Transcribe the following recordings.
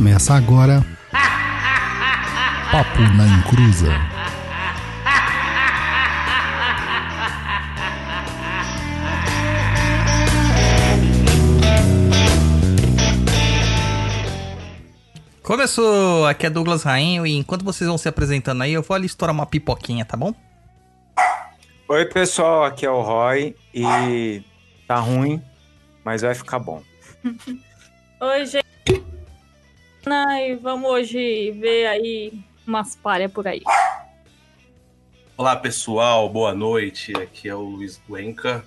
Começa agora. Papo na Encruza. Começou! Aqui é Douglas Rainho e enquanto vocês vão se apresentando aí, eu vou ali estourar uma pipoquinha, tá bom? Oi, pessoal, aqui é o Roy e tá ruim, mas vai ficar bom. Oi, gente. E vamos hoje ver aí umas palhas por aí. Olá, pessoal, boa noite. Aqui é o Luiz Cuenca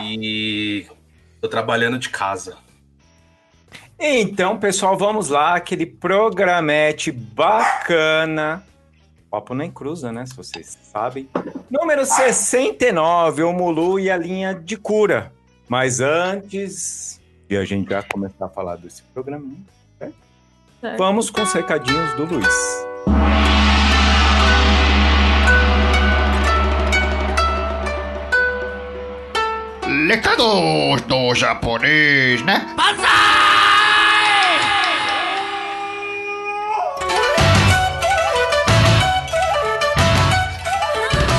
e tô trabalhando de casa. Então, pessoal, vamos lá, aquele programete bacana. Papo nem cruza, né? Se vocês sabem. Número 69, o Mulu e a linha de cura. Mas antes de a gente já começar a falar desse programa, certo? Vamos com os recadinhos do Luiz. Recados do japonês, né?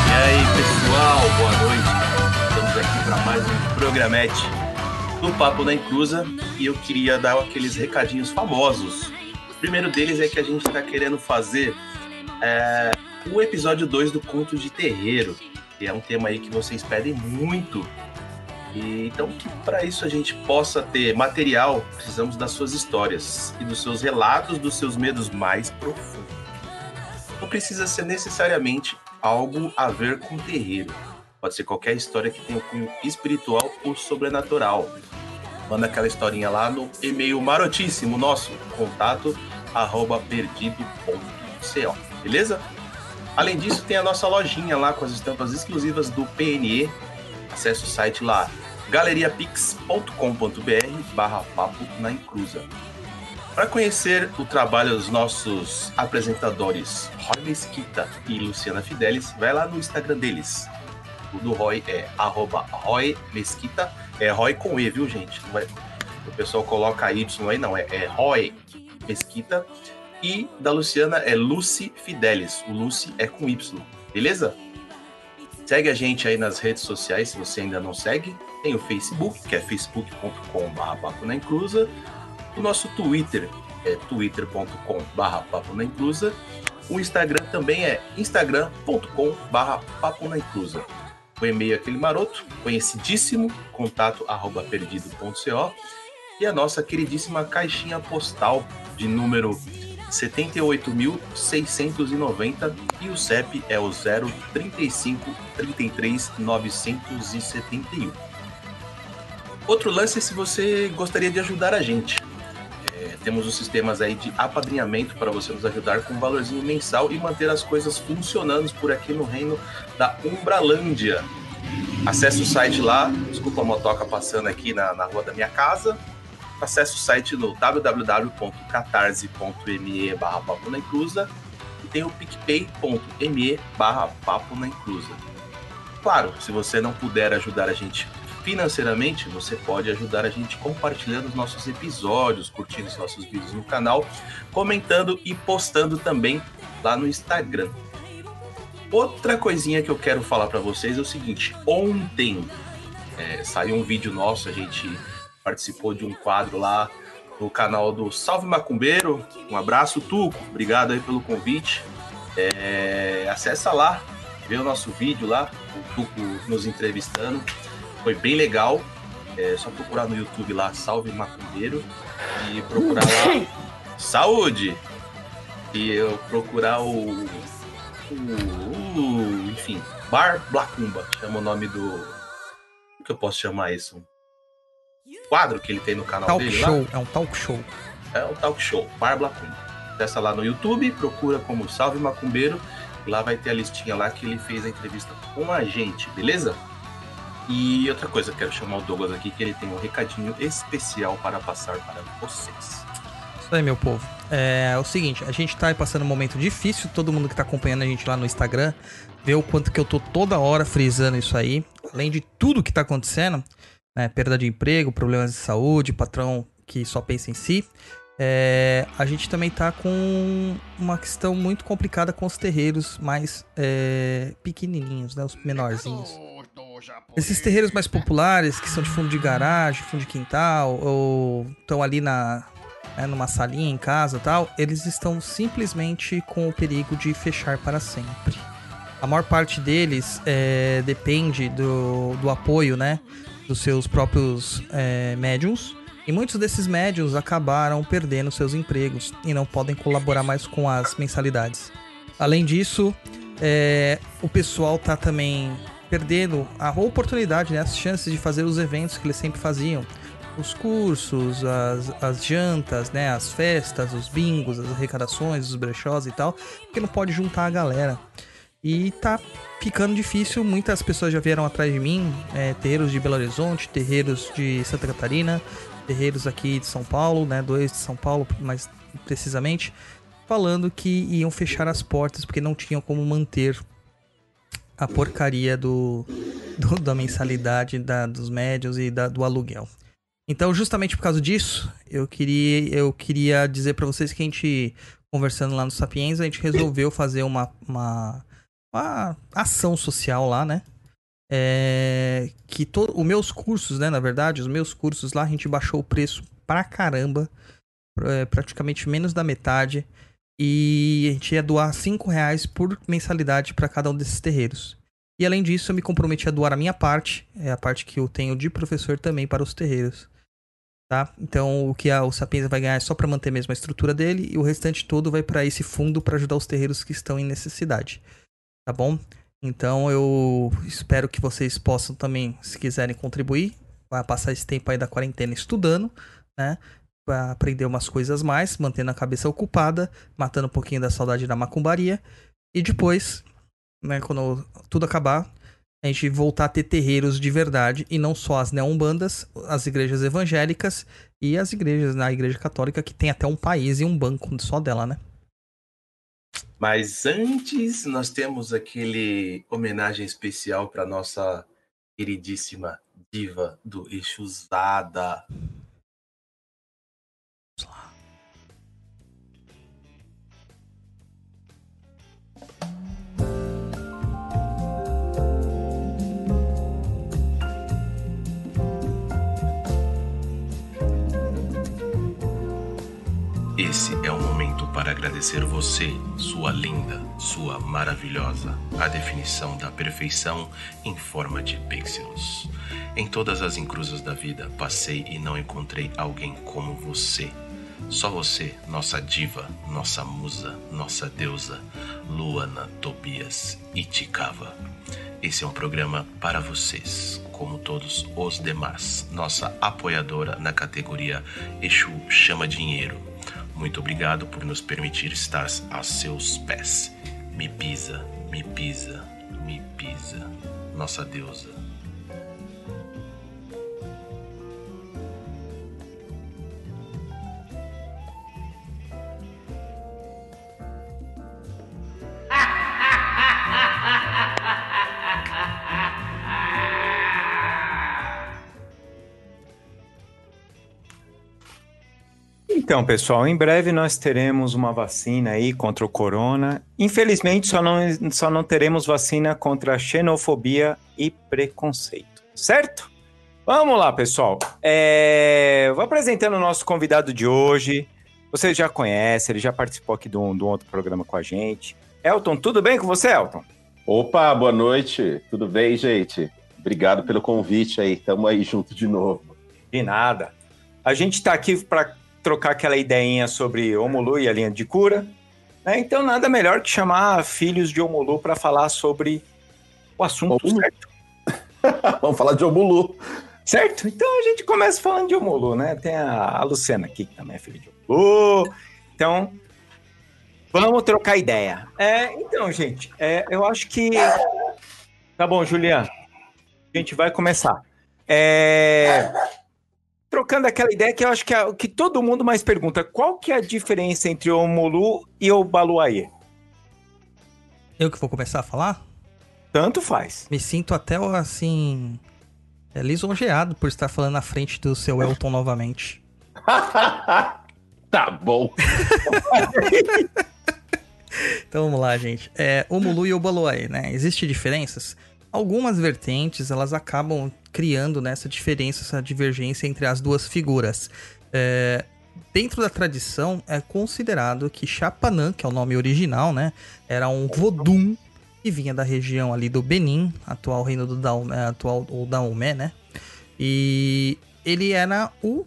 E aí, pessoal, boa noite. Estamos aqui para mais um programete do Papo na Inclusa e eu queria dar aqueles recadinhos famosos. Primeiro deles é que a gente está querendo fazer é, o episódio 2 do Conto de Terreiro, que é um tema aí que vocês pedem muito. E, então, que para isso a gente possa ter material, precisamos das suas histórias e dos seus relatos dos seus medos mais profundos. Não precisa ser necessariamente algo a ver com terreiro. Pode ser qualquer história que tenha um cunho espiritual ou sobrenatural. Manda aquela historinha lá no e-mail marotíssimo nosso, contato arroba perdido.co, beleza? Além disso, tem a nossa lojinha lá com as estampas exclusivas do PNE. Acesse o site lá galeriapix.com.br barra papo na encruza. Para conhecer o trabalho dos nossos apresentadores Roy Mesquita e Luciana Fidelis, vai lá no Instagram deles. O do Roy é arroba Roy Mesquita. É Roy com E, viu, gente? É- o pessoal coloca Y aí, não. É, é Roy Mesquita. E da Luciana é Lucy Fidelis. O Lucy é com Y, beleza? Segue a gente aí nas redes sociais, se você ainda não segue. Tem o Facebook, que é facebook.com.br papo na inclusa. O nosso Twitter é twitter.com.br papo na inclusa. O Instagram também é instagram.com.br papo na inclusa. O e-mail é aquele maroto, conhecidíssimo, contato arroba perdido.co. E a nossa queridíssima caixinha postal de número 78.690 e o CEP é o 035 33 971. Outro lance é se você gostaria de ajudar a gente. É, temos os sistemas aí de apadrinhamento para você nos ajudar com um valorzinho mensal e manter as coisas funcionando por aqui no reino da Umbralândia. Acesse o site lá, desculpa a motoca passando aqui na, na rua da minha casa. Acesse o site no www.catarse.me barra papo na inclusa e tem o picpay.me barra papo na inclusa. Claro, se você não puder ajudar a gente financeiramente, você pode ajudar a gente compartilhando os nossos episódios, curtindo os nossos vídeos no canal, comentando e postando também lá no Instagram. Outra coisinha que eu quero falar para vocês é o seguinte: ontem é, saiu um vídeo nosso, a gente participou de um quadro lá no canal do Salve Macumbeiro. Um abraço, Tuco. Obrigado aí pelo convite. É, acessa lá, vê o nosso vídeo lá, o Tuco nos entrevistando. Foi bem legal. É só procurar no YouTube lá, Salve Macumbeiro, e procurar lá Saúde! E eu procurar o. o, o- enfim, Bar Blacumba, chama o nome do. Como que eu posso chamar isso? Quadro que ele tem no canal Talk dele lá. show, é um talk show. É um talk show, Bar Blacumba. Acessa lá no YouTube, procura como Salve Macumbeiro. E lá vai ter a listinha lá que ele fez a entrevista com a gente, beleza? E outra coisa, quero chamar o Douglas aqui, que ele tem um recadinho especial para passar para vocês. Isso aí, meu povo. É, o seguinte, a gente tá passando um momento difícil, todo mundo que tá acompanhando a gente lá no Instagram, vê o quanto que eu tô toda hora frisando isso aí. Além de tudo que tá acontecendo, né, perda de emprego, problemas de saúde, patrão que só pensa em si. É, a gente também tá com uma questão muito complicada com os terreiros mais é, pequenininhos, né? Os menorzinhos. Esses terreiros mais populares, que são de fundo de garagem, fundo de quintal, ou estão ali na, né, numa salinha em casa tal, eles estão simplesmente com o perigo de fechar para sempre. A maior parte deles é, depende do, do apoio, né? Dos seus próprios é, médiums. E muitos desses médiums acabaram perdendo seus empregos e não podem colaborar mais com as mensalidades. Além disso, é, o pessoal tá também perdendo a oportunidade, né, as chances de fazer os eventos que eles sempre faziam. Os cursos, as, as jantas, né, as festas, os bingos, as arrecadações, os brechós e tal, porque não pode juntar a galera. E tá ficando difícil, muitas pessoas já vieram atrás de mim, é, terreiros de Belo Horizonte, terreiros de Santa Catarina, terreiros aqui de São Paulo, né, dois de São Paulo mais precisamente, falando que iam fechar as portas porque não tinham como manter a porcaria do, do da mensalidade da, dos médios e da, do aluguel. Então, justamente por causa disso, eu queria, eu queria dizer para vocês que a gente, conversando lá no Sapiens, a gente resolveu fazer uma, uma, uma ação social lá, né? É, que todo, os meus cursos, né, na verdade, os meus cursos lá, a gente baixou o preço pra caramba, é, praticamente menos da metade, e a gente ia doar 5 reais por mensalidade para cada um desses terreiros. E além disso, eu me comprometi a doar a minha parte, é a parte que eu tenho de professor também para os terreiros. Tá? Então, o que a, o Sapiens vai ganhar é só para manter mesmo a estrutura dele e o restante todo vai para esse fundo para ajudar os terreiros que estão em necessidade. Tá bom? Então, eu espero que vocês possam também, se quiserem contribuir, vai passar esse tempo aí da quarentena estudando, né? Pra aprender umas coisas mais, mantendo a cabeça ocupada, matando um pouquinho da saudade da macumbaria. E depois, né, quando tudo acabar, a gente voltar a ter terreiros de verdade e não só as neombandas, as igrejas evangélicas e as igrejas na igreja católica que tem até um país e um banco só dela, né? Mas antes, nós temos aquele homenagem especial para nossa queridíssima diva do Exusada. Esse é momento para agradecer você, sua linda, sua maravilhosa, a definição da perfeição em forma de pixels. Em todas as encruzas da vida, passei e não encontrei alguém como você. Só você, nossa diva, nossa musa, nossa deusa, Luana Tobias Itikava. Esse é um programa para vocês, como todos os demais. Nossa apoiadora na categoria Exu Chama Dinheiro. Muito obrigado por nos permitir estar a seus pés. Me pisa, me pisa, me pisa, nossa deusa. Então, pessoal, em breve nós teremos uma vacina aí contra o corona. Infelizmente, só não, só não teremos vacina contra a xenofobia e preconceito, certo? Vamos lá, pessoal. É... Vou apresentando o nosso convidado de hoje. Vocês já conhecem, ele já participou aqui de um, de um outro programa com a gente. Elton, tudo bem com você, Elton? Opa, boa noite. Tudo bem, gente? Obrigado pelo convite aí. Tamo aí junto de novo. De nada. A gente está aqui para trocar aquela ideinha sobre Omulu e a linha de cura. Né? Então, nada melhor que chamar filhos de Omulu para falar sobre o assunto Omulu. certo. Vamos falar de Omulu. Certo? Então a gente começa falando de Omulu, né? Tem a, a Luciana aqui, que também é filha de Omulu. Então, vamos trocar ideia. É, então, gente, é, eu acho que. Tá bom, Juliana. A gente vai começar. É, trocando aquela ideia que eu acho que, é, o que todo mundo mais pergunta: qual que é a diferença entre o Omulu e o Baluaê? Eu que vou começar a falar? Tanto faz. Me sinto até assim. É, lisonjeado por estar falando na frente do seu Elton novamente. Tá bom. Então vamos lá, gente. É, o Mulu e o Baluaê, né? Existem diferenças? Algumas vertentes, elas acabam criando né, essa diferença, essa divergência entre as duas figuras. É, dentro da tradição, é considerado que Chapanã, que é o nome original, né? Era um Vodum que vinha da região ali do Benin, atual reino do Daomé, atual o Daomé, né? E ele era o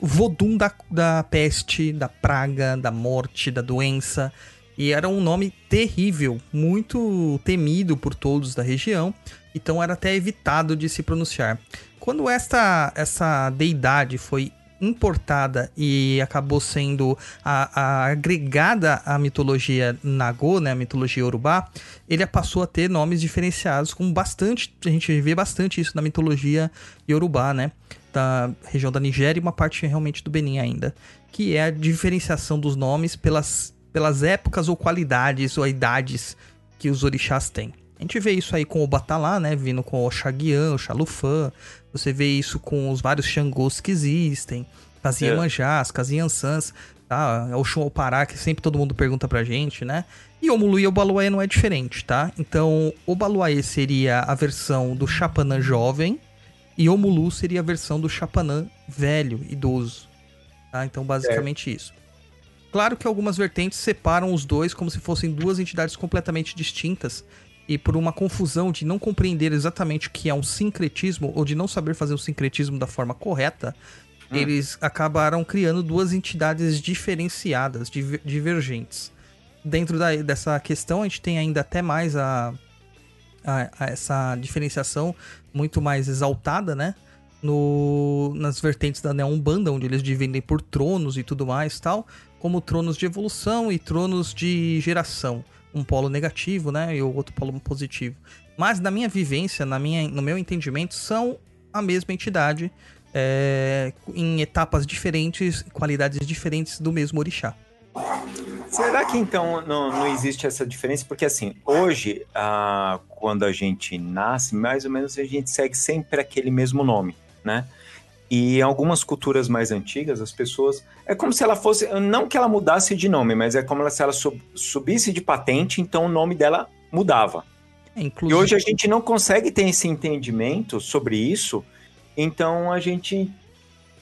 Vodum da, da peste, da praga, da morte, da doença. E era um nome terrível, muito temido por todos da região, então era até evitado de se pronunciar. Quando esta, essa deidade foi importada e acabou sendo a, a agregada à mitologia Nagô, né, a mitologia Yorubá, ele passou a ter nomes diferenciados com bastante, a gente vê bastante isso na mitologia Yorubá, né, da região da Nigéria e uma parte realmente do Benin ainda, que é a diferenciação dos nomes pelas pelas épocas ou qualidades ou idades que os orixás têm. A gente vê isso aí com o Batalá, né? Vindo com o Xaguian, o Xalufã. Você vê isso com os vários Xangôs que existem. As Iemanjás, é. as Iansãs, tá? É o Xun Pará, que sempre todo mundo pergunta pra gente, né? E o Mulu e o Baluaê não é diferente, tá? Então, o Baluaê seria a versão do Chapanã jovem e o Mulu seria a versão do Chapanã velho, idoso. Tá? Então, basicamente é. isso. Claro que algumas vertentes separam os dois como se fossem duas entidades completamente distintas, e por uma confusão de não compreender exatamente o que é um sincretismo, ou de não saber fazer o sincretismo da forma correta, hum. eles acabaram criando duas entidades diferenciadas, divergentes. Dentro da, dessa questão, a gente tem ainda até mais a, a, a essa diferenciação muito mais exaltada, né? No, nas vertentes da Neombanda, onde eles dividem por tronos e tudo mais tal como tronos de evolução e tronos de geração. Um polo negativo, né? E o outro polo positivo. Mas na minha vivência, na minha, no meu entendimento, são a mesma entidade é, em etapas diferentes, qualidades diferentes do mesmo orixá. Será que então não, não existe essa diferença? Porque assim, hoje, ah, quando a gente nasce, mais ou menos a gente segue sempre aquele mesmo nome, né? E em algumas culturas mais antigas, as pessoas. É como se ela fosse. Não que ela mudasse de nome, mas é como se ela subisse de patente, então o nome dela mudava. É, inclusive... E hoje a gente não consegue ter esse entendimento sobre isso, então a gente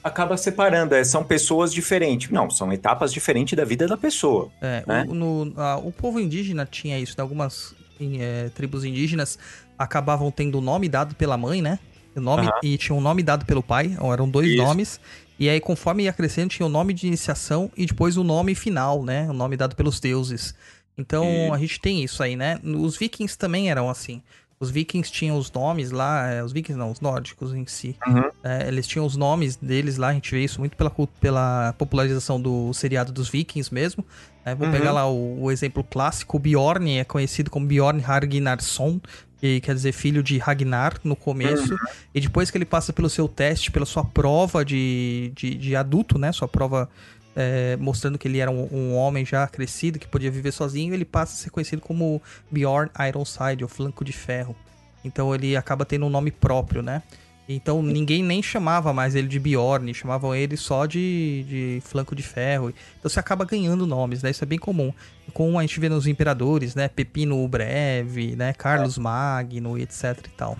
acaba separando. É, são pessoas diferentes. Não, são etapas diferentes da vida da pessoa. É, né? o, no, a, o povo indígena tinha isso, né? Algumas é, tribos indígenas acabavam tendo o nome dado pela mãe, né? Nome, uhum. E tinha um nome dado pelo pai, eram dois Isso. nomes. E aí, conforme ia crescendo, tinha o nome de iniciação e depois o nome final, né? O nome dado pelos deuses. Então, e... a gente tem isso aí, né? Os vikings também eram assim. Os vikings tinham os nomes lá, é, os vikings não, os nórdicos em si. Uhum. É, eles tinham os nomes deles lá, a gente vê isso muito pela, pela popularização do seriado dos vikings mesmo. É, vou uhum. pegar lá o, o, exemplo clássico, o Bjorn é conhecido como Bjorn Hargnarsson, que quer dizer filho de Ragnar no começo, uhum. e depois que ele passa pelo seu teste, pela sua prova de, de, de adulto, né? Sua prova é, mostrando que ele era um, um, homem já crescido, que podia viver sozinho, ele passa a ser conhecido como Bjorn Ironside, o flanco de ferro. Então ele acaba tendo um nome próprio, né? Então ninguém nem chamava mais ele de Bjorn, chamavam ele só de, de flanco de ferro. Então você acaba ganhando nomes, né? Isso é bem comum. Como a gente vê nos imperadores, né? Pepino o Breve, né? Carlos Magno, etc e tal.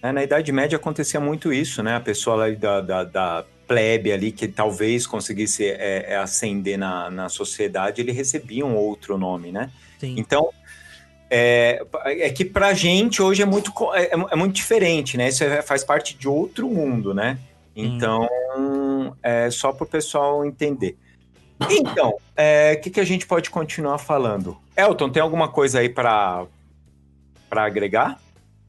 É, na Idade Média acontecia muito isso, né? A pessoa lá da, da, da plebe ali, que talvez conseguisse é, é, ascender na, na sociedade, ele recebia um outro nome, né? Sim. Então, é, é que pra gente hoje é muito, é, é muito diferente, né? Isso é, faz parte de outro mundo, né? Então, hum. é só para o pessoal entender. Então, o é, que, que a gente pode continuar falando? Elton, tem alguma coisa aí para agregar?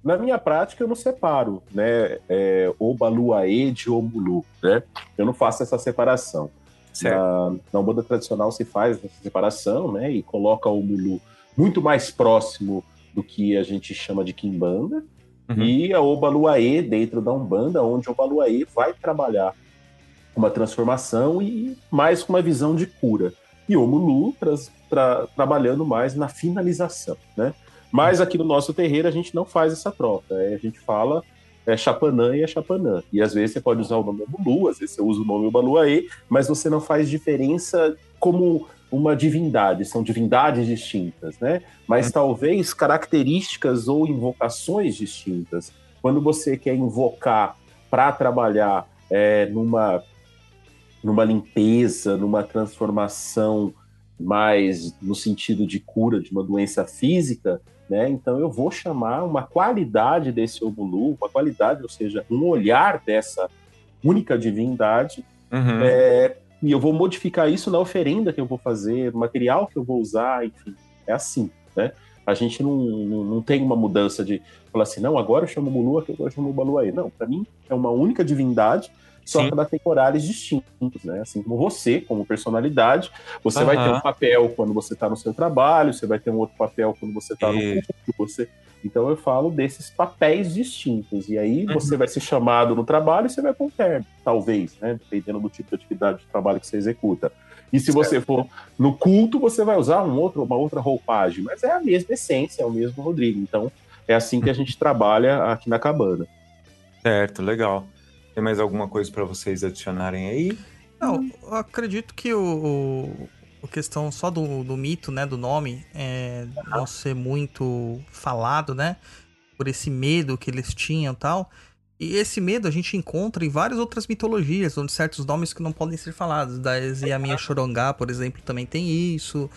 Na minha prática, eu não separo, né? É, Obaluaê de Omulu, né? Eu não faço essa separação. Certo. Na, na Umbanda tradicional se faz essa separação, né? E coloca o Omulu muito mais próximo do que a gente chama de Kimbanda, uhum. e a Obaluaê dentro da Umbanda, onde o Obaluaê vai trabalhar uma transformação e mais com uma visão de cura. E o Mulu tra trabalhando mais na finalização, né? Mas aqui no nosso terreiro a gente não faz essa troca, é, a gente fala é Chapanã e é Chapanã. E às vezes você pode usar o nome Bulu, às vezes você usa o nome Obaluaê, mas você não faz diferença como uma divindade, são divindades distintas, né? Mas talvez características ou invocações distintas. Quando você quer invocar para trabalhar é, numa, numa limpeza, numa transformação mais no sentido de cura de uma doença física, né? Então eu vou chamar uma qualidade desse Obulu, uma qualidade, ou seja, um olhar dessa única divindade, Uhum. é, e eu vou modificar isso na oferenda que eu vou fazer, no material que eu vou usar, enfim, é assim, né? A gente não, não, não tem uma mudança de falar assim, não, agora eu chamo Mulu, agora eu chamo Baluaí. Não, para mim é uma única divindade, só Sim. que ela tem horários distintos, né? Assim como você, como personalidade, você vai ter um papel quando você está no seu trabalho, você vai ter um outro papel quando você está no culto, você... Então eu falo desses papéis distintos. E aí Uhum. você vai ser chamado no trabalho e você vai com terno, talvez, né? Dependendo do tipo de atividade de trabalho que você executa. E se você for no culto, você vai usar um outro, uma outra roupagem, mas é a mesma essência, é o mesmo Rodrigo. Então é assim que a gente trabalha aqui na cabana. Certo, legal. Tem mais alguma coisa para vocês adicionarem aí? Não, eu acredito que o, o- questão só do, do mito, né, do nome, é, não ser muito falado, né, por esse medo que eles tinham tal. E esse medo a gente encontra em várias outras mitologias, onde certos nomes que não podem ser falados. Da Yaminha Chorongá, por exemplo, também tem isso.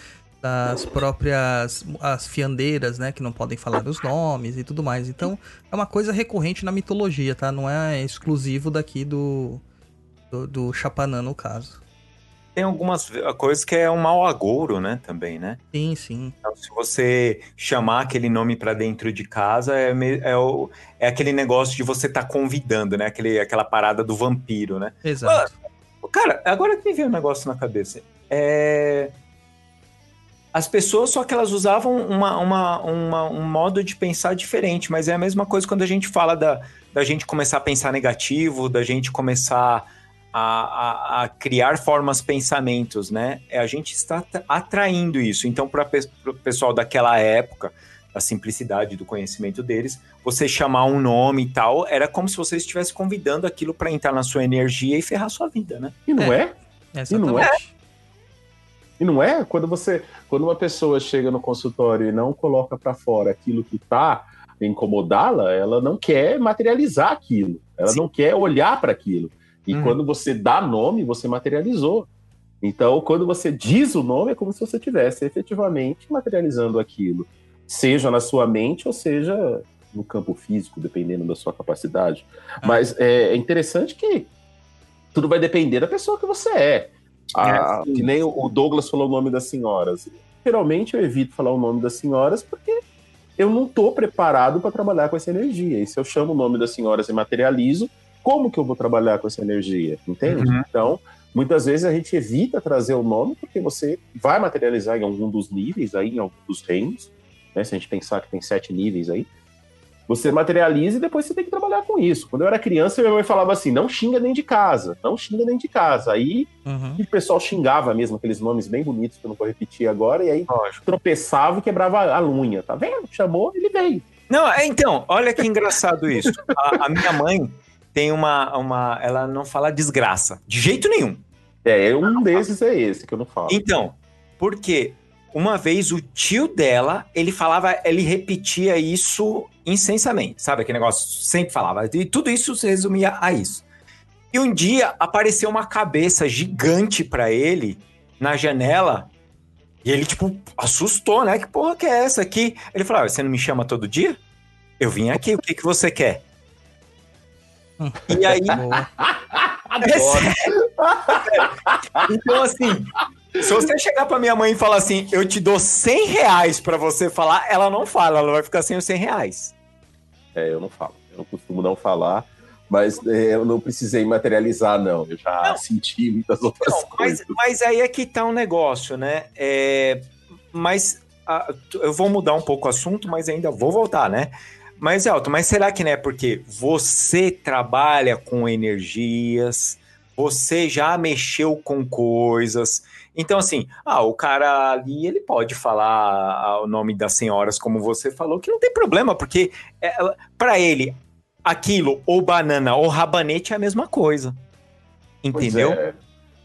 Das próprias as fiandeiras, né, que não podem falar os nomes e tudo mais. Então, é uma coisa recorrente na mitologia, tá? Não é exclusivo daqui do, do, do Chapanã, no caso. Tem algumas coisas que é um mau agouro, né, também, né? Sim, sim. Então, se você chamar aquele nome para dentro de casa, é, é, o- é aquele negócio de você estar convidando, né? Aquele, aquela parada do vampiro, né? Exato. Cara, agora que me veio um negócio na cabeça. É... As pessoas, só que elas usavam uma, uma, uma- um modo de pensar diferente, mas é a mesma coisa quando a gente fala da, da gente começar a pensar negativo, da gente começar a, a- a criar formas pensamentos, né? É, A gente está atra- atraindo isso. Então, para o pessoal daquela época, a simplicidade do conhecimento deles, você chamar um nome e tal, era como se você estivesse convidando aquilo para entrar na sua energia e ferrar sua vida, né? E não é? Exatamente. não é? E não é? Quando você, quando uma pessoa chega no consultório e não coloca para fora aquilo que está incomodá-la, ela não quer materializar aquilo. Ela Sim. não quer olhar para aquilo. E Uhum. quando você dá nome, você materializou. Então, quando você diz o nome, é como se você estivesse efetivamente materializando aquilo, seja na sua mente ou seja no campo físico, dependendo da sua capacidade. Mas é interessante que tudo vai depender da pessoa que você é. Ah, É, sim. que nem o Douglas falou o nome das senhoras. Geralmente eu evito falar o nome das senhoras porque eu não estou preparado para trabalhar com essa energia. E se eu chamo o nome das senhoras e materializo, como que eu vou trabalhar com essa energia? Entende? Uhum. Então, muitas vezes a gente evita trazer o nome porque você vai materializar em algum dos níveis aí, em algum dos reinos. Né? Se a gente pensar que tem sete níveis aí, você materializa e depois você tem que trabalhar com isso. Quando eu era criança, minha mãe falava assim: não xinga dentro de casa, não xinga dentro de casa. Aí Uhum. o pessoal xingava mesmo, aqueles nomes bem bonitos que eu não vou repetir agora, e aí Lógico. tropeçava e quebrava a unha. Tá vendo? Chamou, ele veio. Não, é, então, olha que engraçado isso. A, a minha mãe tem uma, uma. Ela não fala desgraça, de jeito nenhum. É, um desses é esse que eu não falo. Então, porque uma vez o tio dela, ele falava, ele repetia isso incensamente, sabe? Aquele negócio, sempre falava. E tudo isso se resumia a isso. E um dia apareceu uma cabeça gigante pra ele na janela. E ele, tipo, assustou, né? Que porra que é essa aqui? Ele falou: ah, Você não me chama todo dia? Eu vim aqui, o que, que você quer? E aí, é sério. Então, assim, se você chegar pra minha mãe e falar assim, eu te dou 100 reais pra você falar, ela não fala, ela vai ficar sem os 100 reais. É, eu não falo. Eu não costumo não falar, mas é, eu não precisei materializar, não. Eu já Não. senti muitas outras Não, mas, coisas. mas aí é que tá um negócio, né? É, mas ah, eu vou mudar um pouco o assunto, mas ainda vou voltar, né? Mas, Elton, mas será que não é porque você trabalha com energias, você já mexeu com coisas. Então, assim, ah, o cara ali, ele pode falar ah, o nome das senhoras, como você falou, que não tem problema, porque para ele, aquilo, ou banana, ou rabanete é a mesma coisa. Entendeu? é.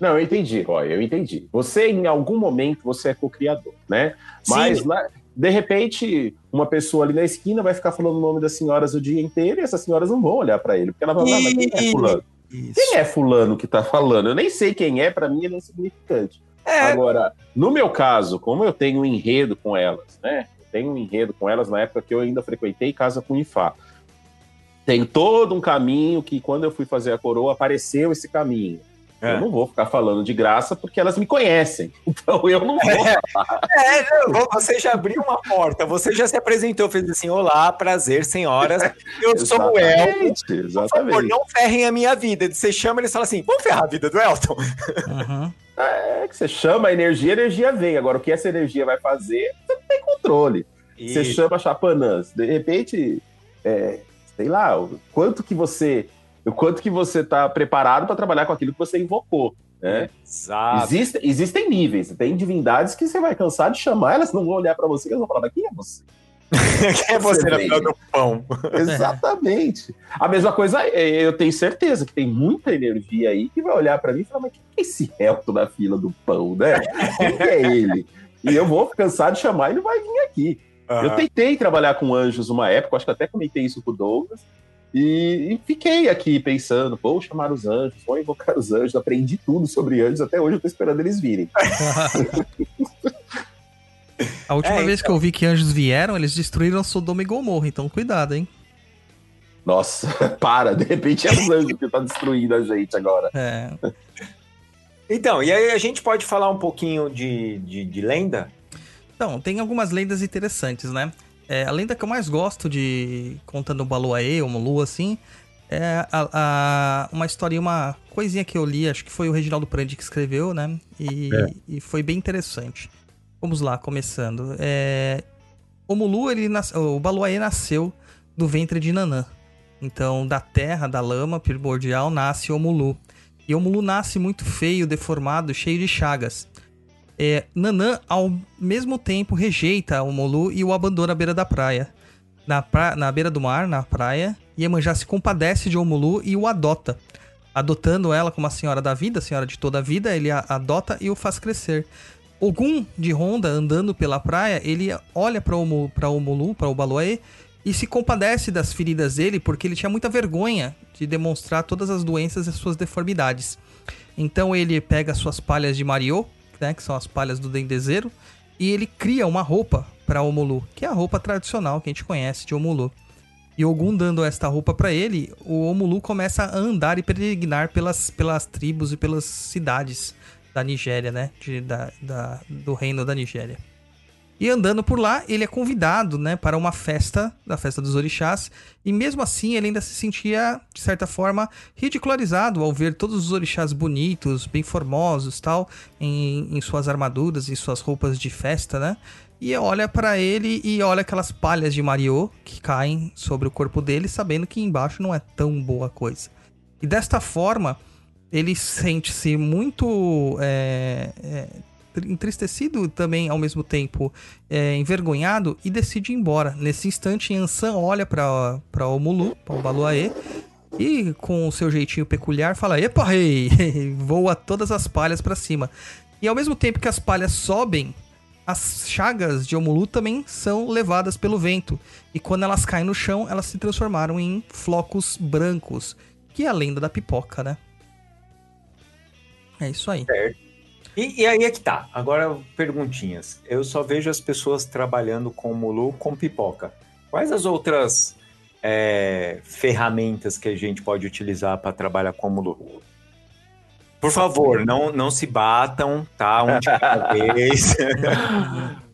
Não, eu entendi, Roy, eu entendi. Você, em algum momento, você é co-criador, né? Mas, Sim. na- de repente, uma pessoa ali na esquina vai ficar falando o nome das senhoras o dia inteiro e essas senhoras não vão olhar pra ele, porque ela vai falar, "Ah, mas quem é fulano? Quem é fulano que tá falando? Eu nem sei quem é, pra mim ele é insignificante. É, Agora, no meu caso, como eu tenho um enredo com elas, né? Eu tenho um enredo com elas na época que eu ainda frequentei casa com Ifá. Tem todo um caminho que, quando eu fui fazer a coroa, apareceu esse caminho. É. Eu não vou ficar falando de graça porque elas me conhecem. Então eu não vou. É, não, você já abriu uma porta, você já se apresentou, fez assim: Olá, prazer, senhoras. Eu sou o Elton. Exatamente, Por favor, não ferrem a minha vida. Você chama eles falam assim: Vamos ferrar a vida do Elton. Uhum. É que você chama a energia, a energia vem. Agora, o que essa energia vai fazer, você não tem controle. Você E- chama Chapanãs. De repente, é, sei lá, o quanto que você. O quanto que você está preparado para trabalhar com aquilo que você invocou. Né? Exato. Existe- existem níveis, tem divindades que você vai cansar de chamar, elas não vão olhar para você, elas vão falar, quem é você? Quem é você na fila do pão? Exatamente. A mesma coisa, é, eu tenho certeza que tem muita energia aí que vai olhar para mim e falar, mas quem é esse Elton na fila do pão, né? Quem que é ele? E eu vou cansar de chamar e não vai vir aqui. Eu Aham. tentei trabalhar com anjos uma época, acho que até comentei isso com o Douglas, e, e fiquei aqui pensando, vou chamar os anjos, vou invocar os anjos, aprendi tudo sobre anjos, até hoje eu tô esperando eles virem. A última É, vez que eu vi que anjos vieram, eles destruíram Sodoma e Gomorra, então cuidado, hein? Nossa, para, de repente é os anjos que tá destruindo a gente agora. É. Então, e aí a gente pode falar um pouquinho de, de, de lenda? Então, tem algumas lendas interessantes, né? É, a lenda que eu mais gosto de contando o Baluaê, o Mulu, assim, é a, a- uma historinha, uma coisinha que eu li, acho que foi o Reginaldo Prandi que escreveu, né? E, e foi bem interessante. Vamos lá, começando. É, o Mulu, ele o Baluaê nasceu do ventre de Nanã. Então, da terra, da lama primordial, nasce o Mulu. E o Mulu nasce muito feio, deformado, cheio de chagas. É, Nanã, ao mesmo tempo, rejeita o Molu e o abandona à beira da praia. Na, pra- na beira do mar, na praia, Iemanjá se compadece de Omulu e o adota. Adotando ela como a senhora da vida, a senhora de toda a vida, ele a adota e o faz crescer. Ogum de Ronda, andando pela praia, ele olha para o pra para o Baluaê, e se compadece das feridas dele porque ele tinha muita vergonha de demonstrar todas as doenças e as suas deformidades. Então ele pega as suas palhas de Mariô, né, que são as palhas do dendezeiro, e ele cria uma roupa para Omulu, que é a roupa tradicional que a gente conhece de Omulu. E Ogum dando esta roupa para ele, o Omulu começa a andar e peregrinar pelas, pelas tribos e pelas cidades da Nigéria, né, de- da, da- do reino da Nigéria. E andando por lá, ele é convidado, né, para uma festa, da festa dos orixás, e mesmo assim ele ainda se sentia, de certa forma, ridicularizado ao ver todos os orixás bonitos, bem formosos, tal, em, em suas armaduras, em suas roupas de festa, né? E olha para ele e olha aquelas palhas de Mariô que caem sobre o corpo dele, sabendo que embaixo não é tão boa coisa. E desta forma, ele sente-se muito é, é, entristecido também ao mesmo tempo é, envergonhado e decide ir embora. Nesse instante, Yansan olha para o Mulu, para o Baluaê, e com o seu jeitinho peculiar fala: Epa, rei! Voa todas as palhas para cima. E ao mesmo tempo que as palhas sobem, as chagas de Omulu também são levadas pelo vento. E quando elas caem no chão, elas se transformaram em flocos brancos, que é a lenda da pipoca, né? É isso aí. E, e aí é que tá. Agora, perguntinhas. Eu só vejo as pessoas trabalhando com Mulu com pipoca. Quais as outras é, ferramentas que a gente pode utilizar para trabalhar com Mulu? Por favor, não, não se batam, tá? Um de cada vez.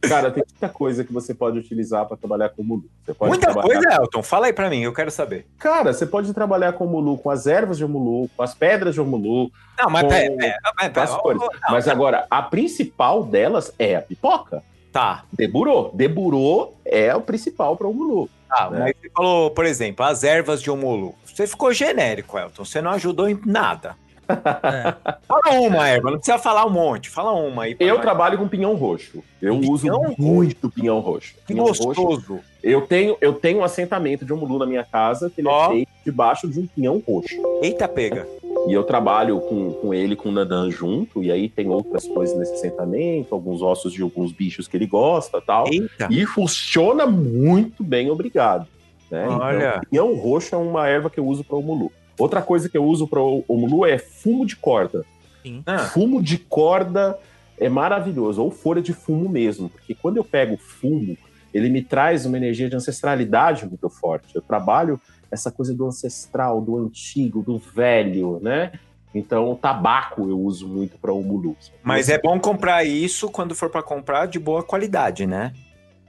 Cara, tem muita coisa que você pode utilizar para trabalhar com Mulu. Você pode Muita trabalhar- coisa, Elton. Fala aí pra mim, eu quero saber. Cara, você pode trabalhar com Mulu, com as ervas de Mulu, com as pedras de Mulu, Não, mas Com- pera, pera, pera, não, Mas agora, a principal delas é a pipoca. Tá, Deburou. Deburou é o principal para o Mulu. tá. Né? Mas você falou, por exemplo, as ervas de Omulu. Você ficou genérico, Elton. Você não ajudou em nada. É. Fala uma, Erva, não precisa falar um monte. Fala uma aí. Eu nós. trabalho com pinhão roxo. Eu Pinhão uso roxo? muito pinhão roxo. Que Pinhão roxo. gostoso. Eu tenho, eu tenho um assentamento de omulu na minha casa que ele Ó. é feito debaixo de um pinhão roxo. Eita, pega. E eu trabalho com, com ele, com o Nadan junto, e aí tem outras coisas nesse assentamento, alguns ossos de alguns bichos que ele gosta tal. Eita. E funciona muito bem, obrigado. né? Olha. Então, pinhão roxo é uma erva que eu uso para omulu. Outra coisa que eu uso para omulu é fumo de corda. Ah, Fumo de corda é maravilhoso, ou folha de fumo mesmo, porque quando eu pego fumo, ele me traz uma energia de ancestralidade muito forte. Eu trabalho essa coisa do ancestral, do antigo, do velho, né? Então, o tabaco eu uso muito para omulu. mas é bom comprar isso quando for pra comprar de boa qualidade, né?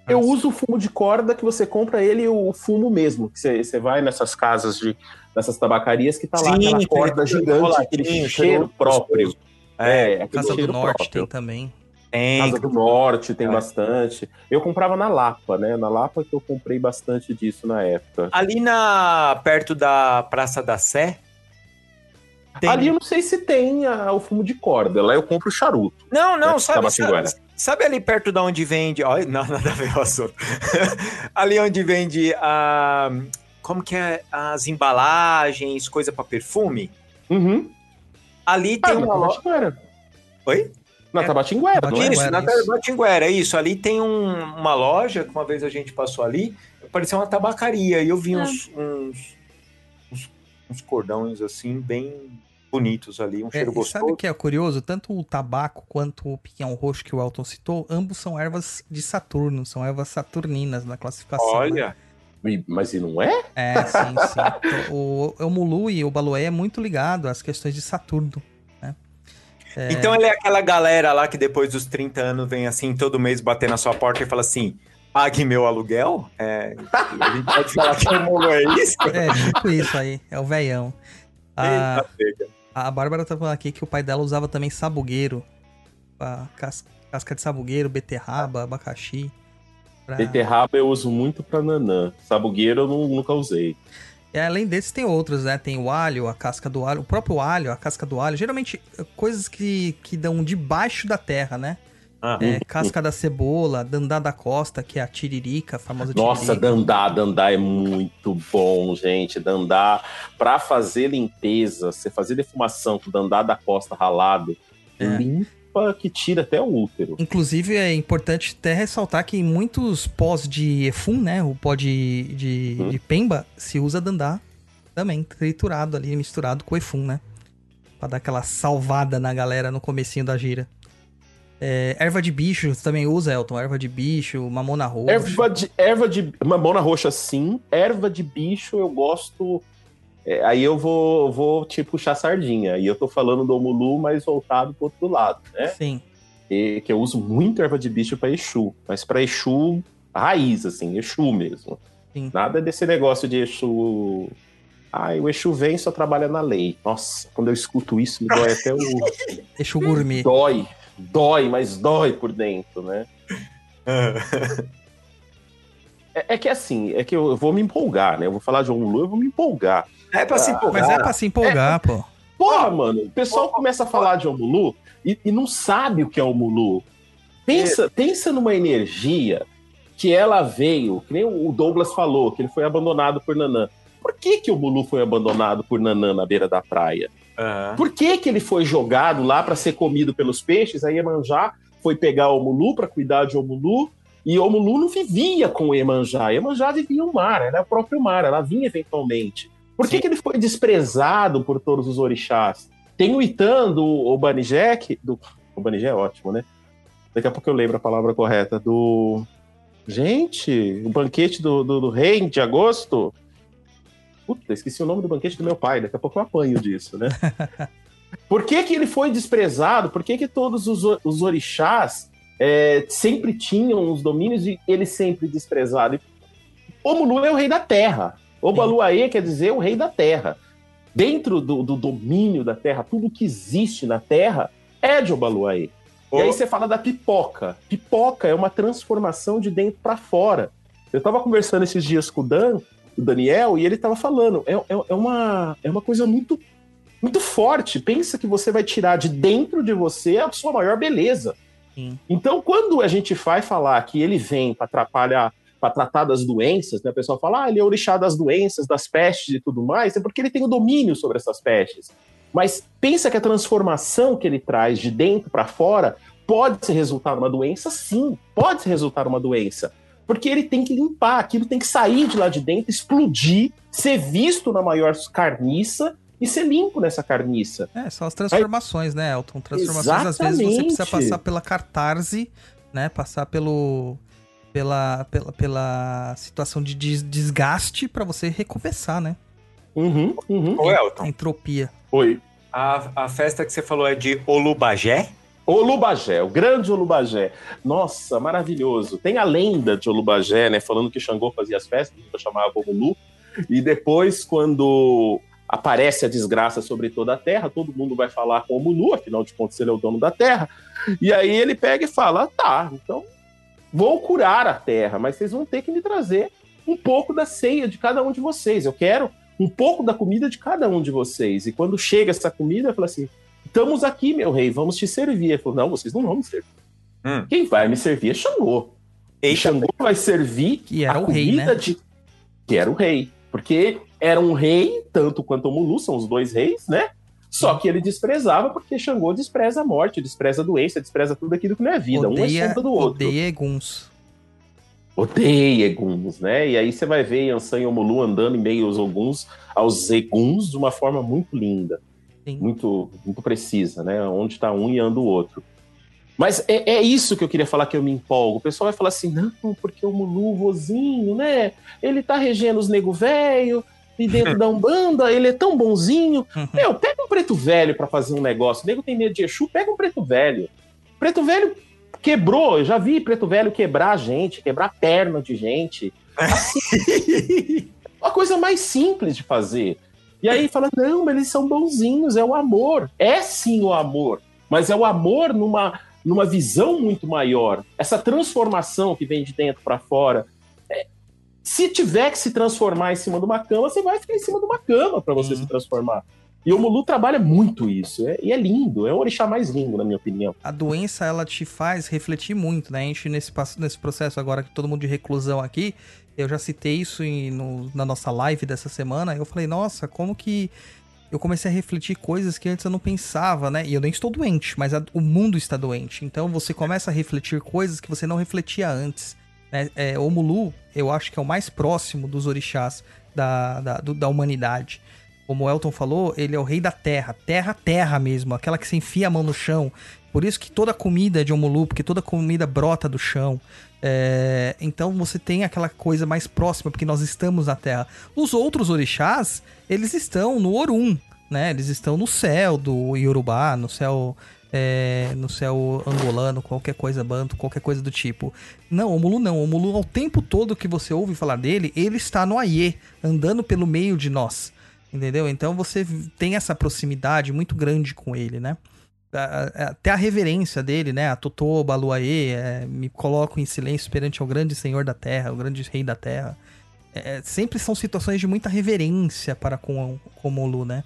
Eu uso o fumo de corda que você compra ele o fumo mesmo. Que você, você vai nessas casas de nessas tabacarias que tá lá Sim, aquela corda gigante, aquele cheiro próprio. É, aquele Casa do Norte próprio. tem também. tem. Casa do Norte tem É. bastante. Eu comprava na Lapa, né? Na Lapa que eu comprei bastante disso na época. Ali na perto da Praça da Sé. tem- Ali eu não sei se tem a- o fumo de corda. Lá eu compro o charuto. Não, não, né, sabe, sabe, sabe ali perto da onde vende. Olha, não, nada a ver o assunto. ali onde vende a. Como que é? As embalagens, coisa pra perfume. Uhum. Ali Ah, tem na uma loja. Tabatinguera. Oi? Na É. Tabatinguera, não é? Isso, Tabatinguera, na isso. Tabatinguera, isso. Ali tem um- uma loja que uma vez a gente passou ali, parecia uma tabacaria. E eu vi Ah. uns, uns, uns, uns cordões assim, bem bonitos ali, um É, cheiro e sabe o gostoso. que é curioso? Tanto o tabaco quanto o pinhão roxo que o Elton citou, ambos são ervas de Saturno, são ervas saturninas na classificação. né? Olha, E- Mas e não é? É, sim, sim. O, o Mulu e o Balué é muito ligado às questões de Saturno. Né? É, então ele é aquela galera lá que depois dos 30 anos vem assim, todo mês bater na sua porta e fala assim: pague meu aluguel? É, a gente pode falar que o mundo é isso? É, tipo isso aí, é o veião. A, a Bárbara tá falando aqui que o pai dela usava também sabugueiro. A cas- casca de sabugueiro, beterraba, abacaxi. Pra- Beterraba eu uso muito pra nanã. Sabugueiro eu nu- nunca usei. E além desses, tem outros, né? Tem o alho, a casca do alho, o próprio alho, a casca do alho. Geralmente, eh, coisas que, que dão debaixo da terra, né? Ah, É, casca da cebola, dandá da costa, que é a tiririca, a famosa Nossa, tiririca. dandá, dandá é muito bom, gente. Dandá, pra fazer limpeza, você fazer defumação com dandá da costa ralado, É. limpa que tira até o útero. Inclusive, é importante até ressaltar que em muitos pós de efum, né? O pó de, de, Hum. de pemba, se usa dandá também, triturado ali, misturado com efum, né? Pra dar aquela salvada na galera no comecinho da gira. É, erva de bicho, você também usa, Elton? Erva de bicho, mamona roxa. Erva de, erva de mamona roxa, sim. Erva de bicho eu gosto. É, aí eu vou, vou te puxar sardinha. E eu tô falando do omulu, mas voltado pro outro lado, né? Sim. E, que eu uso muito erva de bicho pra Exu. Mas pra Exu, raiz, assim, Exu mesmo. Sim. Nada desse negócio de Exu. Ai, o Exu vem e só trabalha na lei. Nossa, quando eu escuto isso, me dói até o. Exu gourmet. dói. Dói, mas dói por dentro, né? É, é que assim, é que eu vou me empolgar, né? Eu vou falar de Omulu, eu vou me empolgar. É pra se Ah, empolgar. Mas é pra se empolgar, pô. Porra, mano, o pessoal começa a falar de Omulu e, e não sabe o que é Omulu. Pensa, pensa numa energia que ela veio, que nem o Douglas falou, que ele foi abandonado por Nanã. Por que, que o Omulu foi abandonado por Nanã na beira da praia? Aham. Por que, que ele foi jogado lá para ser comido pelos peixes? Aí Iemanjá foi pegar o Omulu para cuidar de Omulu. E Omulu não vivia com Iemanjá. Iemanjá vivia no mar, era o próprio mar, ela vinha eventualmente. Por que, que ele foi desprezado por todos os orixás? Tem o Itan do Obanijé, que- do Obanijé é ótimo, né? Daqui a pouco eu lembro a palavra correta. Do. Gente, o banquete do, do, do rei de agosto. Puta, esqueci o nome do banquete do meu pai. Daqui a pouco eu apanho disso, né? Por que, que ele foi desprezado? Por que, que todos os, os orixás é, sempre tinham os domínios e ele sempre desprezado? Omulu é o rei da terra. Obaluaê quer dizer o rei da terra. Dentro do, do domínio da terra, tudo que existe na terra é de Obaluaê. E aí você fala da pipoca. Pipoca é uma transformação de dentro para fora. Eu tava conversando esses dias com o Dan, o Daniel, e ele tava falando, é, é, é uma, é uma coisa muito muito forte. Pensa que você vai tirar de dentro de você a sua maior beleza. Sim. Então, quando a gente vai falar que ele vem para atrapalhar, para tratar das doenças, né? O pessoal fala, ah, ele é orixá das doenças, das pestes e tudo mais, é porque ele tem o domínio sobre essas pestes. Mas pensa que a transformação que ele traz de dentro para fora pode ser resultar numa doença? Sim, pode ser resultar numa doença. Porque ele tem que limpar, aquilo tem que sair de lá de dentro, explodir, ser visto na maior carniça e ser limpo nessa carniça. É, são as transformações, né, Elton? Transformações, às vezes, você precisa Exatamente. passar pela catarse, né? Passar pelo. Pela, pela, pela situação de des- desgaste pra você recomeçar, né? Uhum, uhum. Ô, A Elton, entropia. Oi. a, a festa que você falou é de Olubagé? Olubagé, o grande Olubagé. Nossa, maravilhoso. Tem a lenda de Olubagé, né? Falando que Xangô fazia as festas, eu chamava Omulu. E depois, quando aparece a desgraça sobre toda a terra, todo mundo vai falar com o Omulu, afinal de contas ele é o dono da terra. E aí ele pega e fala: tá, então vou curar a terra, mas vocês vão ter que me trazer um pouco da ceia de cada um de vocês. Eu quero um pouco da comida de cada um de vocês. E quando chega essa comida, eu falo assim: estamos aqui, meu rei, vamos te servir. Ele falou: não, vocês não vão me servir. Hum. Quem vai me servir é Xangô. E Xangô vai servir Que era a o rei, comida né? de. Que era o rei. Porque era um rei, tanto quanto o Mulu, são os dois reis, né? Só que ele desprezava porque Xangô despreza a morte, despreza a doença, despreza tudo aquilo que não é vida. um é Odeia, sombra do outro. odeia Eguns. Odeia Eguns, né? E aí você vai ver Yansan e Omulu andando em meio aos Oguns, aos Eguns, de uma forma muito linda, Sim. muito, muito precisa, né? Onde está um e anda o outro. Mas é, é isso que eu queria falar que eu me empolgo. O pessoal vai falar assim, não, porque o Mulu, o vozinho, né? Ele tá regendo os nego velho, e dentro da Umbanda, ele é tão bonzinho. Uhum. Meu, pega um preto velho pra fazer um negócio. O nego tem medo de Exu, pega um preto velho. Preto velho quebrou, eu já vi preto velho quebrar gente, quebrar perna de gente. Assim, uma coisa mais simples de fazer. E aí fala: não, mas eles são bonzinhos, é o amor. É sim o amor, mas é o amor numa, numa visão muito maior. Essa transformação que vem de dentro para fora. Se tiver que se transformar em cima de uma cama, você vai ficar em cima de uma cama para você Uhum. se transformar. E o Mulu trabalha muito isso, é- e é lindo, é o orixá mais lindo, na minha opinião. A doença, ela te faz refletir muito, né? A gente, nesse, nesse processo agora, que todo mundo de reclusão aqui, eu já citei isso em- no- na nossa live dessa semana, eu falei, nossa, como que eu comecei a refletir coisas que antes eu não pensava, né? E eu nem estou doente, mas a- o mundo está doente. Então você começa a refletir coisas que você não refletia antes. Né? É, o Mulu, eu acho que é o mais próximo dos orixás da, da, do- da humanidade. Como o Elton falou, ele é o rei da terra. Terra, terra mesmo. Aquela que você enfia a mão no chão. Por isso que toda comida é de Omulu, porque toda comida brota do chão. É, então você tem aquela coisa mais próxima, porque nós estamos na Terra. Os outros orixás, eles estão no Orum, né? Eles estão no céu do Yorubá, no céu, é, no céu angolano, qualquer coisa banto, qualquer coisa do tipo. Não, Omulu não. Omulu, ao tempo todo que você ouve falar dele, ele está no Aie, andando pelo meio de nós. Entendeu? Então você tem essa proximidade muito grande com ele, né? A- a- Até a reverência dele, né? A Totô, Baluaê, é, me coloco em silêncio perante ao grande senhor da terra, o grande rei da terra. É, sempre são situações de muita reverência para com, com o Molu, né?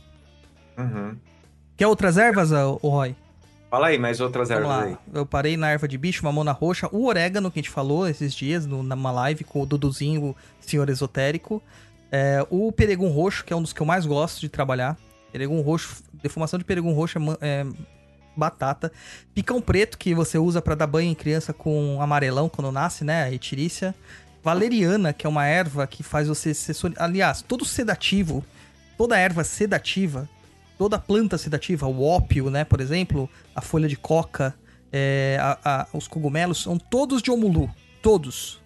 Uhum. Quer outras ervas, ô Roy? Fala aí, mais outras Vamos ervas lá. aí. Eu parei na erva de bicho, mamona roxa, o orégano que a gente falou esses dias no- numa live com o Duduzinho, o senhor esotérico. É, o peregum roxo, que é um dos que eu mais gosto de trabalhar. Peregum roxo, defumação de peregum roxo é, é batata. Picão preto, que você usa pra dar banho em criança com amarelão quando nasce, né? A etirícia. Valeriana, que é uma erva que faz você ser... Aliás, todo sedativo, toda erva sedativa, toda planta sedativa, o ópio, né, por exemplo, a folha de coca, é, a- a- os cogumelos, são todos de omulu. Todos,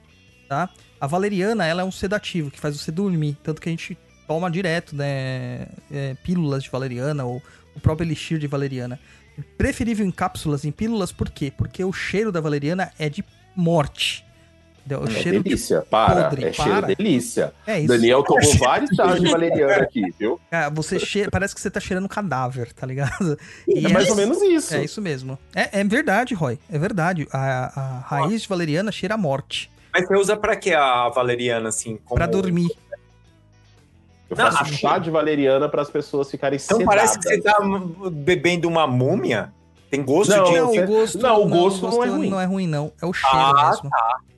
tá? A valeriana, ela é um sedativo que faz você dormir, tanto que a gente toma direto, né, é, pílulas de valeriana ou o próprio elixir de valeriana. Preferível em cápsulas, em pílulas, por quê? Porque o cheiro da valeriana é de morte. O É cheiro de delícia, para, podre, é cheiro para. delícia. É isso. Daniel tomou vários tarros de valeriana aqui, viu? Cara, você cheira, parece que você tá cheirando cadáver, tá ligado? E É mais ou menos isso. É isso mesmo. É, é verdade, Roy. É verdade. A, a raiz de valeriana cheira a morte. Mas você usa pra que a valeriana, assim? Como... Pra dormir. Eu Não, faço a- chá de valeriana para as pessoas ficarem Então sedadas. parece que você tá bebendo uma múmia. Tem gosto Não, de. Não, você- o gosto não, o gosto não é ruim. Não é ruim, não. É o cheiro Ah, mesmo. É,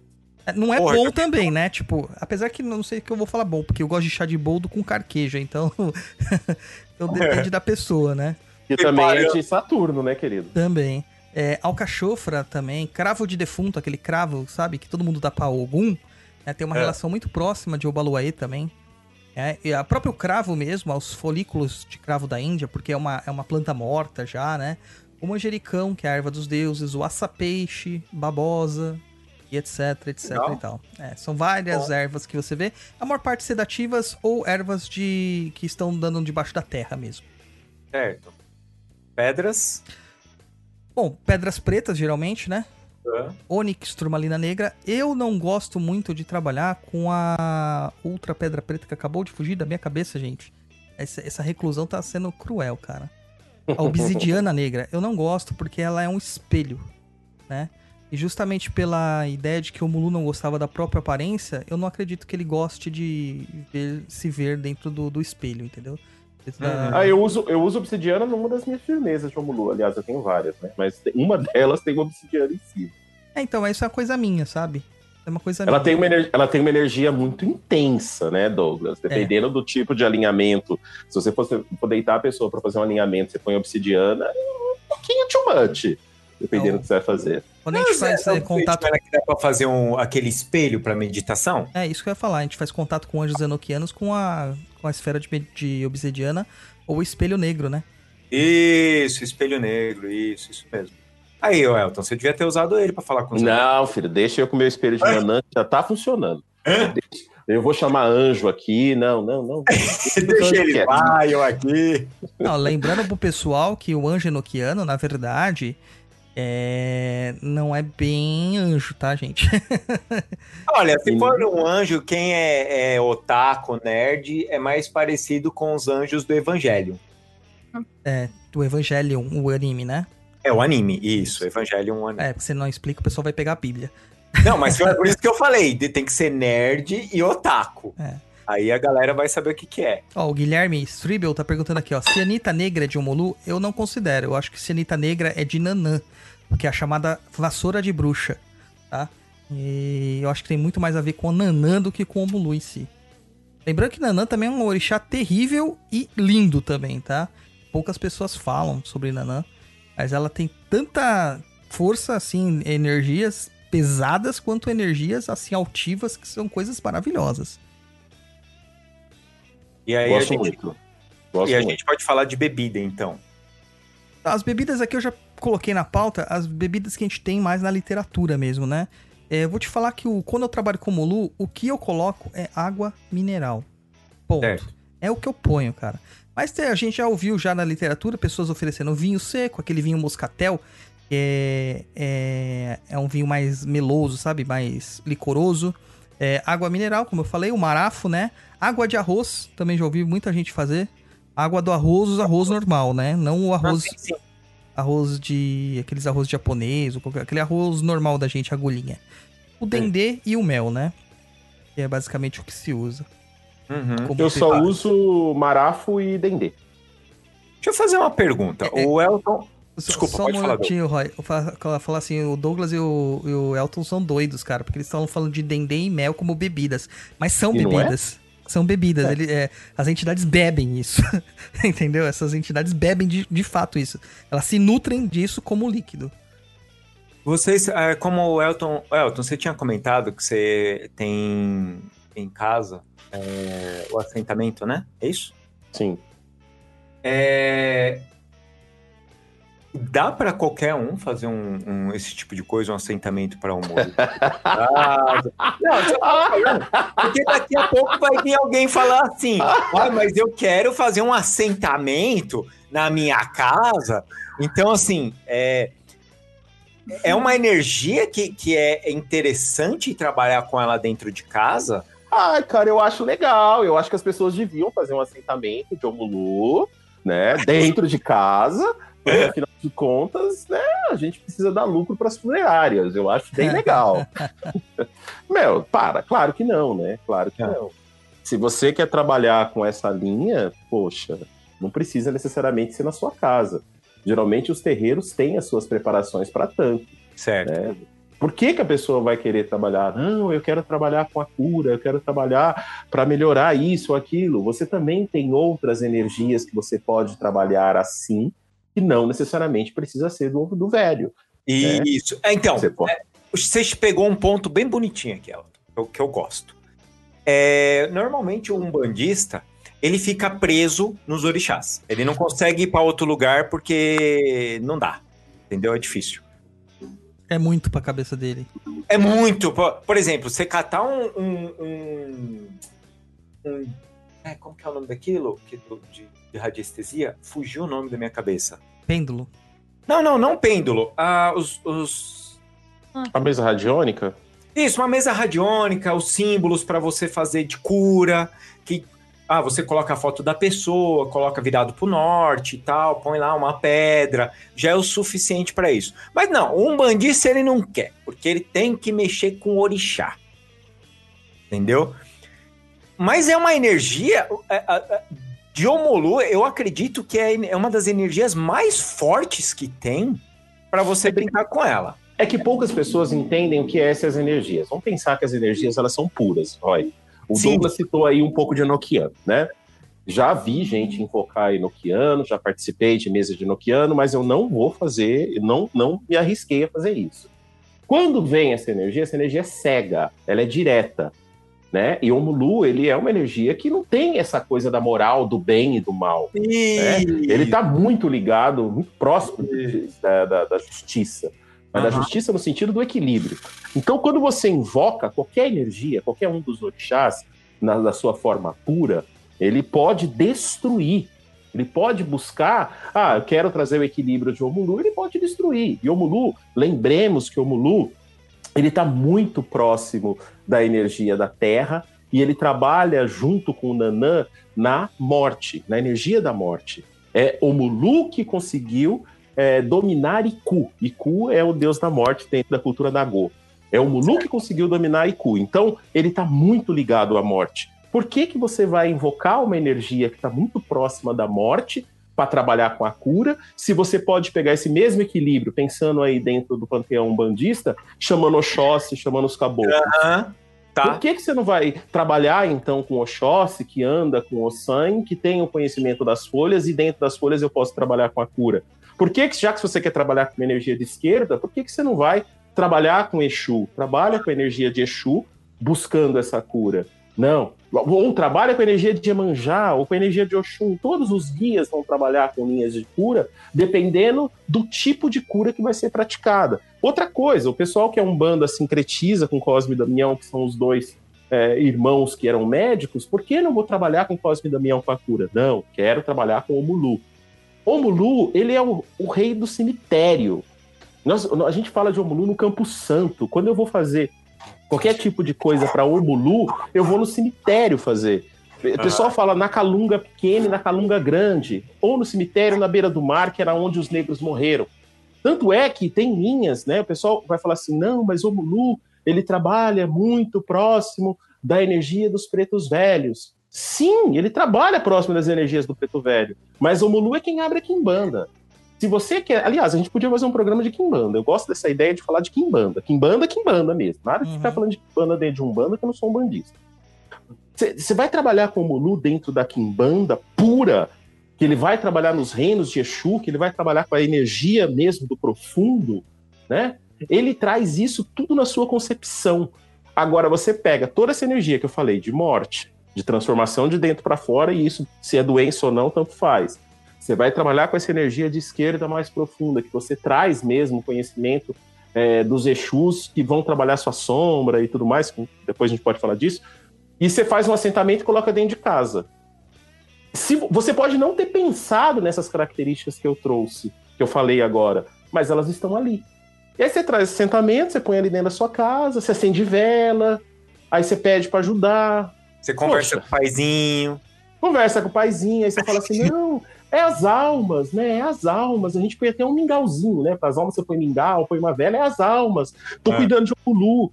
Não é Porra, bom eu- também, né? Tipo, apesar que não sei que eu vou falar bom, porque eu gosto de chá de boldo com carqueja, então. então depende da pessoa, né? Que também é de Saturno, né, querido? Também. É, alcachofra também, cravo de defunto, aquele cravo, sabe? Que todo mundo dá pra Ogum. né, tem uma É. relação muito próxima de Obaluaê também. É, e a próprio cravo mesmo, os folículos de cravo da Índia, porque é uma, é uma planta morta já, né? O manjericão, que é a erva dos deuses, o açapeixe, babosa, e etc, etc Legal. e tal. É, são várias Bom. ervas que você vê. A maior parte sedativas ou ervas de que estão dando debaixo da terra mesmo. Certo. Pedras. Bom, pedras pretas geralmente, né? Onyx Turmalina Negra. Eu não gosto muito de trabalhar com a Ultra Pedra Preta que acabou de fugir da minha cabeça, gente. Essa, essa reclusão tá sendo cruel, cara. A Obsidiana Negra. Eu não gosto porque ela é um espelho, né? E justamente pela ideia de que o Mulu não gostava da própria aparência, eu não acredito que ele goste de ver- se ver dentro do, do espelho, entendeu? Da- Ah, eu uso, eu uso obsidiana numa das minhas firmezas de Omulu. Aliás, eu tenho várias, né? Mas uma delas tem obsidiana em cima. É, então, isso é uma coisa minha, sabe? É uma coisa Ela minha. tem, uma ela tem uma energia muito intensa, né, Douglas? Dependendo do tipo de alinhamento. Se você fosse for deitar a pessoa para fazer um alinhamento, você põe obsidiana, é um pouquinho too much. Dependendo Não. do que você vai fazer. Quando a gente Mas faz é, é, contato sei, que dá pra fazer um, aquele espelho pra meditação? É, isso que eu ia falar. A gente faz contato com anjos enoquianos com a, com a esfera de, de obsidiana ou o espelho negro, né? Isso, espelho negro, isso, isso mesmo. Aí, ô Elton, você devia ter usado ele pra falar com os Não, filho, deixa eu com o meu espelho de nanã, que já tá funcionando. Deixa- Eu vou chamar anjo aqui. Não, não, não. Deixa ele lá, eu aqui. Não, lembrando pro pessoal que o anjo enoquiano, na verdade, é... não é bem anjo, tá, gente? Olha, se for um anjo, quem é, é otaku, nerd, é mais parecido com os anjos do Evangelho. Do Evangelion, o anime, né? É o anime, isso, Evangelho um anime. É, porque você não explica, o pessoal vai pegar a Bíblia. Não, mas é por isso que eu falei, tem que ser nerd e otaku. É. Aí a galera vai saber o que que é. Ó, o Guilherme Stribel tá perguntando aqui, ó. Cianita negra é de Omolu? Eu não considero. Eu acho que cianita negra é de Nanã, que é a chamada vassoura de bruxa, tá? E eu acho que tem muito mais a ver com Nanã do que com Omolu em si. Lembrando que Nanã também é um orixá terrível e lindo também, tá? Poucas pessoas falam sobre Nanã, mas ela tem tanta força, assim, energias pesadas quanto energias, assim, altivas, que são coisas maravilhosas. E aí a Gosto gente, muito. Gosto e a muito. gente pode falar de bebida, então. As bebidas aqui eu já coloquei na pauta, as bebidas que a gente tem mais na literatura mesmo, né? É, eu vou te falar que o, quando eu trabalho com Molu, o que eu coloco é água mineral. Ponto. Certo. É o que eu ponho, cara. Mas a gente já ouviu já na literatura pessoas oferecendo vinho seco, aquele vinho moscatel, que é, é, é um vinho mais meloso, sabe? Mais licoroso. É, água mineral, como eu falei, o marafo, né? Água de arroz, também já ouvi muita gente fazer. Água do arroz, arroz normal, né? Não o arroz Ah, sim, sim. Arroz de. aqueles arroz japonês, ou qualquer, aquele arroz normal da gente, agulhinha. O dendê e o mel, né? Que é basicamente o que se usa. Uhum. Como Eu só preparo. uso marafo e dendê. Deixa eu fazer uma pergunta. É, é. O Elton. Desculpa, só pode um falar, minutinho, Roy. Falar assim, o Douglas e o, e o Elton são doidos, cara, porque eles estão falando de dendê e mel como bebidas. Mas são E não é? bebidas. São bebidas. É. Ele- é, as entidades bebem isso. Entendeu? Essas entidades bebem de, de fato isso. Elas se nutrem disso como líquido. Vocês, é, como o Elton. Elton, você tinha comentado que você tem em casa é, o assentamento, né? É isso? Sim. É, Dá pra qualquer um fazer um, um- esse tipo de coisa, um assentamento para um? Ah, Não, falando, porque daqui a pouco vai vir alguém falar assim: ah, mas eu quero fazer um assentamento na minha casa. Então, assim, é, é uma energia que, que é interessante trabalhar com ela dentro de casa. Ai, cara, eu acho legal. Eu acho que as pessoas deviam fazer um assentamento de Omulu, né? Dentro de casa. Afinal de contas, né? A gente precisa dar lucro para as funerárias. Eu acho bem legal. Meu, para. Claro que não, né? Claro que não. Se você quer trabalhar com essa linha, poxa, não precisa necessariamente ser na sua casa. Geralmente os terreiros têm as suas preparações para tanto. Certo. Né? Por que, que a pessoa vai querer trabalhar? Não, eu quero trabalhar com a cura, eu quero trabalhar para melhorar isso ou aquilo. Você também tem outras energias que você pode trabalhar assim, que não necessariamente precisa ser do, do velho. né? Isso. É, então, Você pode- é, você pegou um ponto bem bonitinho aqui, Elton, que eu- que eu gosto. É, normalmente o umbandista, ele fica preso nos orixás. Ele não consegue ir para outro lugar porque não dá. Entendeu? É difícil. É muito pra cabeça dele. É muito. Por, exemplo, você catar um. um, um- um- é, como que é o nome daquilo? Que de, de radiestesia? Fugiu o nome da minha cabeça. Pêndulo. Não, não, não pêndulo. Ah, os- os, A mesa radiônica? Isso, uma mesa radiônica, os símbolos para você fazer de cura, que ah, você coloca a foto da pessoa, coloca virado pro norte e tal, põe lá uma pedra, já é o suficiente para isso. Mas não, um bandista ele não quer, porque ele tem que mexer com o orixá. Entendeu? Mas é uma energia é, é, é, de Omolu, eu acredito que é é uma das energias mais fortes que tem para você brincar com ela. É que poucas pessoas entendem o que é essas energias. Vamos pensar que as energias elas são puras, Roy. O Sim. Douglas citou aí um pouco de Enochiano, né? Já vi gente invocar Enochiano, já participei de mesa de Enochiano, mas eu não vou fazer, não, não me arrisquei a fazer isso. Quando vem essa energia, essa energia é cega, ela é direta, né? E o Mulu, ele é uma energia que não tem essa coisa da moral, do bem e do mal. né? Ele está muito ligado, muito próximo de- da, da- da justiça. Mas da Aham. justiça no sentido do equilíbrio. Então, quando você invoca qualquer energia, qualquer um dos orixás, na, na sua forma pura, ele pode destruir. Ele pode buscar, ah, eu quero trazer o equilíbrio de Omulu, ele pode destruir. E Omulu, lembremos que Omulu, ele está muito próximo da energia da Terra e ele trabalha junto com o Nanã na morte, na energia da morte. É Omulu que conseguiu é, dominar Iku. Iku é o deus da morte dentro da cultura Nagô. É o Mulu que conseguiu dominar Iku. Então, ele está muito ligado à morte. Por que, que você vai invocar uma energia que está muito próxima da morte para trabalhar com a cura, se você pode pegar esse mesmo equilíbrio, pensando aí dentro do panteão bandista, chamando Oxóssi, chamando os caboclos? Tá. Por que, que você não vai trabalhar então com Oxóssi, que anda com o San, que tem o conhecimento das folhas, e dentro das folhas eu posso trabalhar com a cura? Por que, que já que você quer trabalhar com energia de esquerda, por que, que você não vai trabalhar com Exu? Trabalha com a energia de Exu, buscando essa cura. Não. Ou trabalha com energia de Iemanjá, ou com energia de Oxum. Todos os guias vão trabalhar com linhas de cura, dependendo do tipo de cura que vai ser praticada. Outra coisa, o pessoal que é um banda sincretiza com Cosme e Damião, que são os dois é, irmãos que eram médicos, por que não vou trabalhar com Cosme e Damião com a cura? Não, quero trabalhar com o Mulu. O Mulu, ele é o, o rei do cemitério. Nós, a gente fala de Omulu no Campo Santo. Quando eu vou fazer qualquer tipo de coisa para Omulu, eu vou no cemitério fazer. O pessoal fala na Calunga pequena e na Calunga grande, ou no cemitério na beira do mar, que era onde os negros morreram. Tanto é que tem linhas, né? O pessoal vai falar assim: não, mas o Mulu ele trabalha muito próximo da energia dos pretos velhos. Sim, ele trabalha próximo das energias do preto velho, mas o Mulu é quem abre a Kimbanda. Se você quer. Aliás, a gente podia fazer um programa de Kimbanda. Eu gosto dessa ideia de falar de Kimbanda. Kimbanda, Kimbanda mesmo. Nada de Uhum. ficar falando de Kimbanda dentro de um banda, que eu não sou um bandista. Você vai trabalhar com o Mulu dentro da Kimbanda pura, que ele vai trabalhar nos reinos de Exu, que ele vai trabalhar com a energia mesmo do profundo, né? Ele traz isso tudo na sua concepção. Agora você pega toda essa energia que eu falei de morte, de transformação de dentro para fora, e isso, se é doença ou não, tanto faz. Você vai trabalhar com essa energia de esquerda mais profunda, que você traz mesmo conhecimento é, dos Exus que vão trabalhar sua sombra e tudo mais, depois a gente pode falar disso. E você faz um assentamento e coloca dentro de casa. Se, você pode não ter pensado nessas características que eu trouxe, que eu falei agora, mas elas estão ali. E aí você traz esse assentamento, você põe ali dentro da sua casa, você acende vela, aí você pede para ajudar, Você conversa Poxa. com o paizinho. conversa com o paizinho, aí você fala assim, não, é as almas, né? É as almas. A gente põe até um mingauzinho, né? Para as almas você põe mingau, põe uma vela, é as almas. Tô É. cuidando de Okulu.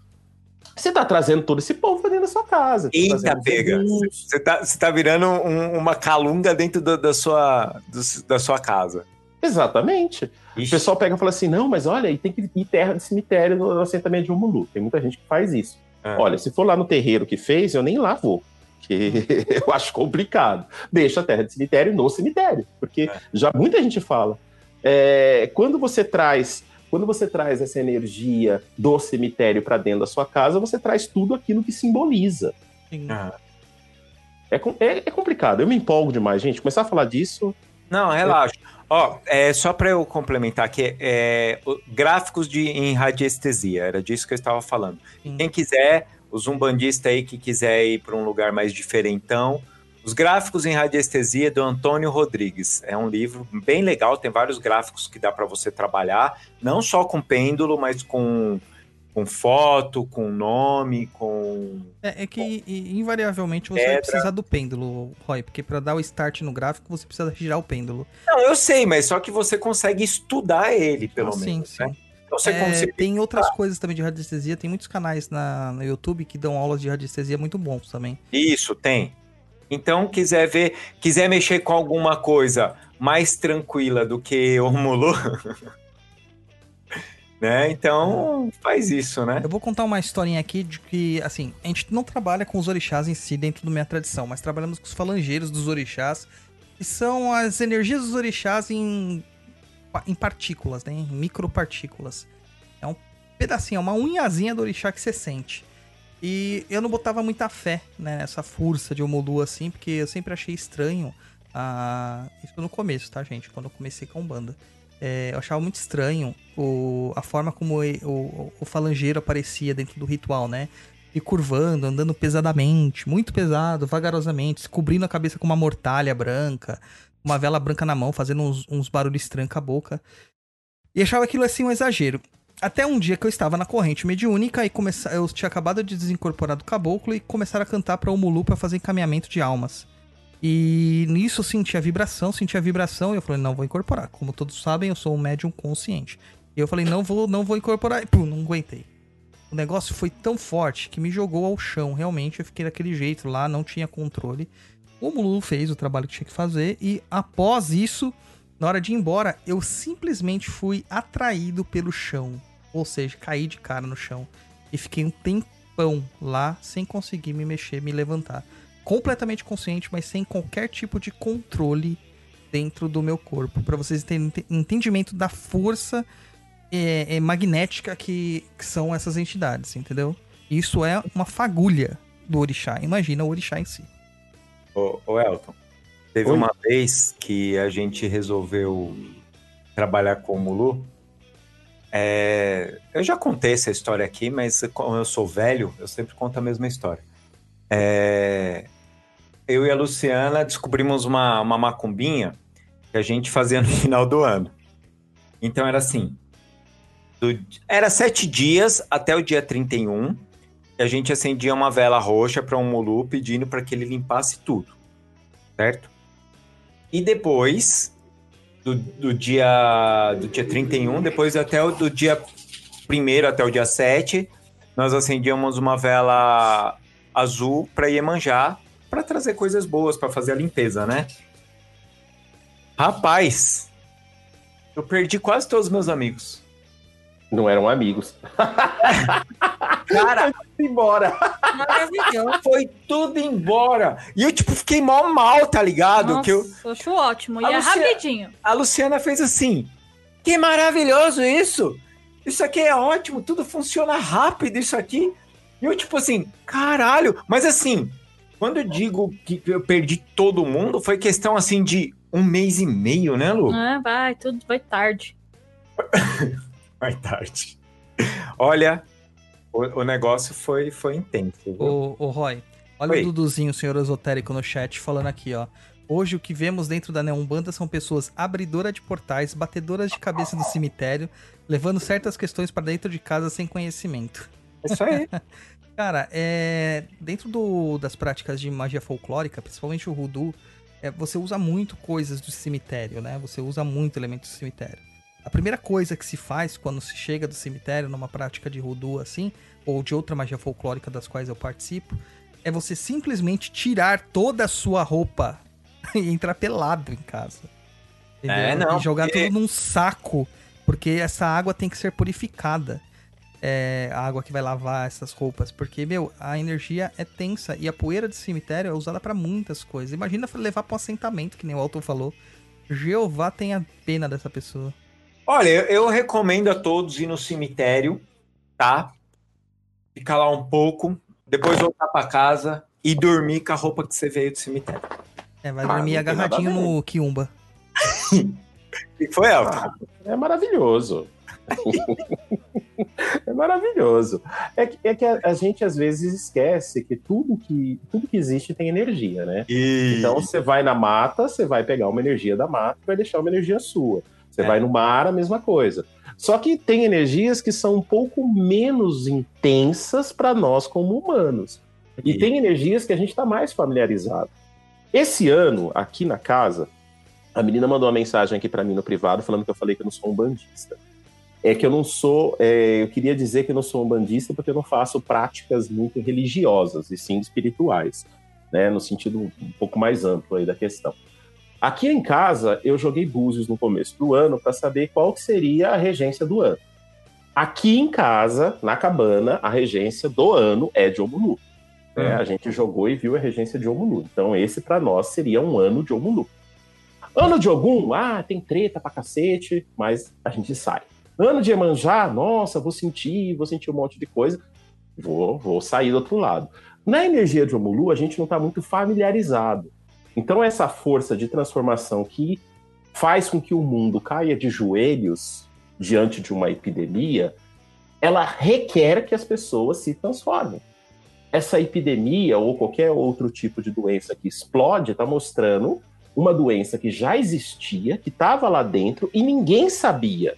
Você tá trazendo todo esse povo pra dentro da sua casa. Tá Eita, pega. Você tá, tá virando um- uma calunga dentro do- da, sua, do- da sua casa. Exatamente. O Ixi, pessoal pega e fala assim: não, mas olha, tem que ir terra de cemitério no assentamento de Umulu. Tem muita gente que faz isso. é. Olha, se for lá no terreiro que fez, eu nem lá vou. Porque eu acho complicado. Deixa a terra de cemitério no cemitério. Porque É. já muita gente fala. é, quando você traz. Quando você traz essa energia do cemitério para dentro da sua casa, você traz tudo aquilo que simboliza. Sim. Ah. É, com- é- é complicado. Eu me empolgo demais, gente. Começar a falar disso. Não, relaxa. Ó, é, só para eu complementar aqui, é, o- gráficos de, em radiestesia, era disso que eu estava falando. Sim. Quem quiser, o zumbandista aí que quiser ir para um lugar mais diferentão, os gráficos em radiestesia do Antônio Rodrigues. É um livro bem legal, tem vários gráficos que dá para você trabalhar, não só com pêndulo, mas com, com foto, com nome, com. É, é que i- invariavelmente você Pedra. vai precisar do pêndulo, Roy, porque pra dar o start no gráfico você precisa girar o pêndulo. Não, eu sei, mas só que você consegue estudar ele, pelo Ah, menos. sim, né? sim. Então você É, consegue. tem outras coisas também de radiestesia, tem muitos canais na, no YouTube que dão aulas de radiestesia muito bons também. Isso, tem. Então, quiser ver, quiser mexer com alguma coisa mais tranquila do que o Mulu, né? Então, faz isso, né? Eu vou contar uma historinha aqui de que, assim, a gente não trabalha com os orixás em si dentro da minha tradição, mas trabalhamos com os falangeiros dos orixás, que são as energias dos orixás em, em partículas, né? Em micropartículas. É um pedacinho, é uma unhazinha do orixá que você sente. E eu não botava muita fé né, nessa força de Omolu assim, porque eu sempre achei estranho. ah, isso no começo, tá, gente? Quando eu comecei com a Umbanda. É, eu achava muito estranho o, a forma como e- o, o falangeiro aparecia dentro do ritual, né? E curvando, andando pesadamente, muito pesado, vagarosamente, se cobrindo a cabeça com uma mortalha branca, uma vela branca na mão, fazendo uns, uns barulhos estranhos com a boca. E achava aquilo assim um exagero. Até um dia que eu estava na corrente mediúnica e começa... eu tinha acabado de desincorporar do caboclo e começaram a cantar para o Mulu para fazer encaminhamento de almas. E nisso eu senti a vibração, senti a vibração e eu falei, não vou incorporar. Como todos sabem, eu sou um médium consciente. E eu falei, não vou, não vou incorporar. E pum, não aguentei. O negócio foi tão forte que me jogou ao chão. Realmente, eu fiquei daquele jeito lá, não tinha controle. O Mulu fez o trabalho que tinha que fazer e após isso, na hora de ir embora, eu simplesmente fui atraído pelo chão. Ou seja, caí de cara no chão. E fiquei um tempão lá sem conseguir me mexer, me levantar. Completamente consciente, mas sem qualquer tipo de controle dentro do meu corpo. Pra vocês terem ente- entendimento da força é, é, magnética que, que são essas entidades, entendeu? Isso é uma fagulha do orixá. Imagina o orixá em si. Ô, ô Elton, teve Oi. uma vez que a gente resolveu trabalhar com o Mulu. É, eu já contei essa história aqui, mas como eu sou velho, eu sempre conto a mesma história. É, eu e a Luciana descobrimos uma, uma macumbinha que a gente fazia no final do ano. Então era assim: do- era sete dias até o dia 31 e a gente acendia uma vela roxa para um Mulu pedindo para que ele limpasse tudo, certo? E depois do, do dia do dia 31, depois até o do dia 1 até o dia 7, nós acendíamos uma vela azul para Iemanjá para trazer coisas boas, para fazer a limpeza, né? Rapaz, eu perdi quase todos os meus amigos. Não eram amigos. Cara, Embora. Maravilhoso. foi tudo embora. E eu, tipo, fiquei mal mal, tá ligado? Nossa, Que eu, eu acho ótimo. E A é rapidinho. a Luciana fez assim: Que maravilhoso isso! Isso aqui é ótimo, tudo funciona rápido, isso aqui. E eu, tipo assim, caralho. Mas assim, quando eu digo que eu perdi todo mundo, foi questão assim de um mês e meio, né, Lu? É, vai, tudo vai tarde. Vai tarde. Olha, o, o negócio foi, foi intenso. Ô, ô Roy, olha Oi. o Duduzinho, o senhor esotérico, no chat, falando aqui, ó. Hoje o que vemos dentro da Neombanda são pessoas abridoras de portais, batedoras de cabeça do cemitério, levando certas questões pra dentro de casa sem conhecimento. É isso aí. Cara, é, dentro do- das práticas de magia folclórica, principalmente o voodoo, é, você usa muito coisas do cemitério, né? Você usa muito elementos do cemitério. A primeira coisa que se faz quando se chega do cemitério numa prática de Rudu assim, ou de outra magia folclórica das quais eu participo, é você simplesmente tirar toda a sua roupa e entrar pelado em casa. Entendeu? É, não, E jogar porque- tudo num saco, porque essa água tem que ser purificada. É, a água que vai lavar essas roupas, porque, meu, a energia é tensa e a poeira de cemitério é usada pra muitas coisas. Imagina levar pra um assentamento, que nem o Alton falou. Jeová tenha pena dessa pessoa. Olha, eu recomendo a todos ir no cemitério, tá? Ficar lá um pouco, depois voltar pra casa e dormir com a roupa que você veio do cemitério. É, vai Ah, dormir agarradinho no Kiumba. E foi, Elton? É maravilhoso. é maravilhoso. É que, é que a, a gente às vezes esquece que tudo que, tudo que existe tem energia, né? E... Então você vai na mata, você vai pegar uma energia da mata e vai deixar uma energia sua. Você É. vai no mar, a mesma coisa. Só que tem energias que são um pouco menos intensas para nós como humanos. E E- tem energias que a gente está mais familiarizado. Esse ano, aqui na casa, a menina mandou uma mensagem aqui para mim no privado falando que eu falei que eu não sou um bandista. É que eu não sou. é, eu queria dizer que eu não sou um bandista porque eu não faço práticas muito religiosas, e sim espirituais, né? No sentido um pouco mais amplo aí da questão. Aqui em casa, eu joguei búzios no começo do ano para saber qual que seria a regência do ano. Aqui em casa, na cabana, a regência do ano é de Omulu. né? Hum. A gente jogou e viu a regência de Omulu. Então, esse para nós seria um ano de Omulu. Ano de Ogum, ah, tem treta pra cacete, mas a gente sai. Ano de Emanjá, nossa, vou sentir, vou sentir um monte de coisa, vou, vou sair do outro lado. Na energia de Omulu, a gente não está muito familiarizado. Então, essa força de transformação que faz com que o mundo caia de joelhos diante de uma epidemia, ela requer que as pessoas se transformem. Essa epidemia ou qualquer outro tipo de doença que explode está mostrando uma doença que já existia, que estava lá dentro e ninguém sabia.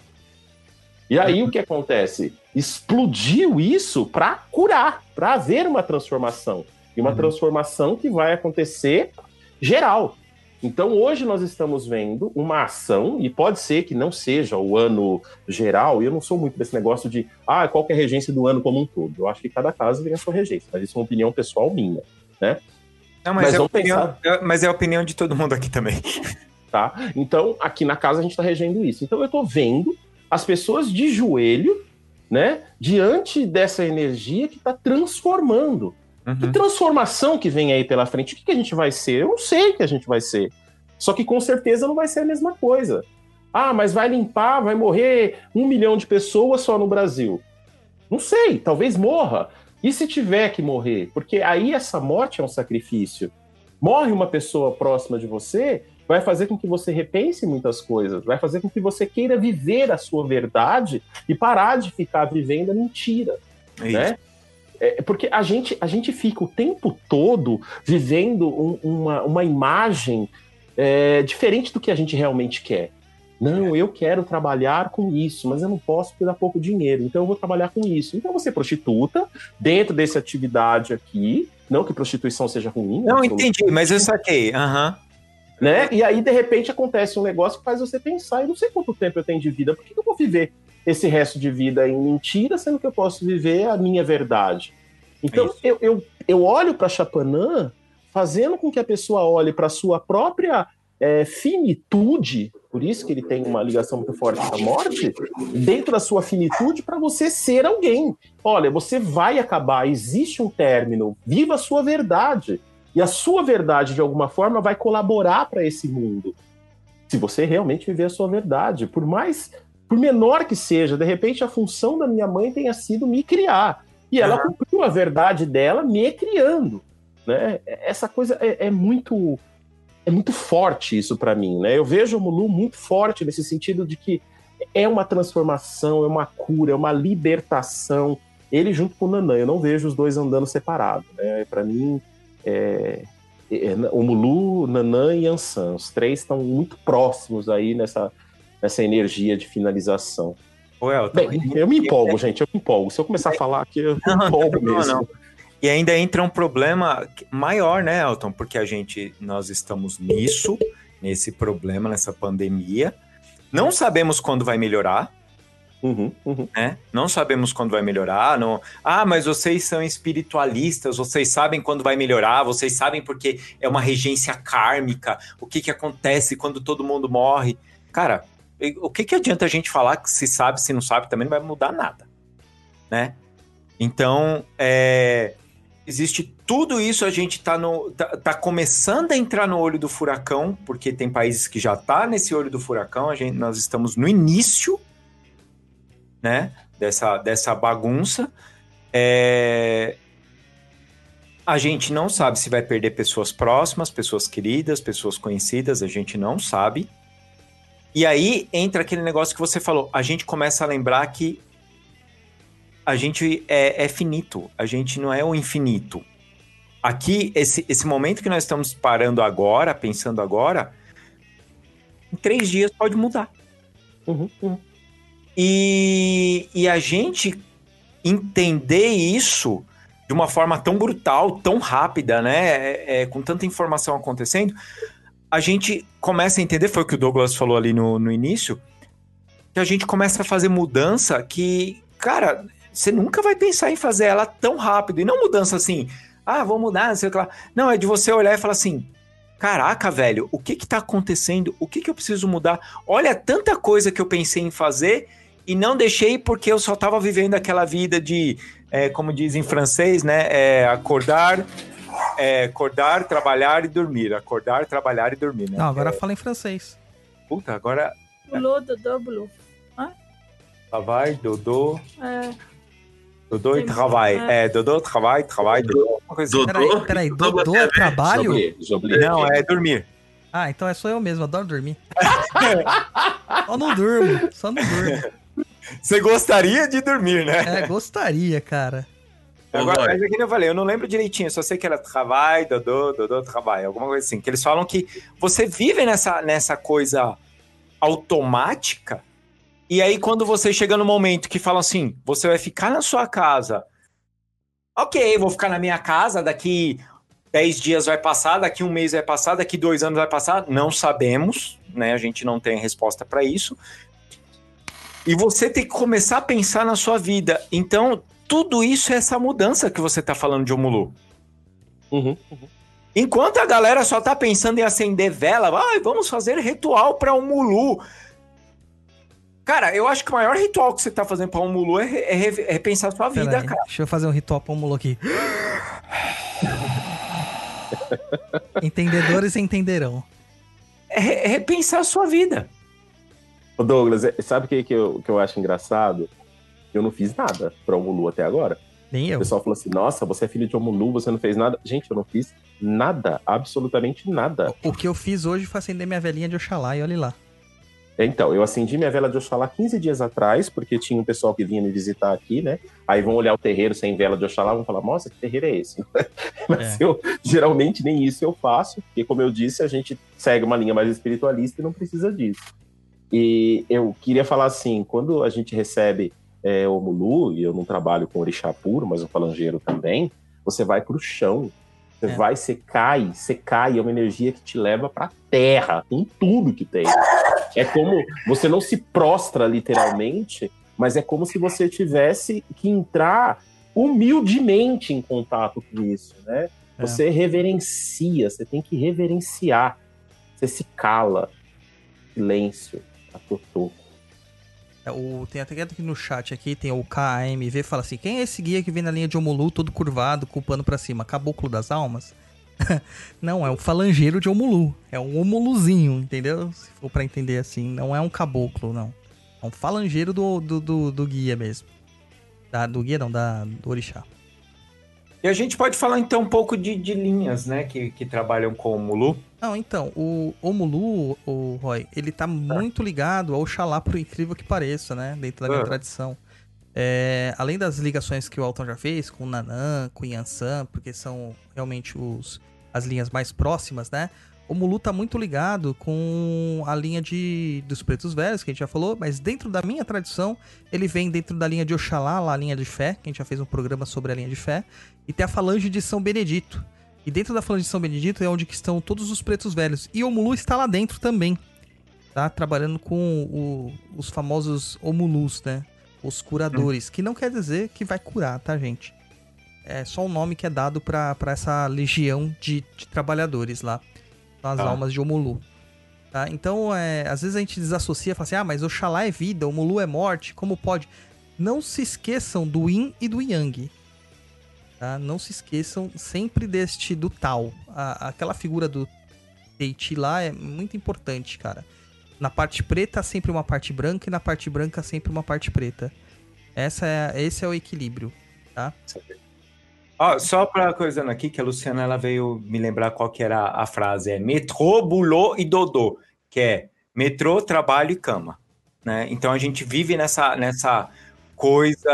E aí o que acontece? Explodiu isso para curar, para haver uma transformação. E uma Uhum. transformação que vai acontecer geral. Então hoje nós estamos vendo uma ação, e pode ser que não seja o ano geral, e eu não sou muito desse negócio de ah, qual que é a regência do ano como um todo. Eu acho que cada caso tem a sua regência, mas isso é uma opinião pessoal minha. Não, mas, Mas é opinião, é- mas é a opinião de todo mundo aqui também. tá? Então, aqui na casa a gente está regendo isso. Então, eu estou vendo as pessoas de joelho, né, diante dessa energia que está transformando. Que Uhum. transformação que vem aí pela frente? O que, que a gente vai ser? Eu não sei o que a gente vai ser. Só que com certeza não vai ser a mesma coisa. Ah, mas vai limpar, vai morrer um milhão de pessoas só no Brasil. Não sei, talvez morra. E se tiver que morrer? Porque aí essa morte é um sacrifício. Morre uma pessoa próxima de você, vai fazer com que você repense muitas coisas, vai fazer com que você queira viver a sua verdade e parar de ficar vivendo a mentira Isso. né? É, porque a gente, a gente fica o tempo todo vivendo um- uma, uma imagem é, diferente do que a gente realmente quer. Não, eu quero trabalhar com isso, mas eu não posso porque dá pouco dinheiro, então eu vou trabalhar com isso. Então você prostituta dentro dessa atividade aqui, não que prostituição seja ruim, Não, entendi, mas eu saquei. Aham. né? E aí, de repente, acontece um negócio que faz você pensar, eu não sei quanto tempo eu tenho de vida, por que eu vou viver esse resto de vida em mentira, sendo que eu posso viver a minha verdade? Então, Isso. eu, eu, eu olho para Chapanã fazendo com que a pessoa olhe para sua própria é, finitude, por isso que ele tem uma ligação muito forte com a morte, dentro da sua finitude para você ser alguém. Olha, você vai acabar, existe um término, viva a sua verdade. E a sua verdade, de alguma forma, vai colaborar para esse mundo. Se você realmente viver a sua verdade, por mais, por menor que seja, de repente a função da minha mãe tenha sido me criar. E ela Aham. cumpriu a verdade dela me criando. Né? Essa coisa é, é muito é muito forte isso para mim, né? Eu vejo o Mulu muito forte nesse sentido de que é uma transformação, é uma cura, é uma libertação. Ele junto com o Nanã, eu não vejo os dois andando separados, né? Para mim, é, é, o Mulu, Nanã e Ansan, os três estão muito próximos aí nessa, nessa energia de finalização. Elton, Bem, eu me empolgo, gente, eu me empolgo. Se eu começar a falar aqui, eu me empolgo não, mesmo. não. E ainda entra um problema maior, né, Elton? Porque a gente, nós estamos nisso, nesse problema, nessa pandemia. Não sabemos quando vai melhorar, Uhum, uhum. né? Não sabemos quando vai melhorar. Não... Ah, mas vocês são espiritualistas, vocês sabem quando vai melhorar, vocês sabem porque é uma regência kármica, o que, que acontece quando todo mundo morre. Cara, o que, que adianta a gente falar que se sabe, se não sabe, também não vai mudar nada, né? Então, é, existe tudo isso, a gente tá, no, tá, tá começando a entrar no olho do furacão, porque tem países que já tá nesse olho do furacão, a gente, nós estamos no início, né, dessa, dessa bagunça. É, A gente não sabe se vai perder pessoas próximas, pessoas queridas, pessoas conhecidas, a gente não sabe. E aí entra aquele negócio que você falou, a gente começa a lembrar que a gente é, é finito, a gente não é o infinito. Aqui, esse, esse momento que nós estamos parando agora, pensando agora, em três dias pode mudar. Uhum, uhum. E, e a gente entender isso de uma forma tão brutal, tão rápida, né? É, é, com tanta informação acontecendo, a gente começa a entender, foi o que o Douglas falou ali no, no início, que a gente começa a fazer mudança que, cara, você nunca vai pensar em fazer ela tão rápido. E não mudança assim, ah, vou mudar, não sei o que lá. Não, é de você olhar e falar assim, caraca, velho, o que que tá acontecendo? O que que eu preciso mudar? Olha tanta coisa que eu pensei em fazer e não deixei porque eu só tava vivendo aquela vida de, é, como diz em francês, né, é, acordar, é, acordar, trabalhar e dormir. Acordar, trabalhar e dormir, né? Não, agora fala em francês. Puta, agora Blue, Dodô, Blue. trabalho, dodô, É, dodô e trabalho. é. É, dodô, trabalho, trabalho, dodô. Uma coisa assim. Dodô? Peraí, peraí, Dodô é a trabalho? Não, é dormir. Ah, então é só eu mesmo, adoro dormir. só não durmo, só não durmo. Você gostaria de dormir, né? É, gostaria, cara. Agora, mas é que eu falei, eu não lembro direitinho, só sei que era trabalho, dodô, dodô, trabalho, alguma coisa assim. Que eles falam que você vive nessa, nessa coisa automática, e aí quando você chega no momento que fala assim, você vai ficar na sua casa, ok, vou ficar na minha casa, daqui 10 dias vai passar, daqui um mês vai passar, daqui dois anos vai passar, não sabemos, né? A gente não tem resposta para isso. E você tem que começar a pensar na sua vida. Então, tudo isso é essa mudança que você tá falando de Omulu. Uhum. Enquanto a galera só tá pensando em acender vela, ai, vamos fazer ritual para um Mulu. Cara, eu acho que o maior ritual que você tá fazendo para um Mulu é, re- é re- é repensar a sua vida, Peraí, cara. deixa eu fazer um ritual pômulo aqui. Entendedores entenderão. É, re- é repensar a sua vida. Ô Douglas, é- sabe o que, que, eu, que eu acho engraçado? Eu não fiz nada pra Omulu até agora. Nem O eu. pessoal falou assim: nossa, você é filho de Omulu, você não fez nada. Gente, eu não fiz nada, absolutamente nada. O que eu fiz hoje foi acender minha velhinha de Oxalá e olhe lá. Então, eu acendi minha vela de Oxalá 15 dias atrás, porque tinha um pessoal que vinha me visitar aqui, né? Aí vão olhar o terreiro sem vela de Oxalá, vão falar, nossa, que terreiro é esse? Mas É. eu, geralmente, nem isso eu faço, porque, como eu disse, a gente segue uma linha mais espiritualista e não precisa disso. E eu queria falar assim, quando a gente recebe é, o Mulu, e eu não trabalho com orixá puro, mas o falangeiro também, você vai pro chão, você É. vai, você cai, você cai, é uma energia que te leva pra terra, com tudo que tem. É como você não se prostra literalmente, mas é como se você tivesse que entrar humildemente em contato com isso, né? É. Você reverencia, você tem que reverenciar. Você se cala. Silêncio. Atotô. É, O, tem até aqui no chat aqui, tem o KAMV, fala assim, quem é esse guia que vem na linha de Omulu, todo curvado, com o pano pra cima? Caboclo das almas? não, é um falangeiro de Omulu. É um Omuluzinho, entendeu? Se for pra entender assim, não é um caboclo, não. É um falangeiro do, do, do, do guia mesmo. Da, do guia não, da, do orixá. E a gente pode falar então um pouco de, de linhas, né, que, que trabalham com o Mulu. Não, então, o Omulu, o Roy, ele tá muito ligado ao Xalá, por incrível que pareça, né? Dentro da minha Ah. tradição. É, além das ligações que o Alton já fez com o Nanã, com o Yansan, porque são realmente os, as linhas mais próximas, né? O Mulu tá muito ligado com a linha de dos pretos velhos, que a gente já falou, mas dentro da minha tradição, ele vem dentro da linha de Oxalá, lá a linha de fé, que a gente já fez um programa sobre a linha de fé, e tem a falange de São Benedito. E dentro da falange de São Benedito é onde que estão todos os pretos velhos. E o Mulu está lá dentro também. tá trabalhando com o- os famosos homulus, né? Os curadores, que não quer dizer que vai curar, tá, gente? É só o nome que é dado pra pra essa legião de, de trabalhadores lá. São as Tá. almas de Omulu. Tá? Então, é, às vezes a gente desassocia e fala assim: ah, mas Oxalá é vida, Omulu é morte, como pode? Não se esqueçam do Yin e do Yang. Tá? Não se esqueçam sempre deste do Tal. A- aquela figura do Teiti lá é muito importante, cara. Na parte preta sempre uma parte branca e na parte branca sempre uma parte preta. Essa é, esse é o equilíbrio, tá? Ó, só para coisando aqui, que a Luciana ela veio me lembrar qual que era a frase. É metrô, bulô e dodô. Que é metrô, trabalho e cama. Né? Então a gente vive nessa, nessa coisa...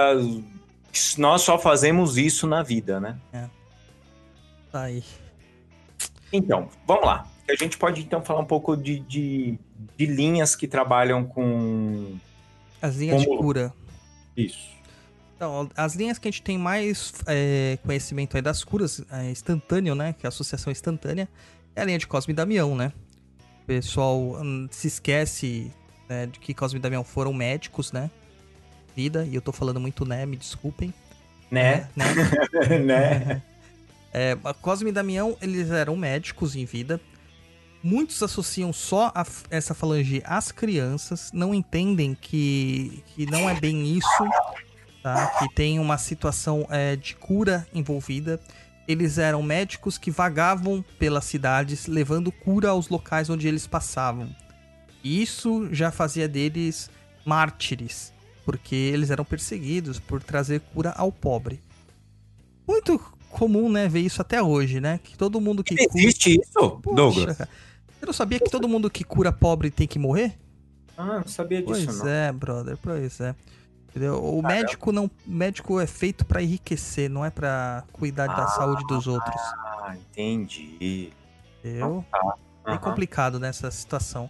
Nós só fazemos isso na vida, né? Tá aí. Então, vamos lá. A gente pode então falar um pouco de, de, de linhas que trabalham com As linhas de Como- cura. isso. Então, as linhas que a gente tem mais é, conhecimento aí das curas é, instantâneo, né? Que é a associação instantânea, é a linha de Cosme e Damião, né? O pessoal hum, se esquece né, de que Cosme e Damião foram médicos, né? Vida, e eu tô falando muito né, me desculpem. Né? né? né? É, a Cosme e Damião, eles eram médicos em vida. Muitos associam só a essa falange às crianças, não entendem que, que não é bem isso, tá? Que tem uma situação é, de cura envolvida. Eles eram médicos que vagavam pelas cidades, levando cura aos locais onde eles passavam. E isso já fazia deles mártires, porque eles eram perseguidos por trazer cura ao pobre. Muito comum, né, ver isso até hoje, né? Que todo mundo que cura. Existe isso, Poxa, Douglas? cara. Você não sabia que todo mundo que cura pobre tem que morrer? Ah, não sabia disso, Pois não. é, brother, pois é. Entendeu? O médico não, o médico é feito pra enriquecer, não é pra cuidar da Ah. saúde dos outros. Ah, entendi. Entendeu? É Aham. complicado nessa situação.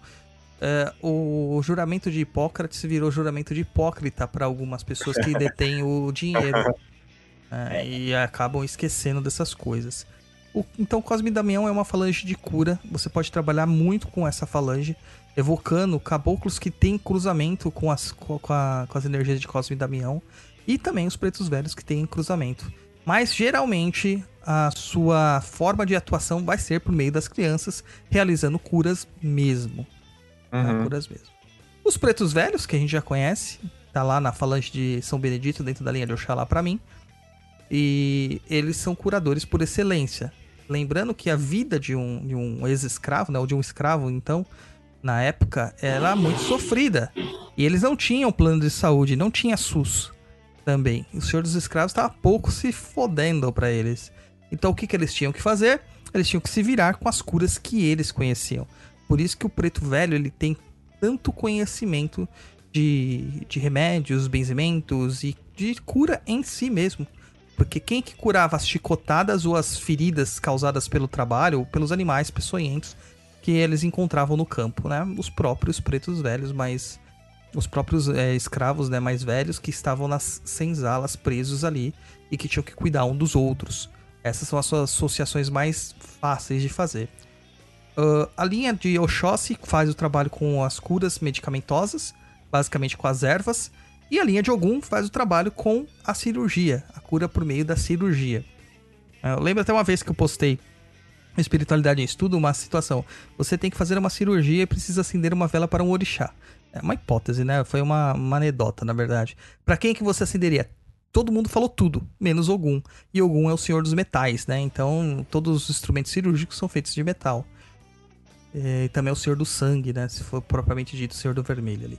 É, o juramento de Hipócrates virou juramento de hipócrita para algumas pessoas que detêm o dinheiro. É, E acabam esquecendo dessas coisas. O- então, Cosme e Damião é uma falange de cura. Você pode trabalhar muito com essa falange, evocando caboclos que têm cruzamento com as, co- com, a- com as energias de Cosme e Damião. E também os pretos velhos que têm cruzamento. Mas geralmente a sua forma de atuação vai ser por meio das crianças, realizando curas mesmo. Tá? Uhum. Curas mesmo. Os pretos velhos, que a gente já conhece, tá lá na falange de São Benedito, dentro da linha de Oxalá pra mim. E eles são curadores por excelência. Lembrando que a vida de um, de um ex-escravo, né, ou de um escravo, então, na época, era muito sofrida. E eles não tinham plano de saúde, não tinha SUS também. O Senhor dos Escravos estava pouco se fodendo pra eles. Então o que, que eles tinham que fazer? Eles tinham que se virar com as curas que eles conheciam. Por isso que o preto velho ele tem tanto conhecimento de, de remédios, benzimentos e de cura em si mesmo. Porque quem que curava as chicotadas ou as feridas causadas pelo trabalho ou pelos animais peçonhentos que eles encontravam no campo, né? Os próprios pretos velhos, mas os próprios é, escravos, né, mais velhos que estavam nas senzalas presos ali e que tinham que cuidar um dos outros. Essas são as suas associações mais fáceis de fazer. Ah, a linha de Oxóssi faz o trabalho com as curas medicamentosas, basicamente com as ervas, e a linha de Ogum faz o trabalho com a cirurgia, a cura por meio da cirurgia. Ah, Eu lembro até uma vez que eu postei Espiritualidade em Estudo uma situação. Você tem que fazer uma cirurgia e precisa acender uma vela para um orixá. É uma hipótese, né? Foi uma, uma anedota, na verdade. Pra quem que você acenderia? Todo mundo falou tudo, menos Ogum. E Ogum é o senhor dos metais, né? Então, todos os instrumentos cirúrgicos são feitos de metal. É, E também é o senhor do sangue, né? Se for propriamente dito, o senhor do vermelho ali.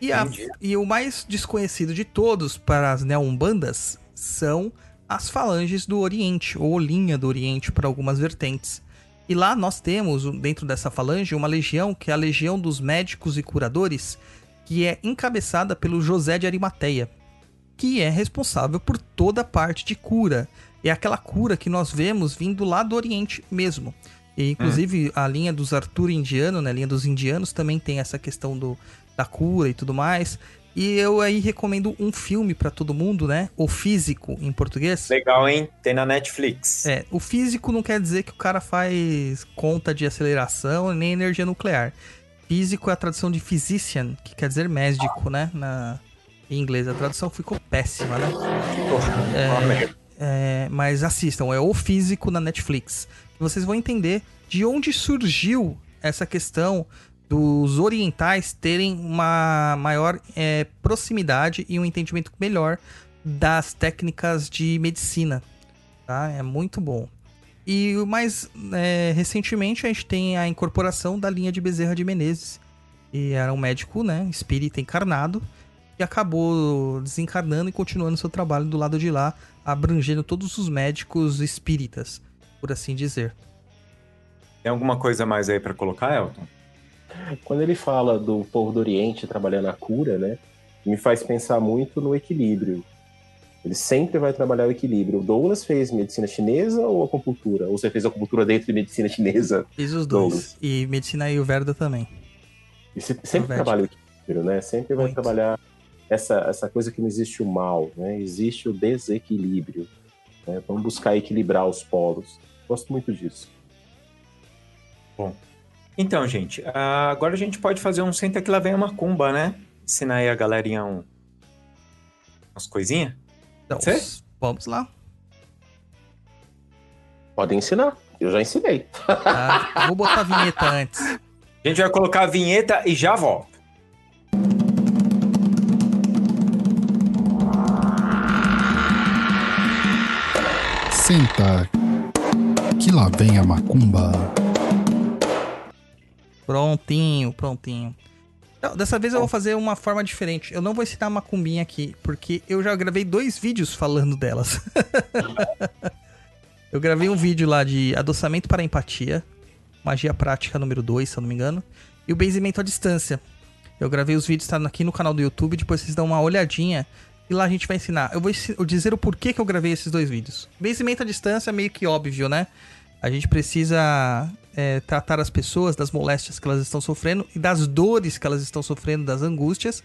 E, a- e o mais desconhecido de todos para as neumbandas são as falanges do Oriente, ou linha do Oriente para algumas vertentes. E lá nós temos, dentro dessa falange, uma legião que é a Legião dos Médicos e Curadores, que é encabeçada pelo José de Arimateia, que é responsável por toda a parte de cura. É aquela cura que nós vemos vindo lá do Oriente mesmo. E, inclusive, a linha dos Arthur indiano, né, a linha dos indianos, também tem essa questão do, da cura e tudo mais. E eu aí recomendo um filme pra todo mundo, né? O Físico, em português. Legal, hein? Tem na Netflix. É, o físico não quer dizer que o cara faz conta de aceleração nem energia nuclear. Físico é a tradução de physician, que quer dizer médico, né? Na, em inglês. A tradução ficou péssima, né? É, é, mas assistam, é O Físico na Netflix. Vocês vão entender de onde surgiu essa questão dos orientais terem uma maior é, proximidade e um entendimento melhor das técnicas de medicina. Tá? É muito bom. E mais é, recentemente a gente tem a incorporação da linha de Bezerra de Menezes. E era um médico, né, espírita encarnado, que acabou desencarnando e continuando seu trabalho do lado de lá, abrangendo todos os médicos espíritas, por assim dizer. Tem alguma coisa mais aí para colocar, Elton? Quando ele fala do povo do Oriente trabalhando a cura, né, me faz pensar muito no equilíbrio. Ele sempre vai trabalhar o equilíbrio. O Douglas fez medicina chinesa ou acupuntura? Ou você fez acupuntura dentro de medicina chinesa? Fiz os dois. Douglas? E medicina ayurveda também. E você sempre trabalha o equilíbrio, né? Sempre vai muito. trabalhar essa, essa coisa que não existe o mal, né? Existe o desequilíbrio. Né? Vamos buscar equilibrar os polos. Gosto muito disso. Bom, então, gente, agora a gente pode fazer um senta que lá vem a macumba, né? Ensinar aí a galerinha um... umas coisinhas. Então, vamos lá. Pode ensinar. Eu já ensinei. Ah, vou botar a vinheta antes. A gente vai colocar a vinheta e já volta. Senta que lá vem a macumba. Prontinho, prontinho. Então, dessa vez eu vou fazer uma forma diferente. Eu não vou ensinar macumbinha aqui, porque eu já gravei dois vídeos falando delas. eu gravei um vídeo lá de adoçamento para empatia, magia prática número 2, se eu não me engano, e o benzimento à distância. Eu gravei os vídeos, tá aqui no canal do YouTube, depois vocês dão uma olhadinha e lá a gente vai ensinar. Eu vou dizer o porquê que eu gravei esses dois vídeos. Benzimento à distância é meio que óbvio, né? A gente precisa é, tratar as pessoas das moléstias que elas estão sofrendo e das dores que elas estão sofrendo, das angústias,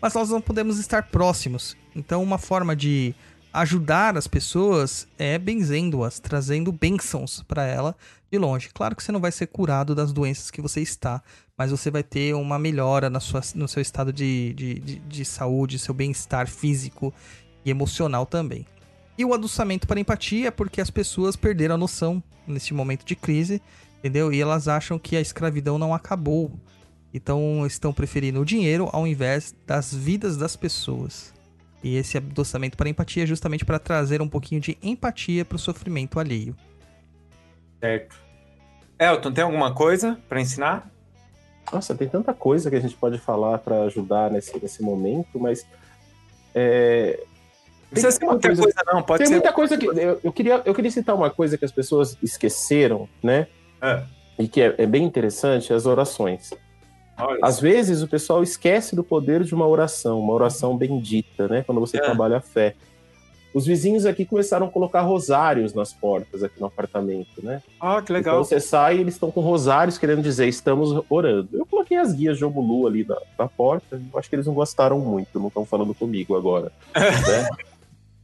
mas nós não podemos estar próximos. Então, uma forma de ajudar as pessoas é benzendo-as, trazendo bênçãos para ela de longe. Claro que você não vai ser curado das doenças que você está, mas você vai ter uma melhora na sua, no seu estado de, de, de, de saúde, seu bem-estar físico e emocional também. E o adoçamento para empatia é porque as pessoas perderam a noção nesse momento de crise, entendeu? E elas acham que a escravidão não acabou. Então estão preferindo o dinheiro ao invés das vidas das pessoas. E esse adoçamento para empatia é justamente para trazer um pouquinho de empatia para o sofrimento alheio. Certo. Elton, tem alguma coisa para ensinar? Nossa, tem tanta coisa que a gente pode falar para ajudar nesse, nesse momento, mas é, precisa ser muita coisa, coisa, não, pode tem ser. muita coisa que. Eu, eu, queria, eu queria citar uma coisa que as pessoas esqueceram, né? É. E que é, é, bem interessante, as orações. Olha Às vezes o pessoal esquece do poder de uma oração, uma oração bendita, né? Quando você é. trabalha a fé. Os vizinhos aqui começaram a colocar rosários nas portas aqui no apartamento, né? Ah, que legal. Então você sai e eles estão com rosários querendo dizer estamos orando. Eu coloquei as guias de Omulu ali na, na porta. Eu acho que eles não gostaram muito, não estão falando comigo agora. né?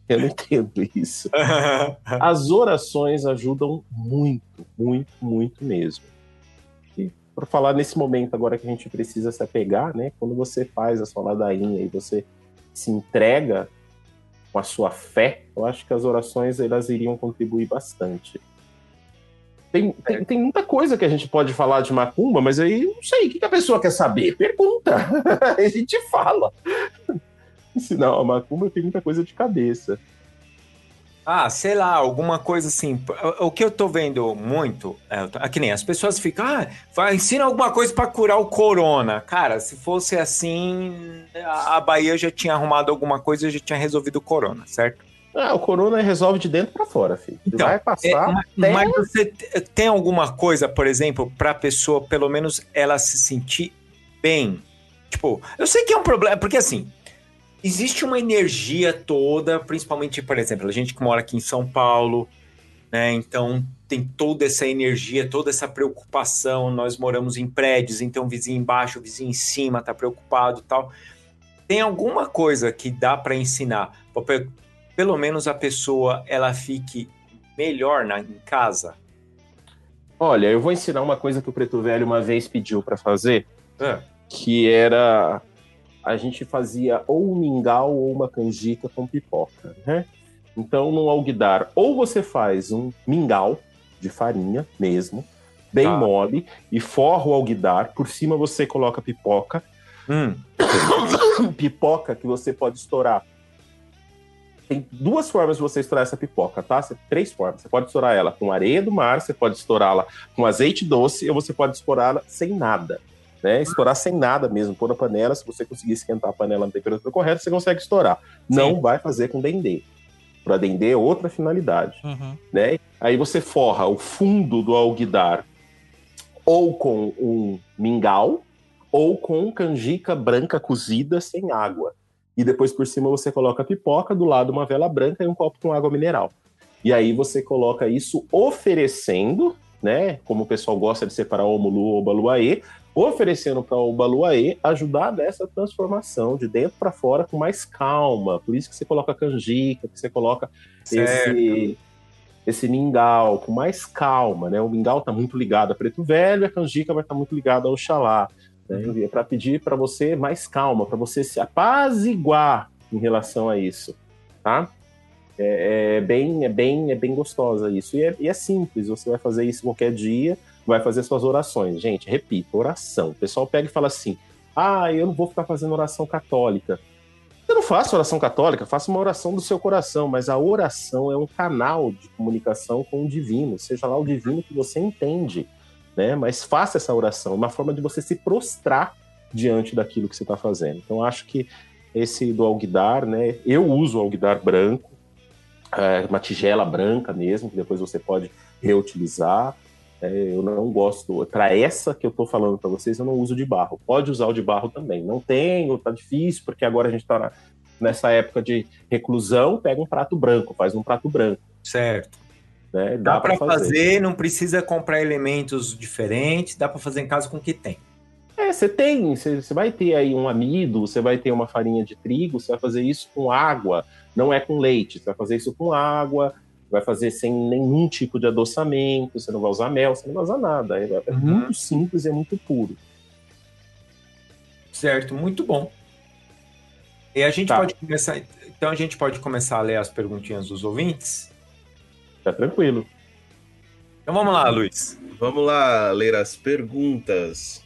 Eu não entendo isso. As orações ajudam muito, muito, muito mesmo. Para falar nesse momento agora que a gente precisa se apegar, né? Quando você faz a sua ladainha e você se entrega com a sua fé, eu acho que as orações elas iriam contribuir bastante. Tem, tem, tem, muita coisa que a gente pode falar de macumba, mas aí não sei, o que a pessoa quer saber? Pergunta. a gente fala ensinar a macumba, tem muita coisa de cabeça. Ah, sei lá, alguma coisa assim. O que eu tô vendo muito, é, aqui nem as pessoas ficam, ah, vai, ensina alguma coisa para curar o corona. Cara, se fosse assim, a Bahia já tinha arrumado alguma coisa e já tinha resolvido o corona, certo? Ah, o corona resolve de dentro para fora, filho. Então, vai passar. É, mas, mas você tem alguma coisa, por exemplo, para a pessoa, pelo menos, ela se sentir bem? Tipo, eu sei que é um problema, porque assim, existe uma energia toda, principalmente, por exemplo, a gente que mora aqui em São Paulo, né? Então tem toda essa energia, toda essa preocupação. Nós moramos em prédios, então o vizinho embaixo, o vizinho em cima tá preocupado, tal. Tem alguma coisa que dá para ensinar, pelo menos a pessoa ela fique melhor na, em casa? Olha, eu vou ensinar uma coisa que o Preto Velho uma vez pediu para fazer, É. que era a gente fazia ou um mingau ou uma canjica com pipoca, né? Então, no alguidar, ou você faz um mingau de farinha mesmo, bem Tá. mole, e forra o alguidar, por cima você coloca pipoca, Hum, pipoca que você pode estourar. Tem duas formas de você estourar essa pipoca, tá? Três formas. Você pode estourar ela com areia do mar, você pode estourá-la com azeite doce, ou você pode estourá-la sem nada. Né? Estourar sem nada mesmo, pôr na panela. Se você conseguir esquentar a panela na temperatura correta, você consegue estourar. Não vai fazer com dendê. Para dendê é outra finalidade Uhum. né? Aí você forra o fundo do alguidar ou com um mingau ou com canjica branca cozida sem água. E depois por cima você coloca a pipoca, do lado uma vela branca e um copo com água mineral. E aí você coloca isso oferecendo, né? Como o pessoal gosta de separar o Omulu ou o Baluaê, oferecendo para o Baluaê ajudar nessa transformação de dentro para fora com mais calma. Por isso que você coloca canjica, que você coloca certo. esse, esse mingau com mais calma, né? O mingau tá muito ligado a preto velho, e a canjica vai estar muito ligada ao Oxalá. Né? É para pedir para você mais calma, para você se apaziguar em relação a isso, tá? É, é bem, é bem, é bem gostosa isso e é, e é simples. Você vai fazer isso qualquer dia, vai fazer suas orações, gente. Repito, oração. O pessoal pega e fala assim: ah, eu não vou ficar fazendo oração católica. Eu não faço oração católica, faço uma oração do seu coração, mas a oração é um canal de comunicação com o divino, seja lá o divino que você entende, né? Mas faça essa oração, uma forma de você se prostrar diante daquilo que você está fazendo. Então, acho que esse do alguidar, né? Eu uso o alguidar branco, é, uma tigela branca mesmo, que depois você pode reutilizar. É, eu não gosto, para essa que eu estou falando para vocês, eu não uso de barro. Pode usar o de barro também. Não tenho, tá difícil, porque agora a gente está nessa época de reclusão. Pega um prato branco, faz um prato branco. Certo. Né? Dá, Dá, para fazer. fazer. não precisa comprar elementos diferentes, dá para fazer em casa com o que tem. É, você tem, você, você vai ter aí um amido, você vai ter uma farinha de trigo, você vai fazer isso com água, não é com leite, você vai fazer isso com água, vai fazer sem nenhum tipo de adoçamento, você não vai usar mel, você não vai usar nada. É, é Uhum. muito simples, é muito puro. Certo, muito bom. E a gente Tá. pode começar. Então a gente pode começar a ler as perguntinhas dos ouvintes? Tá tranquilo. Então vamos lá, Luiz. Vamos lá ler as perguntas.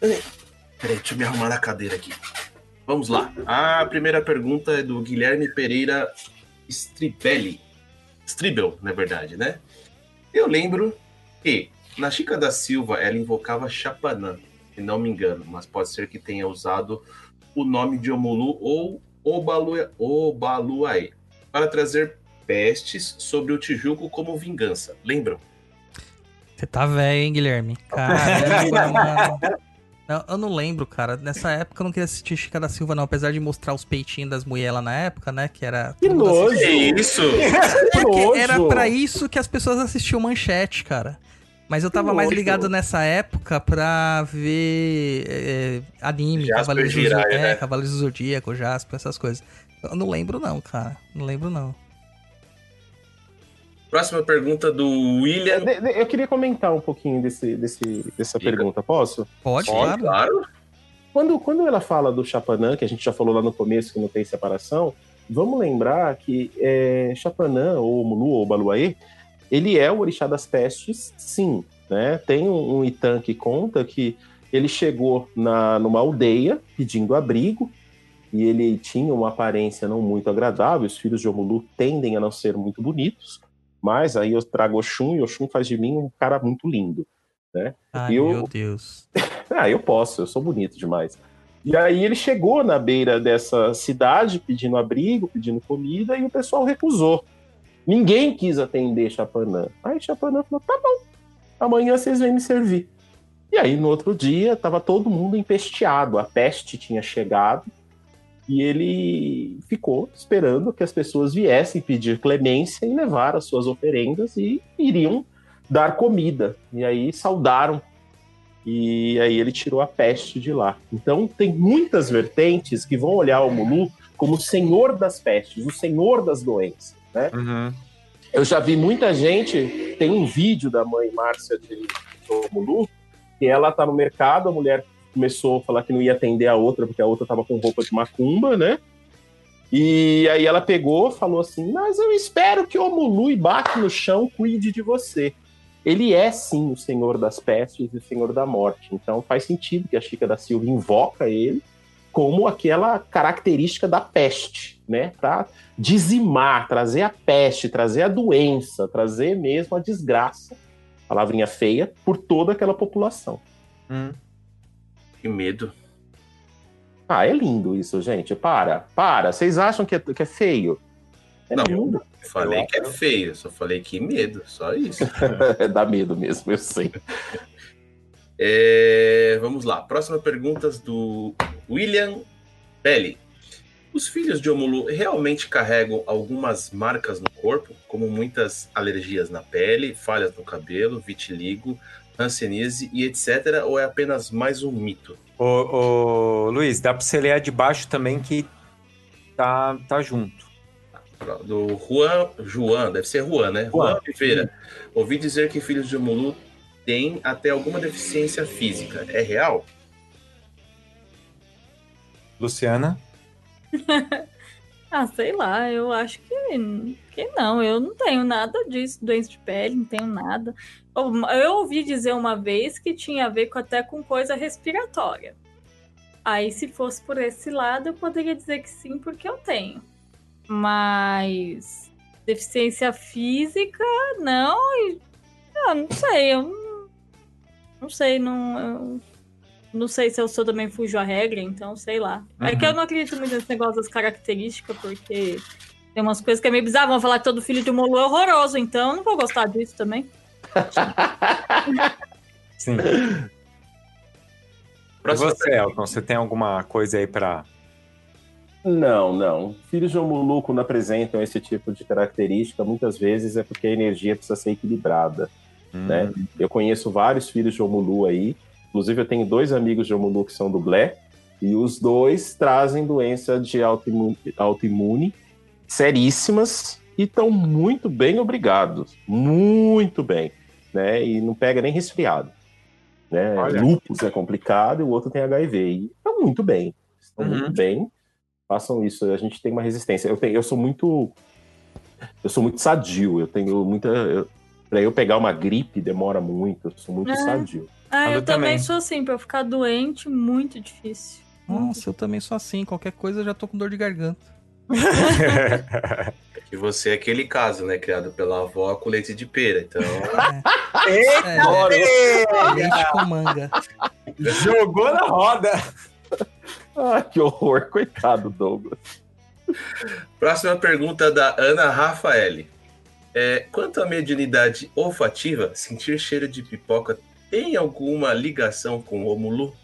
Peraí, deixa eu me arrumar na cadeira aqui. Vamos lá. A primeira pergunta é do Guilherme Pereira Stribelli. Stribel, na verdade, né? Eu lembro que na Chica da Silva ela invocava Chapanã, se não me engano, mas pode ser que tenha usado o nome de Omulu ou Obalu- Obaluaê para trazer pestes sobre o Tijuco como vingança. Lembram? Você tá velho, hein, Guilherme? Caramba, mano. Eu, eu não lembro, cara. Nessa época eu não queria assistir Chica da Silva, não. Apesar de mostrar os peitinhos das mulheres lá na época, né? Que era. Que nojo! isso? Porque nojo! era pra isso que as pessoas assistiam manchete, cara. Mas eu tava Que mais nojo. ligado nessa época pra ver é, anime, Jasper Cavaleiros do, Jiraiya, Zodíaco, né? é, Cavaleiros do Zodíaco, Jasper, essas coisas. Eu não lembro, não, cara. Não lembro, não. Próxima pergunta do William. De- de- Eu queria comentar um pouquinho desse, desse, dessa Diga. pergunta, posso? Pode, Pode, claro. claro. Quando, quando ela fala do Chapanã, que a gente já falou lá no começo que não tem separação, vamos lembrar que é, Chapanã, ou Mulu, ou Baluaê, ele é o orixá das pestes, sim. Né? Tem um, um Itan que conta que ele chegou na, numa aldeia pedindo abrigo, e ele tinha uma aparência não muito agradável, os filhos de Omulu tendem a não ser muito bonitos, mas aí eu trago Oxum, e Oxum faz de mim um cara muito lindo. Ai, Eu- meu Deus. Ah, eu posso, eu sou bonito demais. E aí ele chegou na beira dessa cidade pedindo abrigo, pedindo comida, e o pessoal recusou. Ninguém quis atender Chapanã. Aí Chapanã falou: tá bom, amanhã vocês vêm me servir. E aí no outro dia estava todo mundo empesteado, a peste tinha chegado, e ele ficou esperando que as pessoas viessem pedir clemência e levar as suas oferendas e iriam dar comida. E aí saudaram e aí ele tirou a peste de lá. Então tem muitas vertentes que vão olhar o Mulu como o senhor das pestes, o senhor das doenças. Né? Uhum. Eu já vi muita gente, tem um vídeo da mãe Márcia de Mulu, que ela tá no mercado, a mulher começou a falar que não ia atender a outra, porque a outra tava com roupa de macumba, né? E aí ela pegou, falou assim: Mas eu espero que o Mulu bate no chão cuide de você. Ele é sim o senhor das pestes e o senhor da morte. Então faz sentido que a Chica da Silva invoca ele como aquela característica da peste, né? Para dizimar, trazer a peste, trazer a doença, trazer mesmo a desgraça, palavrinha feia, por toda aquela população. Hum. Que medo. Ah, é lindo isso, gente. Para, para. Vocês acham que é, que é feio? É Não. lindo. Eu falei que é feio, só falei que medo, só isso. Dá medo mesmo, eu sei. É, vamos lá. Próxima pergunta do William Belli. Os filhos de Omulu realmente carregam algumas marcas no corpo, como muitas alergias na pele, falhas no cabelo, vitiligo, hanseníase e etc. Ou é apenas mais um mito? Ô, ô, Luiz, dá pra você ler a de baixo também que tá, tá junto. Do Juan, Juan, deve ser Juan, né? Juan, Juan. Oliveira. Ouvi dizer que filhos de Omulu têm até alguma deficiência física. É real? Luciana? Ah, sei lá, eu acho que, que não. Eu não tenho nada disso, doença de pele, não tenho nada. Eu, eu ouvi dizer uma vez que tinha a ver com, até com coisa respiratória. Aí, se fosse por esse lado, eu poderia dizer que sim, porque eu tenho. Mas deficiência física, não. e- Eu não sei, eu não, não sei, não. eu não sei se eu sou também fujo a regra, então sei lá. É Uhum. que eu não acredito muito nesse negócio das características, porque tem umas coisas que é meio bizarro. Vão falar que todo filho de um Molu é horroroso, então eu não vou gostar disso também. Sim. E Próxima você, Elton, você tem alguma coisa aí pra. Não, não. Filhos de Omulu, quando apresentam esse tipo de característica, muitas vezes é porque a energia precisa ser equilibrada. Hum, Né? Eu conheço vários filhos de Omulu aí. Inclusive, eu tenho dois amigos de Omulu que são do Blé. E os dois trazem doença de autoimune, autoimune seríssimas e estão muito bem obrigados. Muito bem. Né? E não pega nem resfriado. Né? Olha. Lupus é complicado e o outro tem HIV. E estão muito bem. Estão Uhum. muito bem. Façam isso. A gente tem uma resistência. Eu, tenho, eu sou muito. Eu sou muito sadio. Eu tenho muita. Eu, Pra eu pegar uma gripe demora muito, eu sou muito É. sadio. Ah, Eu eu, também. também. sou assim, pra eu ficar doente, muito difícil. Nossa, eu também sou assim. Qualquer coisa eu já tô com dor de garganta. Que você é aquele caso, né? Criado pela avó com leite de pera. Então, É, leite com manga. Jogou na roda! Ah, que horror, coitado, Douglas. próxima pergunta da Ana Rafaeli. É, quanto à mediunidade olfativa, sentir cheiro de pipoca tem alguma ligação com o Omulu?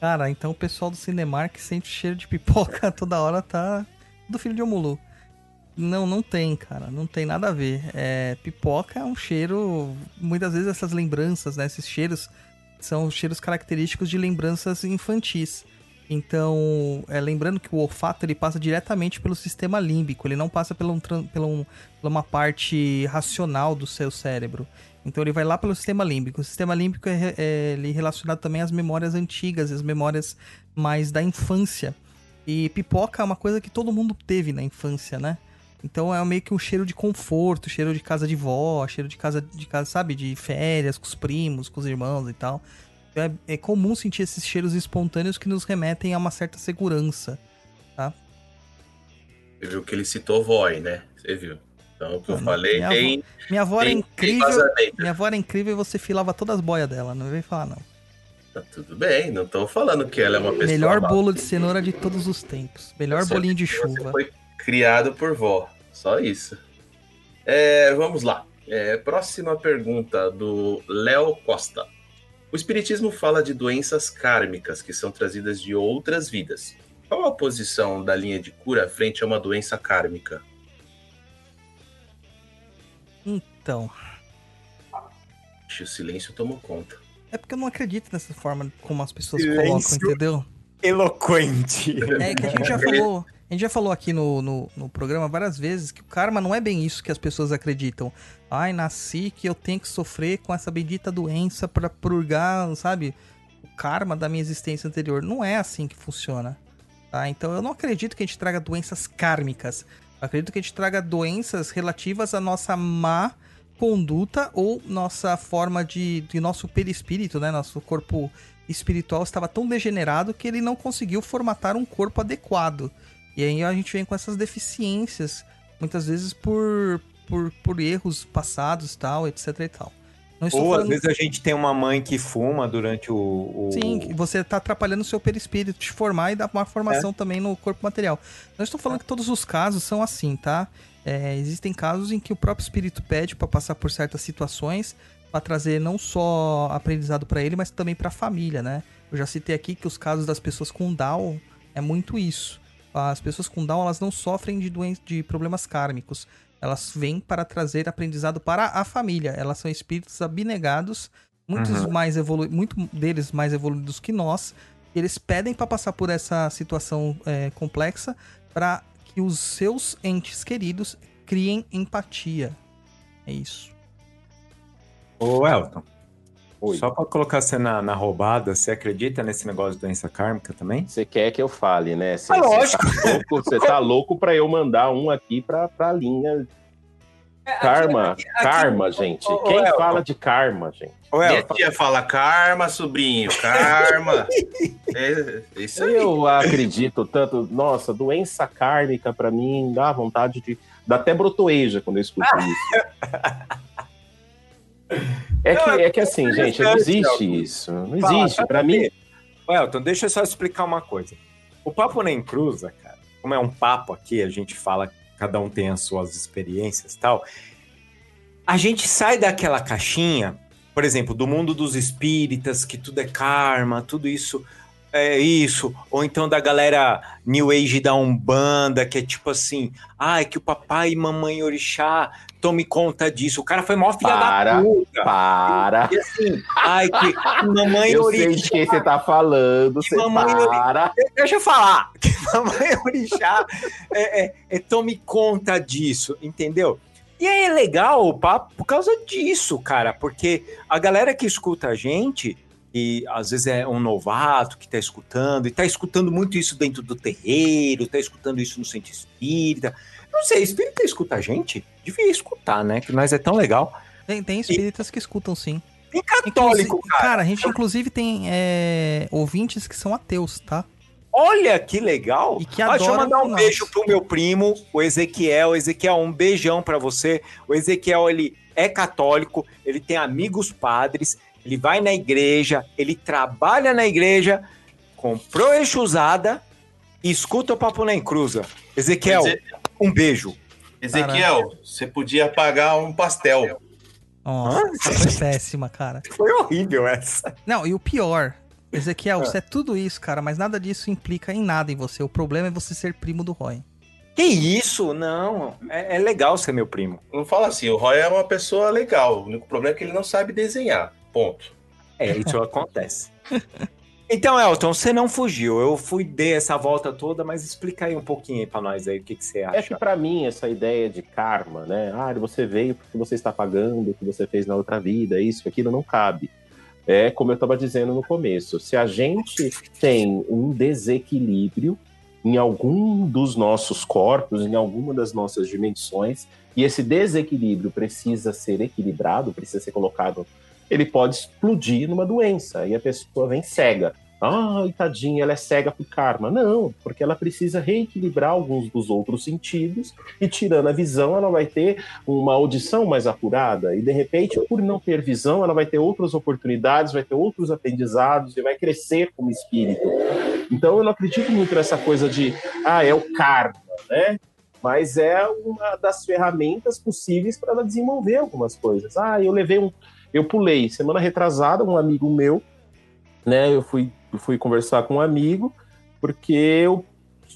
Cara, então o pessoal do Cinemark sente cheiro de pipoca toda hora, tá do filho de Omulu. Não, não tem, cara. Não tem nada a ver. É, pipoca é um cheiro. Muitas vezes essas lembranças, né? Esses cheiros são cheiros característicos de lembranças infantis. Então, é, lembrando que o olfato ele passa diretamente pelo sistema límbico, ele não passa pela, pela, um- pela uma parte racional do seu cérebro. Então ele vai lá pelo sistema límbico. O sistema límbico é, é ele relacionado também às memórias antigas, às memórias mais da infância. E pipoca é uma coisa que todo mundo teve na infância, né? Então é meio que um cheiro de conforto, cheiro de casa de vó, cheiro de casa, de casa, sabe, de férias com os primos, com os irmãos e tal. É, é comum sentir esses cheiros espontâneos que nos remetem a uma certa segurança. Você viu que ele citou Voy, né? Você viu? Então, o que eu falei minha tem, Minha avó era tem, tem incrível. Minha avó era incrível e você filava todas as boias dela, não vem falar não. Tá tudo bem, não tô falando que ela é uma pessoa Melhor má. bolo de cenoura de todos os tempos. Melhor Só bolinho de chuva. foi criado por vó. Só isso. É, vamos lá. É, próxima pergunta do Léo Costa. O Espiritismo fala de doenças kármicas que são trazidas de outras vidas. Qual a posição da linha de cura frente a uma doença kármica? Então, O silêncio tomou conta. é porque eu não acredito nessa forma como as pessoas Silêncio. colocam, entendeu? Eloquente. É que a gente já falou, A gente já falou aqui no, no, no, programa várias vezes que o karma não é bem isso que as pessoas acreditam. Ai, nasci que eu tenho que sofrer com essa bendita doença para purgar, sabe? O karma da minha existência anterior. Não é assim que funciona. Tá? Então eu não acredito que a gente traga doenças kármicas. Acredito que a gente traga doenças relativas à nossa má conduta ou nossa forma de, de nosso perispírito, né? Nosso corpo espiritual estava tão degenerado que ele não conseguiu formatar um corpo adequado. E aí a gente vem com essas deficiências, muitas vezes por, por, por erros passados, tal, etc e tal. Ou falando... às vezes a gente tem uma mãe que fuma durante o. o... Sim, você está atrapalhando o seu perispírito te formar e dar uma formação é. também no corpo material. Não estou falando é. que todos os casos são assim, tá? É, existem casos em que o próprio espírito pede para passar por certas situações para trazer não só aprendizado para ele, mas também para a família, né? Eu já citei aqui que os casos das pessoas com Down é muito isso. As pessoas com Down elas não sofrem de, doenças, de problemas kármicos. Elas vêm para trazer aprendizado para a família. Elas são espíritos abnegados, muitos uhum. mais evolu muito deles mais evoluídos que nós. Eles pedem para passar por essa situação é, complexa para que os seus entes queridos criem empatia. É isso. Ô, Elton, Oi. Só para colocar você na, na, roubada, você acredita nesse negócio de doença kármica também? Você quer que eu fale, né? Cê, ah, lógico. Você tá louco, tá louco para eu mandar um aqui para a linha. É, karma, aqui, aqui, karma, aqui, gente. Ô, Quem ô, fala de karma, gente? Ô, Minha tia fala karma, sobrinho, karma. é, isso aí. Eu acredito tanto. Nossa, doença kármica para mim dá vontade de. Dá até brotoeja quando eu escuto isso. É que, é que assim, gente, não existe isso. Não existe. Para mim. Elton, deixa eu só explicar uma coisa. O Papo Nem Cruza, cara, como é um papo aqui, a gente fala, cada um tem as suas experiências e tal. A gente sai daquela caixinha, por exemplo, do mundo dos espíritas, que tudo é karma, tudo isso é isso, ou então da galera New Age da Umbanda, que é tipo assim, ai, ah, que o papai e mamãe orixá tome conta disso. O cara foi mó filha para, da puta. Para. E assim, ai, que mamãe eu orixá. Eu sei de quem você tá falando, você para. Orixá, deixa eu falar. Que mamãe orixá é, é, é, tome conta disso, entendeu? E aí é legal o papo por causa disso, cara, porque a galera que escuta a gente e às vezes é um novato que está escutando, e está escutando muito isso dentro do terreiro, está escutando isso no centro espírita. Não sei, espírita escuta a gente? Devia escutar, né? Que nós é tão legal. Tem, tem espíritas e... que escutam, sim. Tem católico, cara. Cara, a gente inclusive tem é, ouvintes que são ateus, tá? Olha que legal! E que ah, deixa eu mandar um nós. beijo pro meu primo, o Ezequiel. Ezequiel, um beijão para você. O Ezequiel, ele é católico, ele tem amigos padres, ele vai na igreja, ele trabalha na igreja, comprou usada e escuta o Papo Nem Cruza. Ezequiel, um beijo. Ezequiel, Caraca. você podia pagar um pastel. Nossa, foi péssima, cara. Foi horrível essa. Não, e o pior, Ezequiel, você é tudo isso, cara, mas nada disso implica em nada em você. O problema é você ser primo do Roy. Que isso? Não. É, é, legal ser meu primo. Não fala assim, o Roy é uma pessoa legal. O único problema é que ele não sabe desenhar. Ponto. É, isso acontece. Então, Elton, você não fugiu. Eu fui dar essa volta toda, mas explica aí um pouquinho aí pra nós aí o que, que você acha. É que pra mim, essa ideia de karma, né? Ah, você veio porque você está pagando o que você fez na outra vida, isso, aquilo, não cabe. É como eu estava dizendo no começo. Se a gente tem um desequilíbrio em algum dos nossos corpos, em alguma das nossas dimensões, e esse desequilíbrio precisa ser equilibrado, precisa ser colocado ele pode explodir numa doença e a pessoa vem cega. Ah, tadinha, ela é cega por karma. Não, porque ela precisa reequilibrar alguns dos outros sentidos e tirando a visão, ela vai ter uma audição mais apurada e de repente, por não ter visão, ela vai ter outras oportunidades, vai ter outros aprendizados e vai crescer como espírito. Então, eu não acredito muito nessa coisa de, ah, é o karma, né? Mas é uma das ferramentas possíveis para ela desenvolver algumas coisas. Ah, eu levei um, eu pulei semana retrasada, um amigo meu, né? Eu fui, fui conversar com um amigo, porque o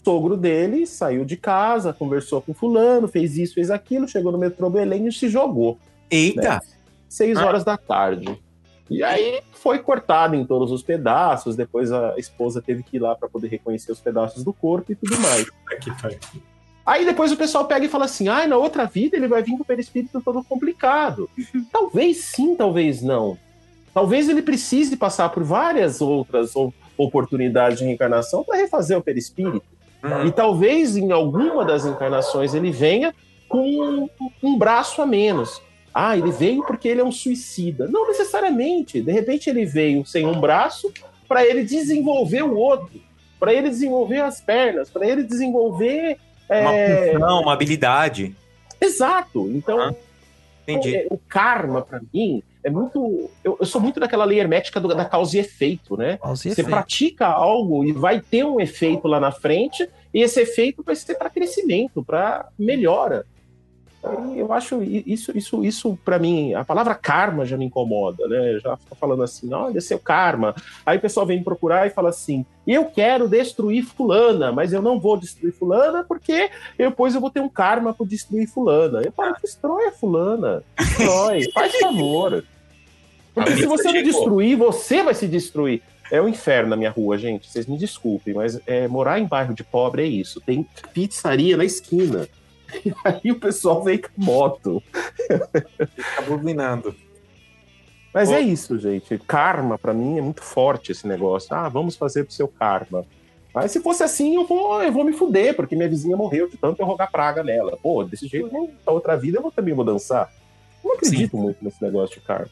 sogro dele saiu de casa, conversou com fulano, fez isso, fez aquilo, chegou no metrô Belém e se jogou. Eita! Né? Seis ah. horas da tarde. E aí foi cortado em todos os pedaços. Depois a esposa teve que ir lá para poder reconhecer os pedaços do corpo e tudo mais. que pariu. Aí depois o pessoal pega e fala assim: ah, na outra vida ele vai vir com o perispírito todo complicado. talvez sim, talvez não. Talvez ele precise passar por várias outras oportunidades de reencarnação para refazer o perispírito. E talvez em alguma das encarnações ele venha com um, um braço a menos. Ah, ele veio porque ele é um suicida. Não necessariamente. De repente ele veio sem um braço para ele desenvolver o outro, para ele desenvolver as pernas, para ele desenvolver. Uma é, função, uma habilidade. Exato. Então, Ah, Entendi. é, o karma, para mim, é muito. Eu, eu sou muito daquela lei hermética do- da causa e efeito, né? Causa e Você efeito. pratica algo e vai ter um efeito lá na frente, e esse efeito vai ser para crescimento, para melhora. Eu acho isso, isso, isso para mim, a palavra karma já me incomoda, né? Já fica falando assim, olha, seu karma. Aí o pessoal vem me procurar e fala assim: eu quero destruir fulana, mas eu não vou destruir fulana porque depois eu vou ter um karma por destruir fulana. Eu falo, destrói a fulana, destrói, faz favor. Porque se você não destruir, você vai se destruir. É o inferno na minha rua, gente. Vocês me desculpem, mas é, morar em bairro de pobre é isso. Tem pizzaria na esquina. E aí o pessoal vem com moto. Fica buzinando. Mas é isso, gente. Karma, pra mim, é muito forte esse negócio. Ah, vamos fazer pro seu karma. Mas se fosse assim, eu vou, eu vou me fuder, porque minha vizinha morreu de tanto eu rogar praga nela. Pô, desse jeito, na outra vida eu vou, também vou dançar. Eu não acredito muito nesse negócio de karma.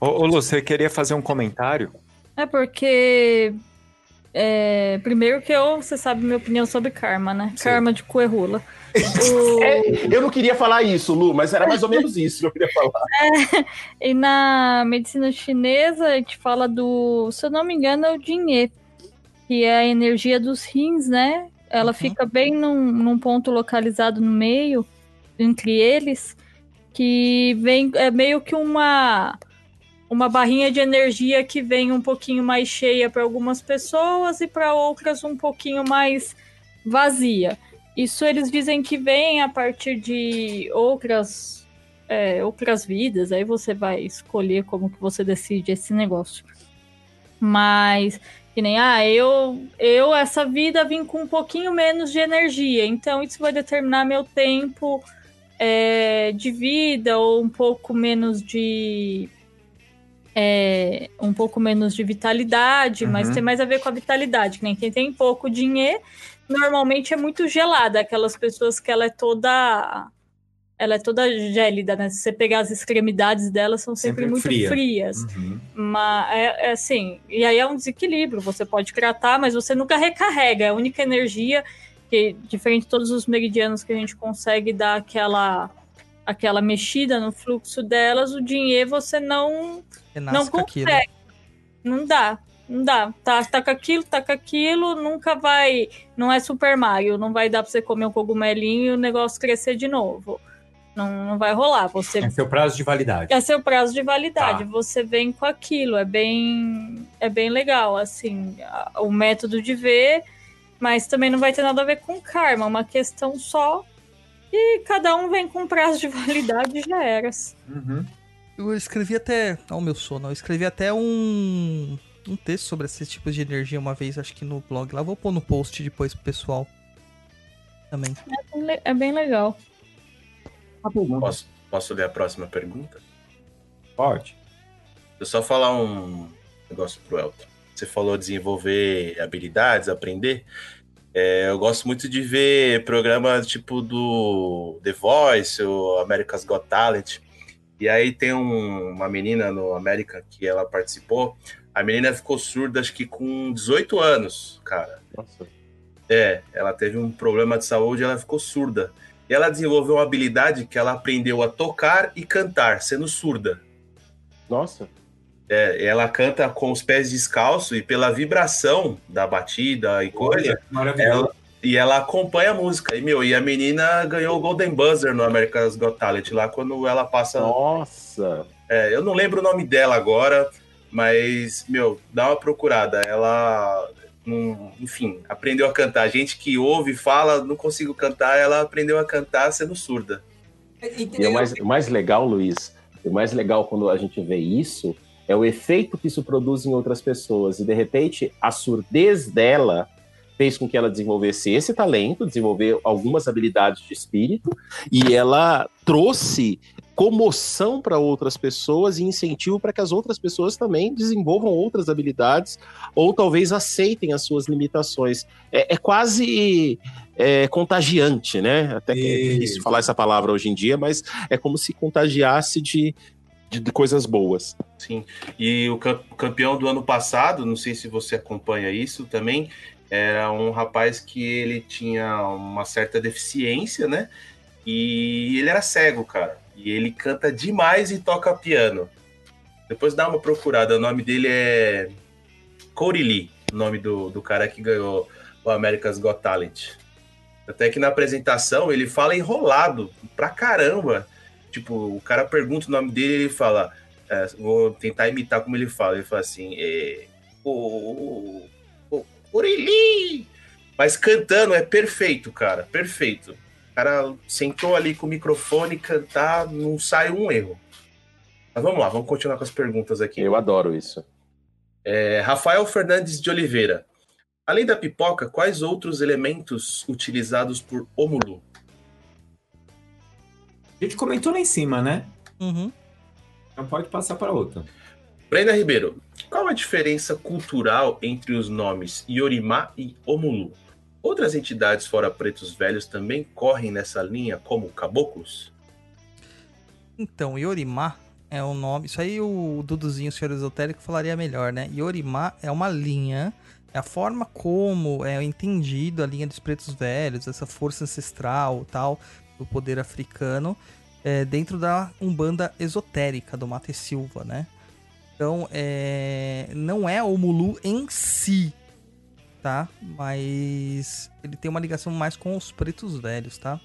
Ô, ô, Lu, você queria fazer um comentário? É porque. É, primeiro que eu, você sabe minha opinião sobre karma, né? Sim. Karma de coerrula. O- É, eu não queria falar isso, Lu, mas era mais ou menos isso que eu queria falar. E na medicina chinesa, a gente fala do, se eu não me engano, é o Jinhe, que é a energia dos rins, né? Ela Uhum. fica bem num, num ponto localizado no meio, entre eles, que vem, é meio que uma, uma barrinha de energia que vem um pouquinho mais cheia para algumas pessoas e para outras um pouquinho mais vazia. Isso eles dizem que vem a partir de outras é, outras vidas, aí você vai escolher como que você decide esse negócio. Mas, que nem, ah, eu, eu essa vida vim com um pouquinho menos de energia, então isso vai determinar meu tempo é, de vida ou um pouco menos de. É, um pouco menos de vitalidade, mas Uhum. tem mais a ver com a vitalidade, que nem quem tem pouco dinheiro, normalmente é muito gelada, aquelas pessoas que ela é toda ela é toda gélida, né? Se você pegar as extremidades dela, são sempre, Sempre muito fria. frias. Uhum. Mas é, é assim, e aí é um desequilíbrio. Você pode tratar, mas você nunca recarrega. É a única energia que, diferente de todos os meridianos que a gente consegue dar aquela aquela mexida no fluxo delas, o dinheiro você não Renasce não com aquilo. consegue. Não dá. Não dá. Tá, tá com aquilo, tá com aquilo, nunca vai. Não é Super Mario, não vai dar pra você comer um cogumelinho e o negócio crescer de novo. Não, não vai rolar. Você É seu prazo de validade. é seu prazo de validade. Tá. Você vem com aquilo. É bem, é bem legal, assim, o método de ver, mas também não vai ter nada a ver com karma. É uma questão só. E cada um vem com prazo de validade e já era. Uhum. Eu escrevi até. Ó, o meu sono. Eu escrevi até um. Um texto sobre esses tipos de energia uma vez, acho que no blog. Lá vou pôr no post depois pro pessoal. Também. É bem legal. Posso, posso ler a próxima pergunta? Pode. Eu só falar um negócio pro Elton. Você falou desenvolver habilidades, aprender. É, eu gosto muito de ver programas tipo do The Voice ou America's Got Talent. E aí tem um- uma menina no América que ela participou. A menina ficou surda, acho que com 18 anos, cara. Nossa. É, ela teve um problema de saúde e ela ficou surda. E ela desenvolveu uma habilidade que ela aprendeu a tocar e cantar, sendo surda. Nossa. É, ela canta com os pés descalços e pela vibração da batida e coisa, Maravilhoso. ela, e ela acompanha a música. E, meu, e a menina ganhou o Golden Buzzer no America's Got Talent, lá quando ela passa. Nossa. É, eu não lembro o nome dela agora, mas, meu, dá uma procurada. Ela, hum, enfim, aprendeu a cantar. A gente que ouve, fala, não consigo cantar, ela aprendeu a cantar sendo surda. E o mais, o mais legal, Luiz, o mais legal quando a gente vê isso é o efeito que isso produz em outras pessoas. E de repente, a surdez dela fez com que ela desenvolvesse esse talento, desenvolver algumas habilidades de espírito, e ela trouxe comoção para outras pessoas e incentivo para que as outras pessoas também desenvolvam outras habilidades ou talvez aceitem as suas limitações. É, é quase é, contagiante, né? Até que é difícil falar essa palavra hoje em dia, mas é como se contagiasse de, de, de coisas boas. Sim. E o campeão do ano passado, não sei se você acompanha isso também, era um rapaz que ele tinha uma certa deficiência, né? E ele era cego, cara. E ele canta demais e toca piano. Depois dá uma procurada. O nome dele é Corey Lee, o nome do, do cara que ganhou o America's Got Talent. Até que na apresentação ele fala enrolado pra caramba. Tipo, o cara pergunta o nome dele e ele fala. É, vou tentar imitar como ele fala. Ele fala assim: é, o, o, o Lee! Mas cantando é perfeito, cara. Perfeito cara sentou ali com o microfone cantar, não sai um erro. Mas vamos lá, vamos continuar com as perguntas aqui. Eu adoro isso. É, Rafael Fernandes de Oliveira. Além da pipoca, quais outros elementos utilizados por Omulu? A gente comentou lá em cima, né? Uhum. Então pode passar para outra. Brenda Ribeiro, qual a diferença cultural entre os nomes Yorimá e Omulu? Outras entidades fora pretos velhos também correm nessa linha, como caboclos? Então, Yorimá é um nome. Isso aí o Duduzinho, o senhor esotérico, falaria melhor, né? Yorimá é uma linha, é a forma como é entendido a linha dos pretos velhos, essa força ancestral tal, do poder africano, é, dentro da Umbanda esotérica do Mate Silva, né? Então, é, não é o Mulu em si, tá? Mas ele tem uma ligação mais com os pretos velhos, tá?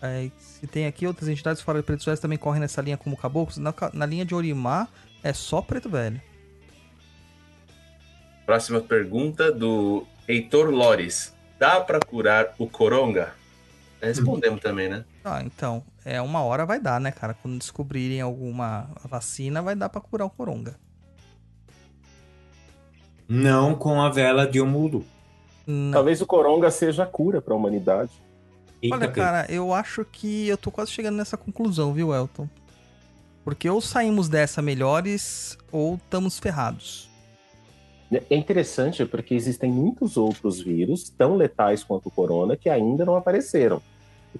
É, se tem aqui outras entidades fora de pretos velhos também correm nessa linha como caboclos, na, na linha de Orimar é só preto velho. Próxima pergunta do Heitor Lores. Dá para curar o coronga? Respondemos também, né? Ah, então, é uma hora vai dar, né, cara? Quando descobrirem alguma vacina, vai dar para curar o coronga. Não com a vela de Omulu. Não. Talvez o Coronga seja a cura para a humanidade. Eita, Olha, cara, eu acho que eu tô quase chegando nessa conclusão, viu, Elton? Porque ou saímos dessa melhores ou estamos ferrados. É interessante porque existem muitos outros vírus tão letais quanto o corona que ainda não apareceram.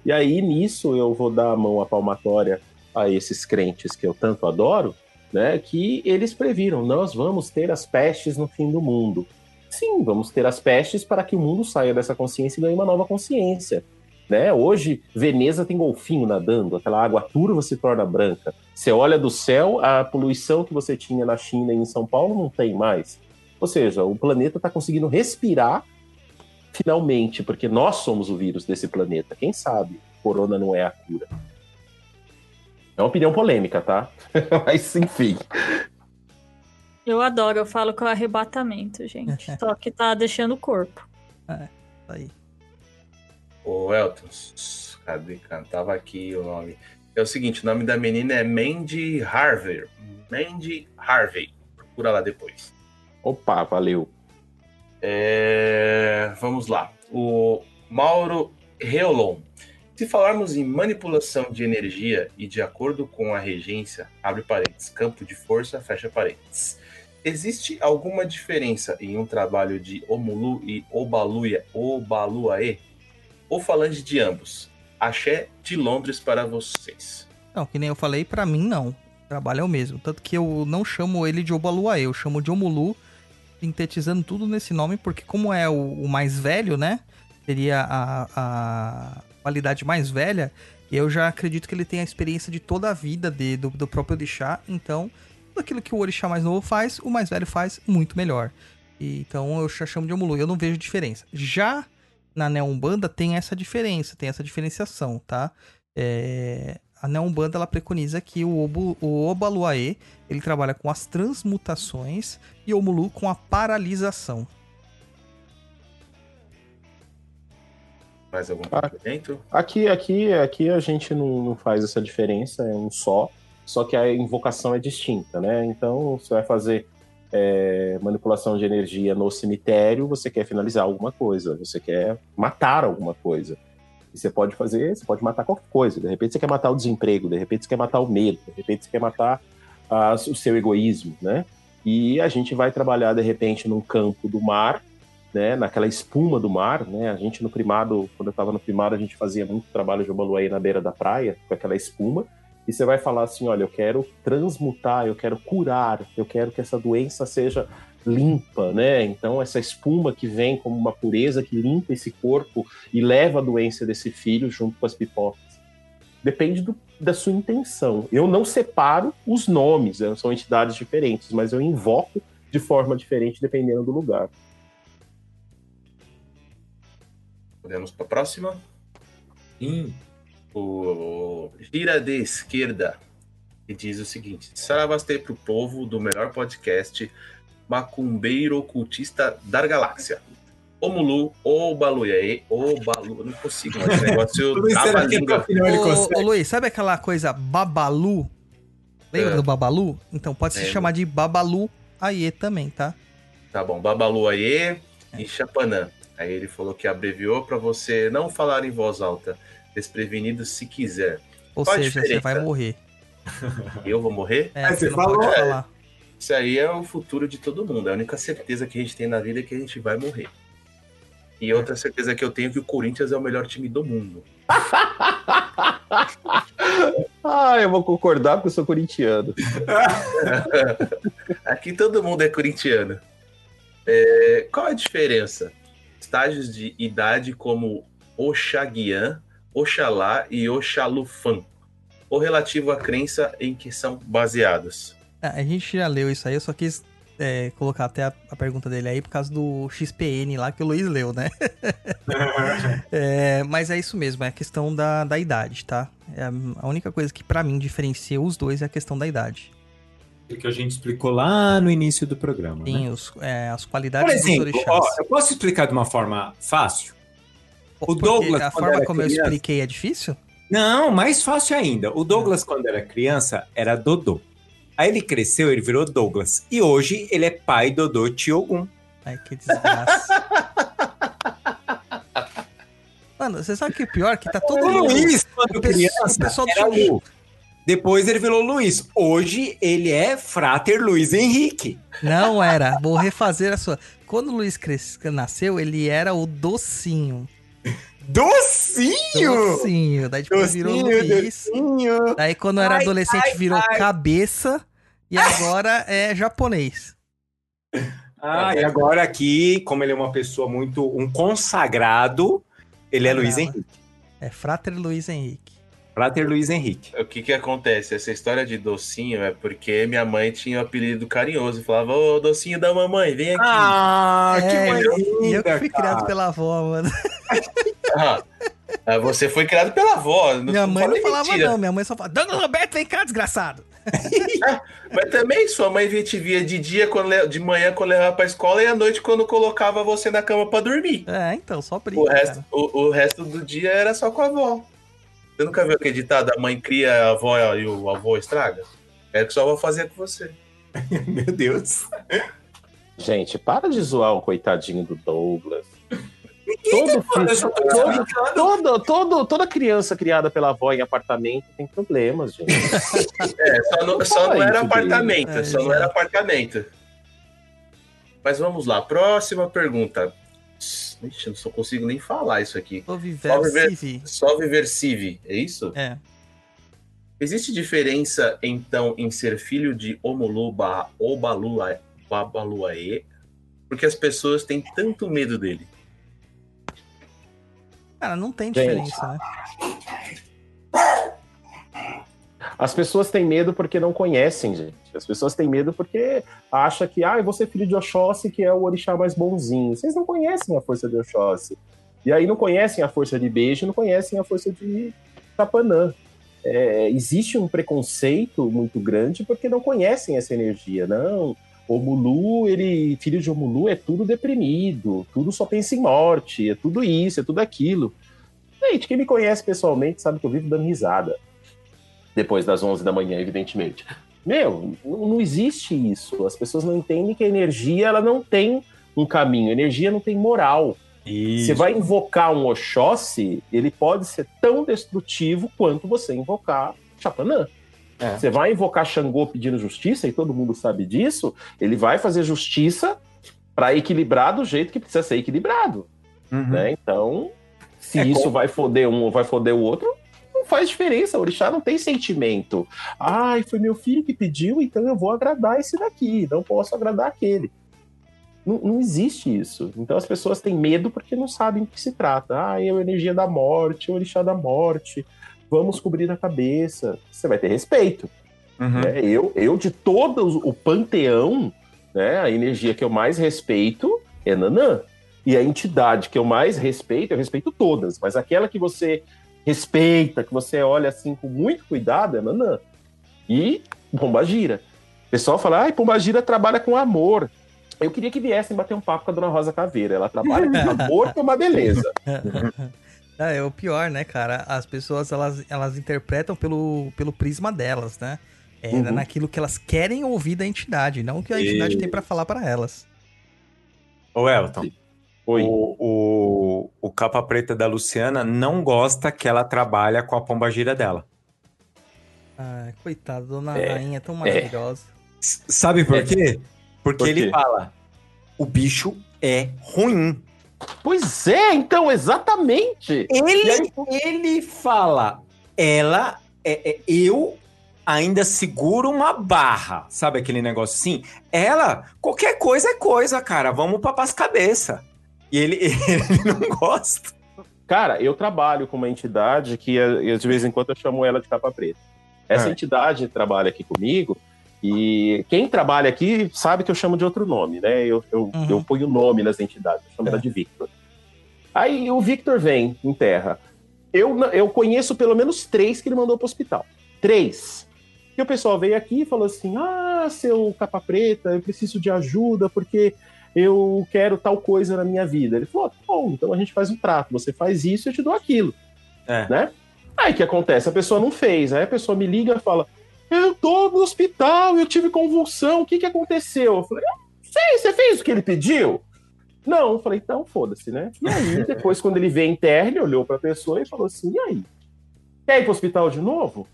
E aí nisso eu vou dar a mão à palmatória a esses crentes que eu tanto adoro, né, que eles previram: nós vamos ter as pestes no fim do mundo. Sim, vamos ter as pestes para que o mundo saia dessa consciência e ganhe uma nova consciência. Né? Hoje, Veneza tem golfinho nadando, aquela água turva se torna branca. Você olha do céu, a poluição que você tinha na China e em São Paulo não tem mais. Ou seja, o planeta está conseguindo respirar finalmente, porque nós somos o vírus desse planeta. Quem sabe? Corona não é a cura. É uma opinião polêmica, tá? Mas enfim. Eu adoro, eu falo que é o arrebatamento, gente. Só que tá deixando o corpo. É, tá aí. Ô, Elton, cadê? Tava aqui o nome. É o seguinte, o nome da menina é Mandy Harvey. Mandy Harvey. Procura lá depois. Opa, valeu. É... Vamos lá. O Mauro Reolon. Se falarmos em manipulação de energia e de acordo com a regência, abre parênteses, campo de força, fecha parênteses. Existe alguma diferença em um trabalho de Omulu e Obaluia, Obaluaê? Ou falange de ambos? Axé de Londres para vocês. Não, que nem eu falei, para mim não. O trabalho é o mesmo. Tanto que eu não chamo ele de Obaluaê, eu chamo de Omulu, sintetizando tudo nesse nome, porque como é o, o mais velho, né? Seria a, a qualidade mais velha, eu já acredito que ele tem a experiência de toda a vida de, do, do próprio orixá, então tudo aquilo que o orixá mais novo faz, o mais velho faz muito melhor. E, então eu já chamo de Omulu, eu não vejo diferença. Já na Neombanda tem essa diferença, tem essa diferenciação, tá? É, a Neombanda ela preconiza que o, Obu, o Obaluaê ele trabalha com as transmutações e o Omulu com a paralisação. Mais algum complemento? Aqui, aqui, aqui a gente não, não faz essa diferença, é um só. Só que a invocação é distinta, né? Então você vai fazer é, manipulação de energia no cemitério, você quer finalizar alguma coisa, você quer matar alguma coisa. E você pode fazer, você pode matar qualquer coisa. De repente você quer matar o desemprego, de repente você quer matar o medo, de repente você quer matar ah, o seu egoísmo, né? E a gente vai trabalhar de repente num campo do mar, né? Naquela espuma do mar, né? A gente no primado, quando eu estava no primado, a gente fazia muito trabalho de Obaluaí na beira da praia, com aquela espuma. E você vai falar assim, olha, eu quero transmutar, eu quero curar, eu quero que essa doença seja limpa, né? Então essa espuma que vem como uma pureza que limpa esse corpo e leva a doença desse filho junto com as pipocas. Depende do, da sua intenção. Eu não separo os nomes, né? são entidades diferentes, mas eu invoco de forma diferente dependendo do lugar. Podemos para a próxima? Sim. O Gira de Esquerda e diz o seguinte: Saravastei para o povo do melhor podcast macumbeiro ocultista da galáxia. O Mulu, o Baluiaê, o Balu. Eu não consigo mais esse negócio. Língua. Ô, ô, Luiz, sabe aquela coisa Babalu? Lembra É. do Babalu? Então pode se chamar de Babalu Aie também, tá? Tá bom, Babaluaê e Chapanã. Aí ele falou que abreviou para você não falar em voz alta. Desprevenido se quiser. Ou Qual seja, você vai morrer. Eu vou morrer? É, você você não pode falou, falar. Isso aí é o futuro de todo mundo. É a única certeza que a gente tem na vida é que a gente vai morrer. E outra certeza que eu tenho é que o Corinthians é o melhor time do mundo. Ah, eu vou concordar porque eu sou corintiano. Aqui todo mundo é corintiano. É, qual a diferença? Estágios de idade como Oxaguian, Oxalá e Oxalufan. Ou relativo à crença em que são baseados. Ah, A gente já leu isso aí, eu só quis é, colocar até a, a pergunta dele aí por causa do XPN lá que o Luiz leu, né? É, mas é isso mesmo, é a questão da, da idade, tá? É a, a única coisa que pra mim diferencia os dois é a questão da idade. O que a gente explicou lá no início do programa. né? Tem os, é, as Por qualidades exemplo, dos ó, orixás. eu posso explicar de uma forma fácil? o Porque Douglas, a forma como eu criança- expliquei é difícil? Não, mais fácil ainda. O Douglas, quando era criança, era Dodô. Aí ele cresceu, ele virou Douglas. E hoje ele é pai Dodô Tiogun. Ai, que desgraça. Mano, você sabe que o pior? é Que tá todo mundo... Luiz, quando o criança, o pessoal do era Lu. Depois ele virou Luiz. Hoje ele é Frater Luiz Henrique. Não era. Vou refazer a sua. Quando o Luiz cres... nasceu, ele era o docinho. Docinho! Docinho. Daí depois virou Docinho, Luiz. docinho. Daí quando era adolescente ai, virou ai. cabeça. E agora é japonês. Ah, e agora aqui, como ele é uma pessoa muito, um consagrado, ele é Luiz. Henrique. É Frater Luiz Henrique. Frater Luiz Henrique. O que que acontece? Essa história de docinho é porque minha mãe tinha um apelido carinhoso. Falava, ô, docinho da mamãe, vem aqui. Ah, É, que E eu que fui criado cara. pela avó, mano. Ah, ah, você foi criado pela avó. Não, Minha mãe não fala falava mentira. não. Minha mãe só falava, Dona Roberto, vem cá, desgraçado. Mas também sua mãe via- te via de dia, quando, de manhã quando levava pra escola e à noite quando colocava você na cama pra dormir. É, então, só briga, O resto, o, o resto do dia era só com a avó. Você nunca viu aquele ditado, a mãe cria, a avó e o avô estraga? É o que sua avó fazia com você. Meu Deus. Gente, para de zoar o coitadinho do Douglas. Todo Todo só todo- todo- todo- toda criança criada pela avó em apartamento tem problemas, gente. É, só não, só não era apartamento, Diego. só não era apartamento. Mas vamos lá, próxima pergunta. Ixi, eu não só consigo nem falar isso aqui. Só Viver viver- Civi. Só viver civi, é isso? É. Existe diferença, então, em ser filho de Omulu barra Obalua- Babaluaê? Porque as pessoas têm tanto medo dele. Cara, não tem Gente. diferença, né? As pessoas têm medo porque não conhecem, gente. As pessoas têm medo porque acham que, ah, eu vou ser filho de Oxóssi, que é o orixá mais bonzinho. Vocês não conhecem a força de Oxóssi. E aí não conhecem a força de beijo, não conhecem a força de Tapanã. É, existe um preconceito muito grande porque não conhecem essa energia. Não, o Mulu, ele, filho de Omulu, é tudo deprimido, tudo só pensa em morte, é tudo isso, é tudo aquilo. Gente, quem me conhece pessoalmente sabe que eu vivo dando risada depois das 11 da manhã, evidentemente. Meu, não não existe isso. As pessoas não entendem que a energia ela não tem um caminho. A energia não tem moral. Você vai invocar um Oxóssi, ele pode ser tão destrutivo quanto você invocar Chapanã. É. Você vai invocar Xangô pedindo justiça, e todo mundo sabe disso, ele vai fazer justiça para equilibrar do jeito que precisa ser equilibrado. Uhum. né? Então, se É isso como- vai foder um ou vai foder o outro, não faz diferença. O orixá não tem sentimento. Ai, foi meu filho que pediu, então eu vou agradar esse daqui, não posso agradar aquele. Não, não existe isso. Então as pessoas têm medo porque não sabem do que se trata. Ah, é a energia da morte, é o orixá da morte. Vamos cobrir a cabeça. Você vai ter respeito. Uhum. né? Eu, eu, de todo o panteão, né, a energia que eu mais respeito é Nanã. E a entidade que eu mais respeito, eu respeito todas, mas aquela que você respeita, que você olha assim com muito cuidado, é Nanã. E Pombagira. O pessoal fala, ai, Pombagira trabalha com amor. Eu queria que viessem bater um papo com a Dona Rosa Caveira. Ela trabalha com amor, que é uma beleza. É, é o pior, né, cara? As pessoas, elas, elas interpretam pelo, pelo prisma delas, né? É Uhum. naquilo que elas querem ouvir da entidade, não o que a entidade tem pra falar pra elas. Ô, Elton, Oi. o, o, o capa preta da Luciana não gosta que ela trabalha com a pombagira dela. Ai, coitada, dona É, rainha é tão maravilhosa. S- Sabe por É. quê? Porque Por ele quê? fala: o bicho é ruim. Pois é, então, exatamente. Ele, aí- ele fala, ela, é, é, eu ainda seguro uma barra, sabe aquele negócio assim? Ela, qualquer coisa é coisa, cara, vamos papar as cabeça. E ele, ele não gosta. Cara, eu trabalho com uma entidade que de vez em quando eu chamo ela de capa preta. Essa Ah. entidade trabalha aqui comigo e quem trabalha aqui sabe que eu chamo de outro nome, né? Eu, eu, Uhum. eu ponho nome nas entidades, eu chamo É. ela de Victor. Aí o Victor vem em terra. Eu, eu conheço pelo menos três que ele mandou para o hospital. Três. E o pessoal veio aqui e falou assim: Ah, seu capa preta, eu preciso de ajuda porque eu quero tal coisa na minha vida. Ele falou: "Tá bom, então a gente faz um trato. Você faz isso e eu te dou aquilo. É. Né? Aí o que acontece? A pessoa não fez. Aí a pessoa me liga e fala: Eu tô no hospital, eu tive convulsão, o que que aconteceu? Eu falei: Eu sei, você fez o que ele pediu? Não, eu falei, então foda-se, né? E aí, depois, quando ele veio em terra, ele olhou pra pessoa e falou assim: e aí? Quer ir pro hospital de novo?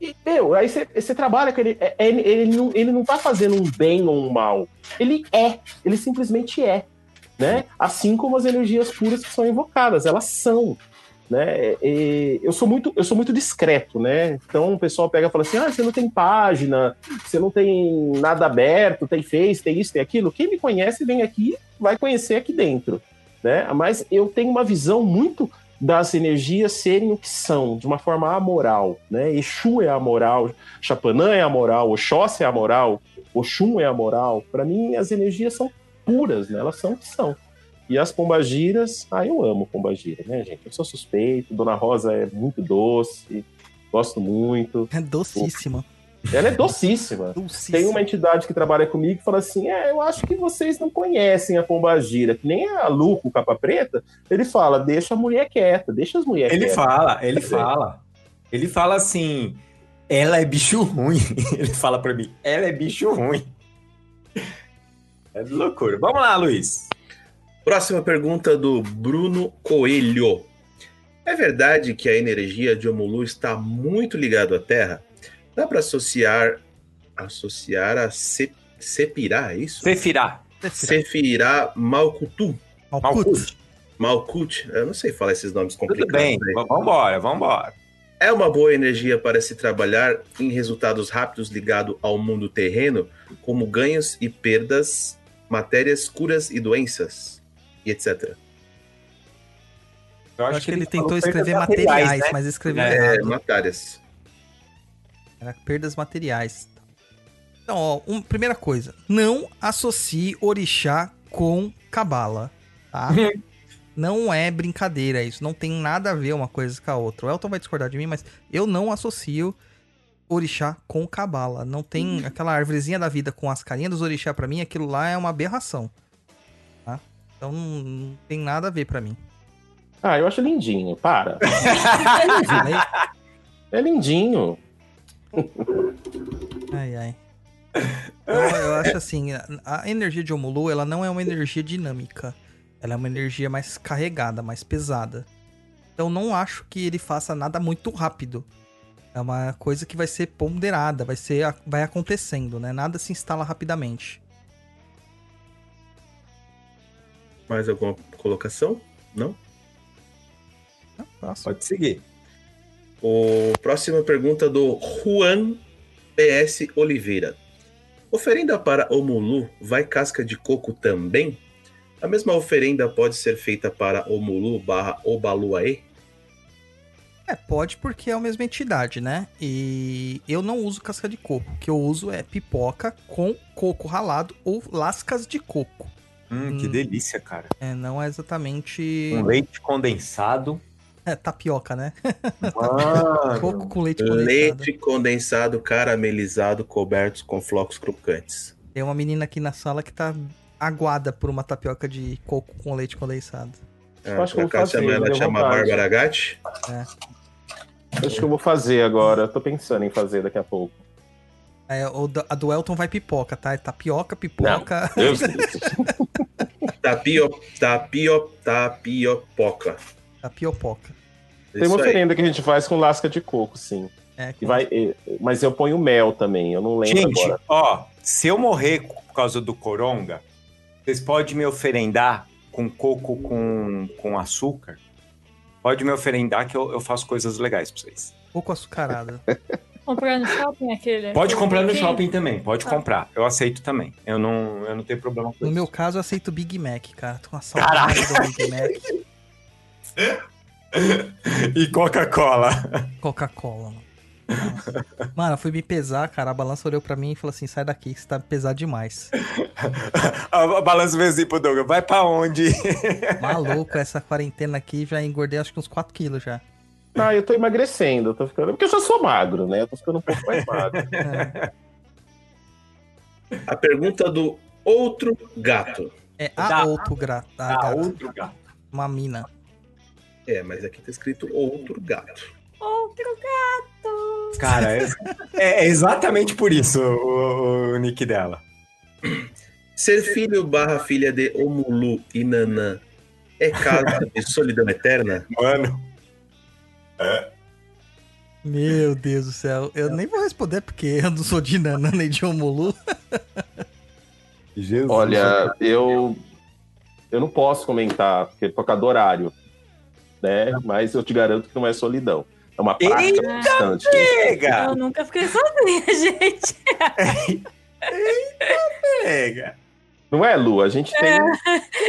E, meu, aí você- você trabalha com ele. é- é- Ele, ele, não, ele não tá fazendo um bem ou um mal. Ele é. Ele simplesmente é. Né? Assim como as energias puras que são invocadas, elas são. Né? E eu, sou muito, eu sou muito discreto, né? Então o pessoal pega e fala assim: ah, você não tem página, você não tem nada aberto, tem Face, tem isso, tem aquilo. Quem me conhece vem aqui, vai conhecer aqui dentro. Né? Mas eu tenho uma visão muito das energias serem o que são, de uma forma amoral. Né? Exu é amoral, Chapanã é amoral, Oxóssi é amoral, Oxum é amoral. Para mim, as energias são puras, né? elas são o que são. E as pombagiras, ah, eu amo pombagira, né, gente? Eu sou suspeito, Dona Rosa é muito doce, gosto muito. É docíssima. Ela é docíssima. Docíssima. Tem uma entidade que trabalha comigo que fala assim: é, eu acho que vocês não conhecem a pombagira, que nem a Luco, capa preta. Ele fala: deixa a mulher quieta, deixa as mulheres Ele quietas. fala, ele fala. Ele fala assim: ela é bicho ruim. Ele fala pra mim: ela é bicho ruim. É loucura. Vamos lá, Luiz. Próxima pergunta do Bruno Coelho. É verdade que a energia de Omulu está muito ligada à Terra? Dá para associar associar a Se- Sepirá, é isso? Sefirá. Sefirá Malkutu. Malkut. Malkut, eu não sei falar esses nomes Tudo complicados. bem. aí. Vambora, vambora. É uma boa energia para se trabalhar em resultados rápidos ligado ao mundo terreno, como ganhos e perdas, matérias, curas e doenças, e etc. Eu Eu acho que ele tentou falou escrever perdas materiais, né? mas escreveu É, errado. matérias. Era perdas materiais. Então, ó, um- primeira coisa, não associe orixá com cabala, tá? não é brincadeira isso, não tem nada a ver uma coisa com a outra. O Elton vai discordar de mim, mas eu não associo orixá com cabala. Não tem aquela árvorezinha da vida com as carinhas dos orixá pra mim, aquilo lá é uma aberração. Então não, não tem nada a ver pra mim. Ah, eu acho lindinho, para. É lindinho. Ai, ai. Então, eu acho assim, a- a energia de Omulu, ela não é uma energia dinâmica. Ela é uma energia mais carregada, mais pesada. Então não acho que ele faça nada muito rápido. É uma coisa que vai ser ponderada, vai ser vai acontecendo, né? Nada se instala rapidamente. Mais alguma colocação? Não? Pode seguir. O próxima pergunta do Juan PS Oliveira. Oferenda para Omulu vai casca de coco também? A mesma oferenda pode ser feita para Omulu barra Obaluaê? É, pode porque é a mesma entidade, né? E eu não uso casca de coco. O que eu uso é pipoca com coco ralado ou lascas de coco. Hum, que Hum. delícia, cara. É, não é exatamente. Um leite condensado. É, tapioca, né? Mano. Coco com leite condensado. Leite condensado caramelizado cobertos com flocos crocantes. Tem uma menina aqui na sala que tá aguada por uma tapioca de coco com leite condensado. Ah, acho que eu vou fazer, chama, ela chama. Bárbara Gatti? Acho que eu vou fazer agora. Tô pensando em fazer daqui a pouco. É, a do Elton vai pipoca, tá? É tapioca, pipoca. Deus Tapio, tapio, tapiopoca. Tapiopoca. Tem uma oferenda que a gente faz com lasca de coco, sim. É, E vai, mas eu ponho mel também, eu não lembro Gente, agora. ó, se eu morrer por causa do coronga, vocês podem me oferendar com coco com, com açúcar? Pode me oferendar que eu, eu faço coisas legais pra vocês. coco açucarado. Comprar no shopping aquele. Pode comprar no shopping também, pode Tá. comprar. Eu aceito também. Eu não, eu não tenho problema com No isso. meu caso, eu aceito Big Mac, cara. Tô com uma saudade do Big Mac. E Coca-Cola. Coca-Cola, mano. Nossa. Mano, eu fui me pesar, cara. A balança olhou pra mim e falou assim: sai daqui, que você tá pesado demais. A balança veio assim pro Douglas. Vai pra onde? Maluco, essa quarentena aqui já engordei acho que uns 4 quilos já. Ah, eu tô emagrecendo, eu tô ficando. Porque eu já sou magro, né? Eu tô ficando um pouco mais magro. É, A pergunta do outro gato. é a Dá- outro gra... a Ah, gata, outro gato. uma mina. É, mas aqui tá escrito outro gato. Outro gato. Cara, é, é exatamente por isso o, o nick dela. Ser filho barra filha de Omulu e Nanã é caso de solidão eterna? Mano. Meu Deus do céu. Eu nem vou responder porque eu não sou de Nanã nem de Omulu. Jesus. Olha, eu. Eu não posso comentar, porque é por causa do horário. Né? Mas eu te garanto que não é solidão. É uma prática Eita, constante. Pega! Eu nunca fiquei sozinha, gente. Pega! Não é, Lu? A gente tem,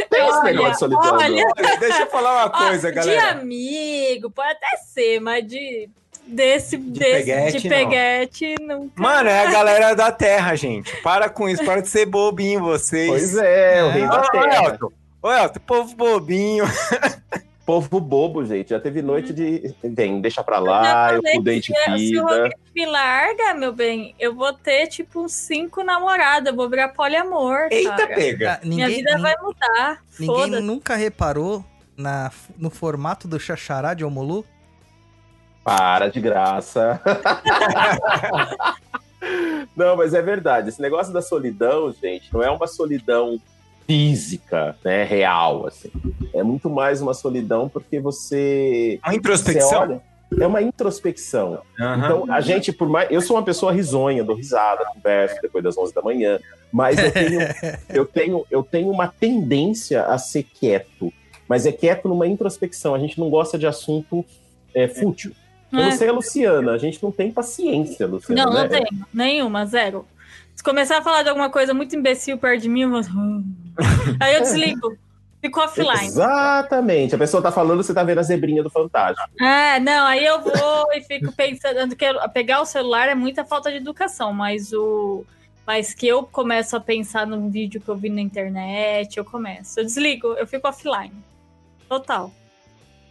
tem esse negócio de solidão. olha. deixa eu falar uma Ó, coisa, De galera. amigo, pode até ser, mas de. Desse, de peguete, de não. peguete, não. Mano, é a galera da Terra, gente. Para com isso, para de ser bobinho vocês. Pois é, o rei da Ô, terra. Elton, ô, Elton, povo bobinho. Povo bobo, gente. Já teve noite de. Vem, deixa pra lá, eu mudei de que se- o vida. Rodrigo me larga, meu bem, eu vou ter tipo uns cinco namoradas, eu vou virar poliamor. Eita, cara. pega. Ah, Minha ninguém vida vai mudar. ninguém Foda-se. nunca reparou na, no formato do Xaxará de Omulu? Para de graça. não, mas é verdade. Esse negócio da solidão, gente, não é uma solidão física, né, real, assim. É muito mais uma solidão porque você, Uma você introspecção. olha, é uma introspecção. Aham. Então, a gente, por mais. Eu sou uma pessoa risonha, dou risada, converso depois das 11 da manhã, mas eu tenho, eu tenho, eu tenho uma tendência a ser quieto, mas é quieto numa introspecção. A gente não gosta de assunto é, fútil. Eu É. não sei a Luciana, a gente não tem paciência, Luciana. Não, não né? tenho. Nenhuma, zero. Se começar a falar de alguma coisa muito imbecil perto de mim, eu vou... aí eu desligo. Fico offline. Exatamente. A pessoa tá falando, você tá vendo a zebrinha do Fantástico. É, não, aí eu vou e fico pensando que pegar o celular é muita falta de educação, mas o mas que eu começo a pensar num vídeo que eu vi na internet, eu começo. Eu desligo, eu fico offline. Total.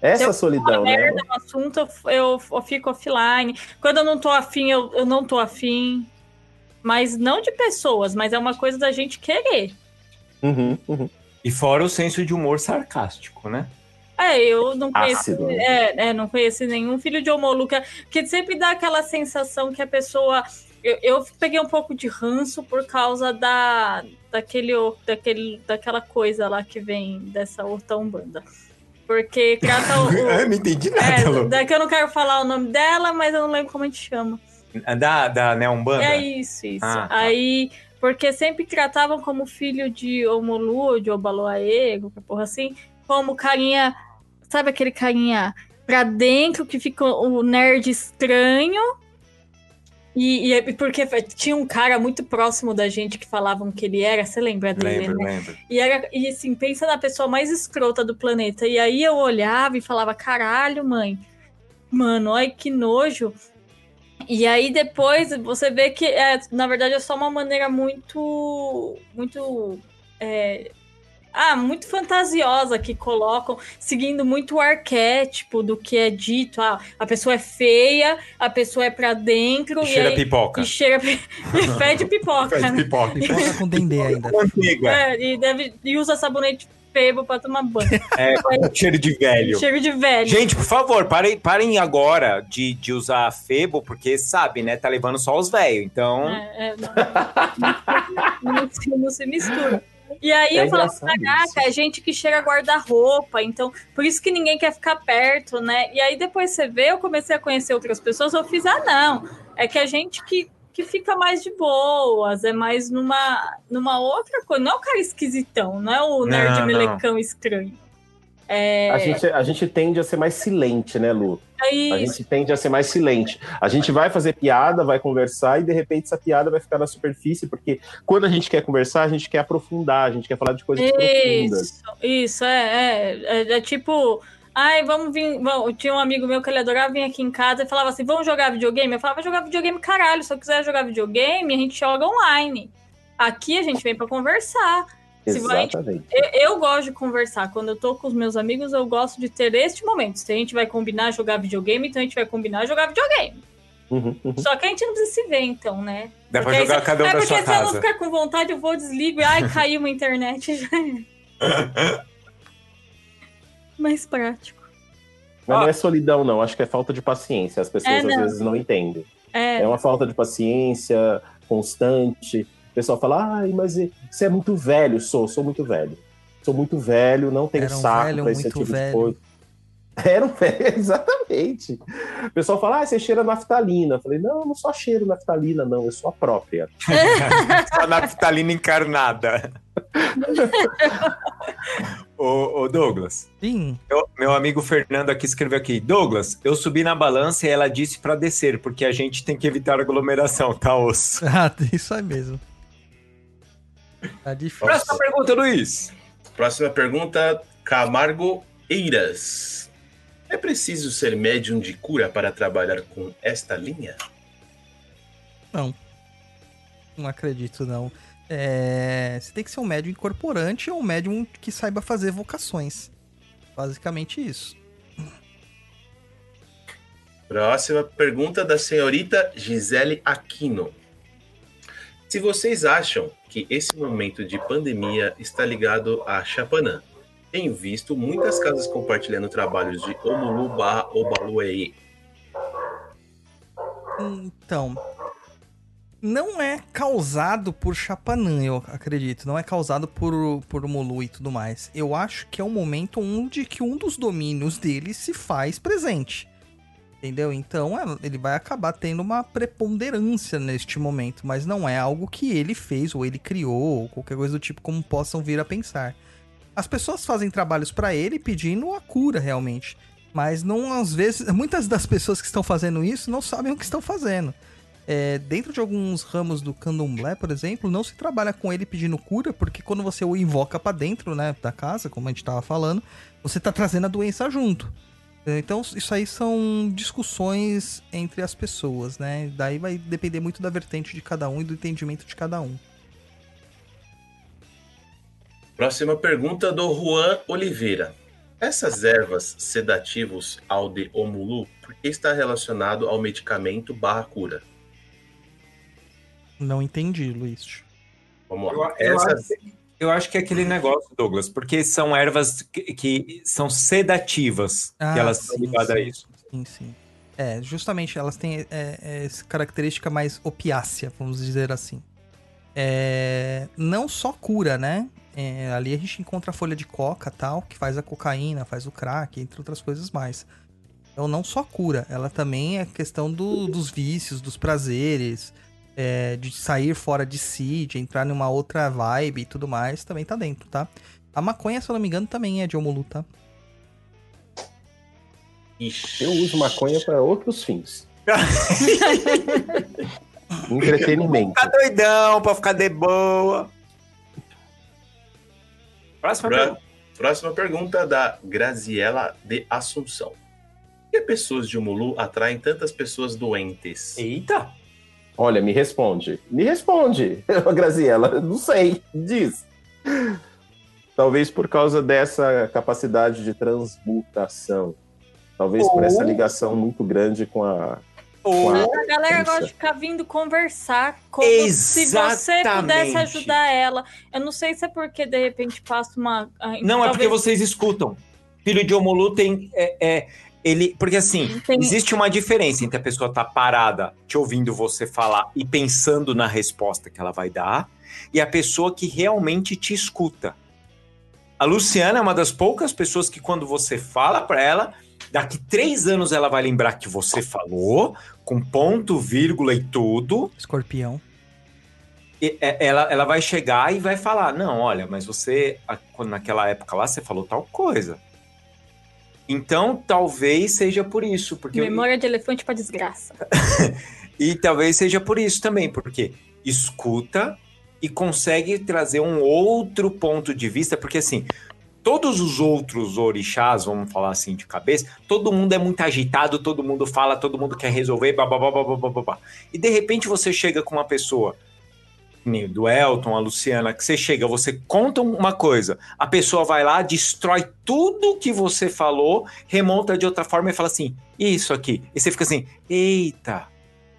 Essa Eu- solidão, né? merda no assunto, eu, eu, eu fico offline. Quando eu não tô afim, eu, eu não tô afim. Mas não de pessoas, mas é uma coisa da gente querer. Uhum, uhum. E fora o senso de humor sarcástico, né? É, eu não conheço, Ácido. né? é, é, não conheci nenhum filho de Omolu que, que sempre dá aquela sensação que a pessoa Eu, eu peguei um pouco de ranço por causa da, daquele, daquele, daquela coisa lá que vem dessa outra Umbanda. Porque trata o. eu não entendi nada, é, daqui eu não quero falar o nome dela, mas eu não lembro como a gente chama. Da, da né, Umbanda? É isso, isso. Ah, tá. Aí, porque sempre tratavam como filho de Omolu, de Obaloaê, qualquer porra assim, como carinha, sabe aquele carinha pra dentro que fica o nerd estranho. E, e porque tinha um cara muito próximo da gente que falavam que ele era, você lembra dele, Lembro, né? lembro. E, era, e assim, pensa na pessoa mais escrota do planeta. E aí eu olhava e falava, caralho, mãe, mano, olha que nojo. E aí depois você vê que, é, na verdade, é só uma maneira muito. Muito. é, ah, muito fantasiosa que colocam, seguindo muito o arquétipo do que é dito. Ah, a pessoa é feia, a pessoa é pra dentro. E cheira aí, pipoca. E cheira. e fede pipoca, Faz né? pipoca. Pipoca com dendê ainda. É, e, deve, e usa sabonete febo pra tomar banho. É, cheiro de velho. Cheiro de velho. Gente, por favor, parem, parem agora de, de usar Febo, porque sabe, né? Tá levando só os velhos. Então. É, é, não, não, se, não se mistura. E aí É eu falava, engraçado caraca, é gente que cheira guarda-roupa, então por isso que ninguém quer ficar perto, né? E aí depois você vê, eu comecei a conhecer outras pessoas, eu fiz, ah, não, é que a gente que, que fica mais de boas, é mais numa, numa outra coisa, não é o cara esquisitão, não é o nerd Não, não. melecão estranho. É, A gente, a gente tende a ser mais silente, né, Lu? é A gente tende a ser mais silente. A gente vai fazer piada, vai conversar e de repente essa piada vai ficar na superfície, porque quando a gente quer conversar, a gente quer aprofundar, a gente quer falar de coisas profundas. Isso, isso, é, é, é, é tipo, ai, vamos vir, vamos, tinha um amigo meu que ele adorava vir aqui em casa e falava assim, vamos jogar videogame? Eu falava, jogar videogame, caralho, se eu quiser jogar videogame, a gente joga online. Aqui a gente vem pra conversar. Exatamente. Eu, eu gosto de conversar. Quando eu tô com os meus amigos, eu gosto de ter este momento. Se a gente vai combinar jogar videogame, então a gente vai combinar jogar videogame. Uhum, uhum. Só que a gente não precisa se ver, então, né? Dá pra Porque aí jogar se- cada um é da porque sua se eu não casa. ficar com vontade, eu vou, desligo e ai, caiu uma internet. Mais prático. Mas Ó. não é solidão, não. Acho que é falta de paciência. As pessoas É, às vezes não entendem. É, É uma falta de paciência constante. O pessoal fala, ai, mas você é muito velho. Sou, sou muito velho. Sou muito velho, não tenho um saco velho pra esse tipo de velho. coisa. Era um velho, exatamente. O pessoal fala, ah, você cheira naftalina. Eu falei, não, eu não só cheiro naftalina, não, eu sou a própria. Só naftalina encarnada. Ô, ô, Douglas, Sim, meu, meu amigo Fernando aqui escreveu aqui. Douglas, eu subi na balança e ela disse pra descer, porque a gente tem que evitar aglomeração, tá, osso? ah, isso aí mesmo. Tá difícil. Próxima pergunta, Luiz. Próxima pergunta, Camargo Eiras. É preciso ser médium de cura para trabalhar com esta linha? Não. Não acredito, não. É, Você tem que ser um médium incorporante ou um médium que saiba fazer vocações. Basicamente isso. Próxima pergunta da senhorita Gisele Aquino. Se vocês acham que esse momento de pandemia está ligado a Chapanã, tenho visto muitas casas compartilhando trabalhos de Omulu barra Obaluei. Então. Não é causado por Chapanã, eu acredito. Não é causado por, por Molu e tudo mais. Eu acho que é um momento onde que um dos domínios dele se faz presente. Entendeu? Então é, ele vai acabar tendo uma preponderância neste momento. Mas não é algo que ele fez ou ele criou, ou qualquer coisa do tipo, como possam vir a pensar. As pessoas fazem trabalhos pra ele pedindo a cura realmente. Mas não, às vezes, muitas das pessoas que estão fazendo isso não sabem o que estão fazendo. É, dentro de alguns ramos do candomblé, por exemplo, não se trabalha com ele pedindo cura, porque quando você o invoca pra dentro, né, da casa, como a gente tava falando, você tá trazendo a doença junto. É, Então, isso aí são discussões entre as pessoas, né? Daí vai depender muito da vertente de cada um e do entendimento de cada um. Próxima pergunta do Juan Oliveira. Essas ervas sedativos ao de Omulu, por que está relacionado ao medicamento barra cura? Não entendi, Luiz. Vamos Eu, lá. eu Essas, acho, eu acho que é aquele negócio, Douglas, porque são ervas que, que são sedativas, Ah, que elas estão sim, ligadas a sim. isso. Sim, sim. É, justamente elas têm é, é, essa característica mais opiácea, vamos dizer assim. É, não só cura, né? É, ali a gente encontra a folha de coca tal, que faz a cocaína, faz o crack, entre outras coisas mais. Então não só cura, ela também é questão do- dos vícios, dos prazeres, é, de sair fora de si, de entrar numa outra vibe e tudo mais, também tá dentro, tá? A maconha, se eu não me engano, também é de Omulu, tá? Ixi. Eu uso maconha para outros fins. Entretenimento. Ficar doidão, pra ficar de boa. Próxima Pra- pergunta. Próxima pergunta da Graziela de Assunção. Por que pessoas de Omulu atraem tantas pessoas doentes? Eita! Olha, me responde. Me responde, Graziela. Não sei. Diz. Talvez por causa dessa capacidade de transmutação. Talvez por essa ligação muito grande com a. Ou Uau. A galera Isso. gosta de ficar vindo conversar como se você Exatamente. pudesse ajudar ela. Eu não sei se é porque de repente passa uma. ah, Não, é porque talvez vocês escutam. Filho de Omulu tem. É, é, ele, porque assim, tem- existe uma diferença entre a pessoa estar parada te ouvindo você falar e pensando na resposta que ela vai dar, e a pessoa que realmente te escuta. A Luciana é uma das poucas pessoas que, quando você fala para ela, daqui três anos ela vai lembrar que você falou, com ponto, vírgula e tudo. Escorpião. E, é, ela, ela vai chegar e vai falar: Não, olha, mas você, naquela época lá, você falou tal coisa. Então, talvez seja por isso. Porque Memória de elefante pra desgraça. E talvez seja por isso também, porque escuta e consegue trazer um outro ponto de vista, porque assim, todos os outros orixás, vamos falar assim de cabeça, todo mundo é muito agitado, todo mundo fala, todo mundo quer resolver, babá, babá, babá, babá. E de repente você chega com uma pessoa, do Elton, a Luciana, que você chega, você conta uma coisa, a pessoa vai lá, destrói tudo que você falou, remonta de outra forma e fala assim, isso aqui. E você fica assim, eita,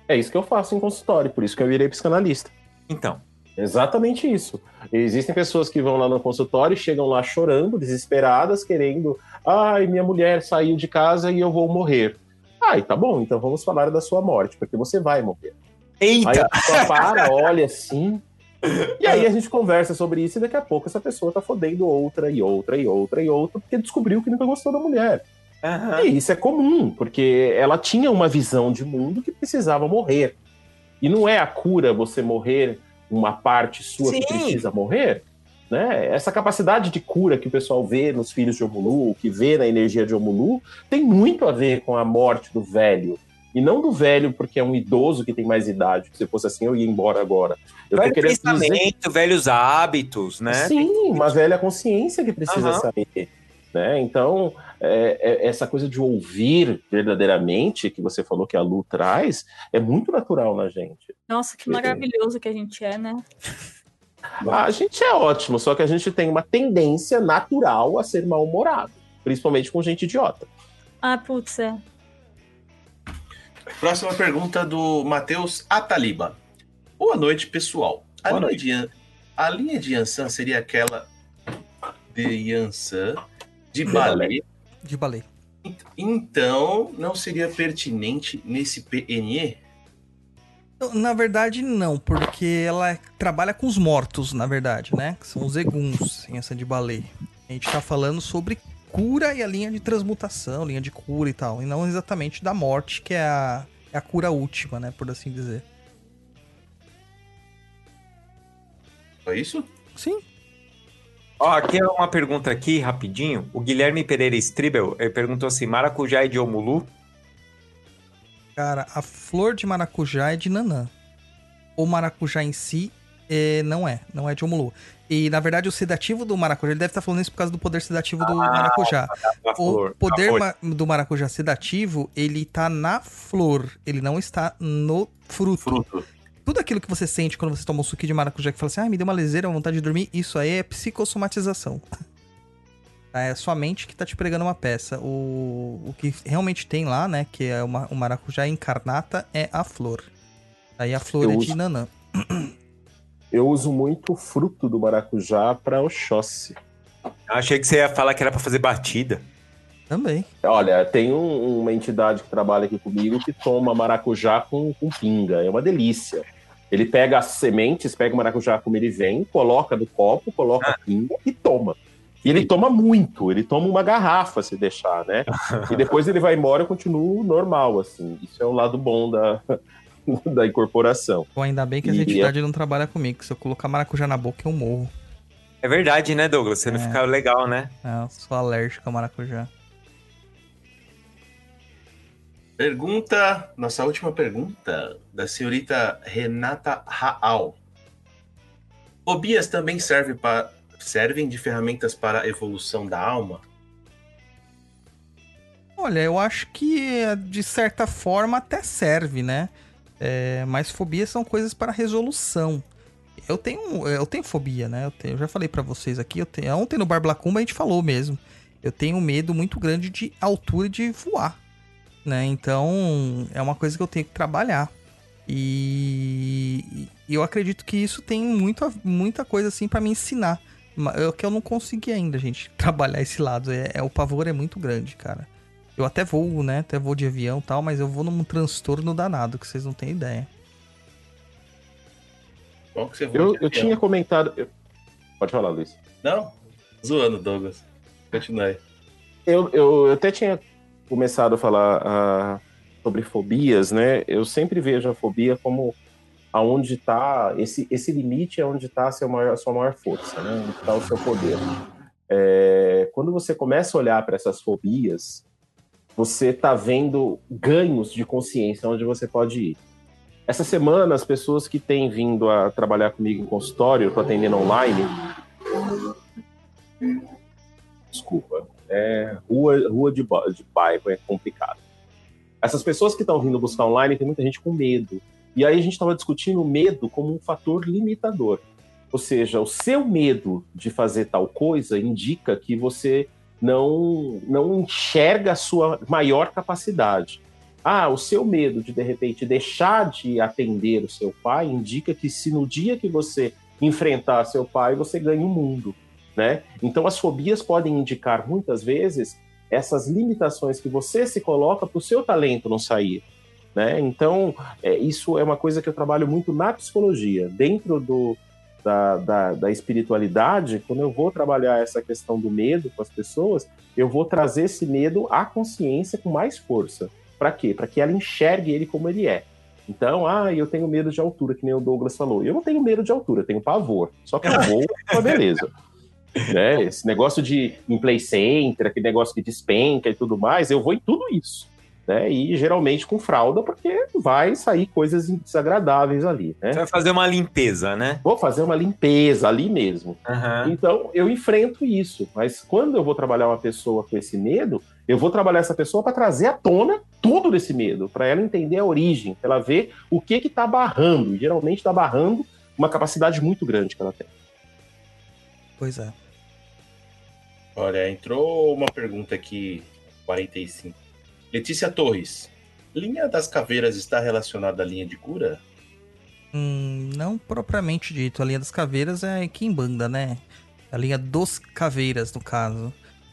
É isso que eu faço em consultório, por isso que eu virei psicanalista. então. Exatamente isso. Existem pessoas que vão lá no consultório, chegam lá chorando, desesperadas, querendo. Ai, minha mulher saiu de casa e eu vou morrer. Ai, tá bom, então vamos falar da sua morte, porque você vai morrer. Aí Eita! a pessoa para, olha assim. E aí a gente conversa sobre isso e daqui a pouco essa pessoa tá fodendo outra e outra e outra e outra, porque descobriu que nunca gostou da mulher. Aham. E isso é comum, porque ela tinha uma visão de mundo que precisava morrer. E não é a cura você morrer uma parte sua que Sim. precisa morrer. Né? Essa capacidade de cura que o pessoal vê nos filhos de Omulu, que vê na energia de Omulu, tem muito a ver com a morte do velho. E não do velho porque é um idoso que tem mais idade. Se fosse assim, eu ia embora agora. Eu tô Velho querendo dizer pensamento, velhos hábitos, né? Sim, uma velha consciência que precisa Aham. sair. Né? Então, é, é, essa coisa de ouvir verdadeiramente, que você falou que a Lu traz, é muito natural na gente. Nossa, que maravilhoso que a gente é, né? A gente é ótimo, só que a gente tem uma tendência natural a ser mal-humorado, principalmente com gente idiota. Ah, putz, é. Próxima pergunta do Matheus Ataliba. Boa noite, pessoal. A, Boa linha, noite. de, Yan- a linha de Yansan seria aquela de Yansan de balé. De baleia. Então, não seria pertinente nesse PNE? Na verdade, não, porque ela trabalha com os mortos, na verdade, né? Que são os eguns em essa de baleia. A gente tá falando sobre cura e a linha de transmutação, linha de cura e tal. E não exatamente da morte, que é a, é a cura última, né? Por assim dizer. Foi isso? Sim. Ó, aqui é uma pergunta aqui, rapidinho. O Guilherme Pereira Stribel perguntou assim: maracujá é de Omulu? Cara, a flor de maracujá é de Nanã. O maracujá em si é, não é, não é de Omulu. E na verdade o sedativo do maracujá, ele deve estar falando isso por causa do poder sedativo do maracujá. A flor. O poder ma- do maracujá sedativo, ele tá na flor, ele não está no fruto. Fruto. Tudo aquilo que você sente quando você toma um suquinho de maracujá que fala assim, ah, me deu uma leseira, uma vontade de dormir, isso aí é psicossomatização. Tá, É a sua mente que tá te pregando uma peça. O, o que realmente tem lá, né, que é uma, o maracujá incarnata, é a flor. Aí a flor Eu é de uso- nanã. Eu uso muito o fruto do maracujá para Oxóssi. Achei que você ia falar que era pra fazer batida. Também. Olha, tem um- uma entidade que trabalha aqui comigo que toma maracujá com, com pinga. É uma delícia. Ele pega as sementes, pega o maracujá como ele vem, coloca no copo, coloca a pinga e toma. E ele toma muito, ele toma uma garrafa se deixar, né? E depois ele vai embora e continua normal, assim. Isso é o lado bom da, da incorporação. Pô, ainda bem que essa E- entidade não trabalha comigo, que se eu colocar maracujá na boca, eu morro. É verdade, né, Douglas? Você não É. fica legal, né? É, eu sou alérgico a maracujá. Pergunta, nossa última pergunta, da senhorita Renata Raal. Fobias também serve pa- servem de ferramentas para a evolução da alma? Olha, eu acho que de certa forma até serve, né? É, mas fobias são coisas para resolução. Eu tenho, eu tenho fobia, né? Eu, tenho- eu já falei pra vocês aqui. Eu tenho, ontem no Barblacumba a gente falou mesmo. Eu tenho um medo muito grande de altura e de voar, né? Então é uma coisa que eu tenho que trabalhar. E, eu acredito que isso tem muita, muita coisa assim pra me ensinar. Ma- É que eu não consegui ainda, gente, trabalhar esse lado. É, é- o pavor é muito grande, cara. Eu até voo, né? Até voo de avião e tal, mas eu vou num transtorno danado, que vocês não têm ideia. Qual que você voa Eu, eu tinha comentado. eu- Pode falar, Luiz. Não? Zoando, Douglas. Continua aí. Eu, eu, eu até tinha começado a falar ah, sobre fobias, né? Eu sempre vejo a fobia como aonde está esse, esse limite é onde está a, seu maior- a sua maior força, né? Onde está o seu poder. É, quando você começa a olhar para essas fobias, você está vendo ganhos de consciência onde você pode ir. Essa semana, as pessoas que têm vindo a trabalhar comigo em consultório, estou atendendo online. Desculpa, é, rua, rua de, de bairro é complicado. Essas pessoas que estão vindo buscar online, tem muita gente com medo. E aí a gente estava discutindo o medo como um fator limitador. Ou seja, o seu medo de fazer tal coisa indica que você não, não enxerga a sua maior capacidade. Ah, o seu medo de, de repente, deixar de atender o seu pai indica que se no dia que você enfrentar seu pai, você ganha o mundo, né? Então, as fobias podem indicar, muitas vezes, essas limitações que você se coloca para o seu talento não sair, né? Então, é, isso é uma coisa que eu trabalho muito na psicologia. Dentro do, da, da, da espiritualidade, quando eu vou trabalhar essa questão do medo com as pessoas, eu vou trazer esse medo à consciência com mais força. Para quê? Para que ela enxergue ele como ele é. Então, ah, eu tenho medo de altura, que nem o Douglas falou. Eu não tenho medo de altura, eu tenho pavor. Só que eu vou, uma beleza. Né? Esse negócio de em play center, aquele negócio que despenca e tudo mais, eu vou em tudo isso. Né? E geralmente com fralda, porque vai sair coisas desagradáveis ali. Né? Você vai fazer uma limpeza, né? Vou fazer uma limpeza ali mesmo. Aham. Então, eu enfrento isso. Mas quando eu vou trabalhar uma pessoa com esse medo, eu vou trabalhar essa pessoa para trazer à tona tudo desse medo, para ela entender a origem, pra ela ver o que que tá barrando. E, geralmente está barrando uma capacidade muito grande que ela tem. Pois é. Olha, entrou uma pergunta aqui, 45. Letícia Torres. Linha das caveiras está relacionada à linha de cura? Hum, não propriamente dito. A linha das caveiras é Kimbanda, né? A linha dos caveiras, no caso.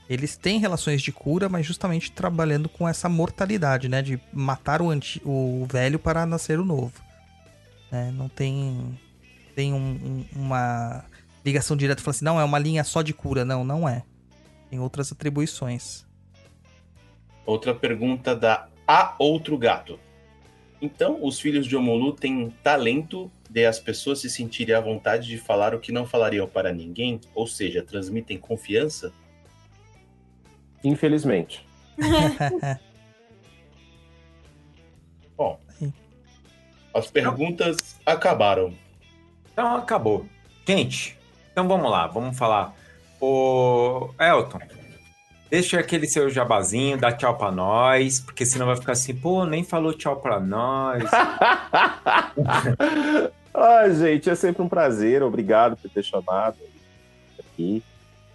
Eles têm relações de cura, mas justamente trabalhando com essa mortalidade, né? De matar o, anti- o velho para nascer o novo. Né? Não tem, tem um- um- uma ligação direta falando assim, não, é uma linha só de cura. Não, não é. Tem outras atribuições. Outra pergunta da A Outro Gato. Então, os filhos de Omolu têm talento de as pessoas se sentirem à vontade de falar o que não falariam para ninguém? Ou seja, transmitem confiança? Infelizmente. Bom, as perguntas acabaram. Então acabou. Gente, então vamos lá, vamos falar. O Elton, deixa aquele seu jabazinho, dá tchau pra nós, porque senão vai ficar assim, pô, nem falou tchau pra nós. Ai, gente, é sempre um prazer. Obrigado por ter chamado aqui.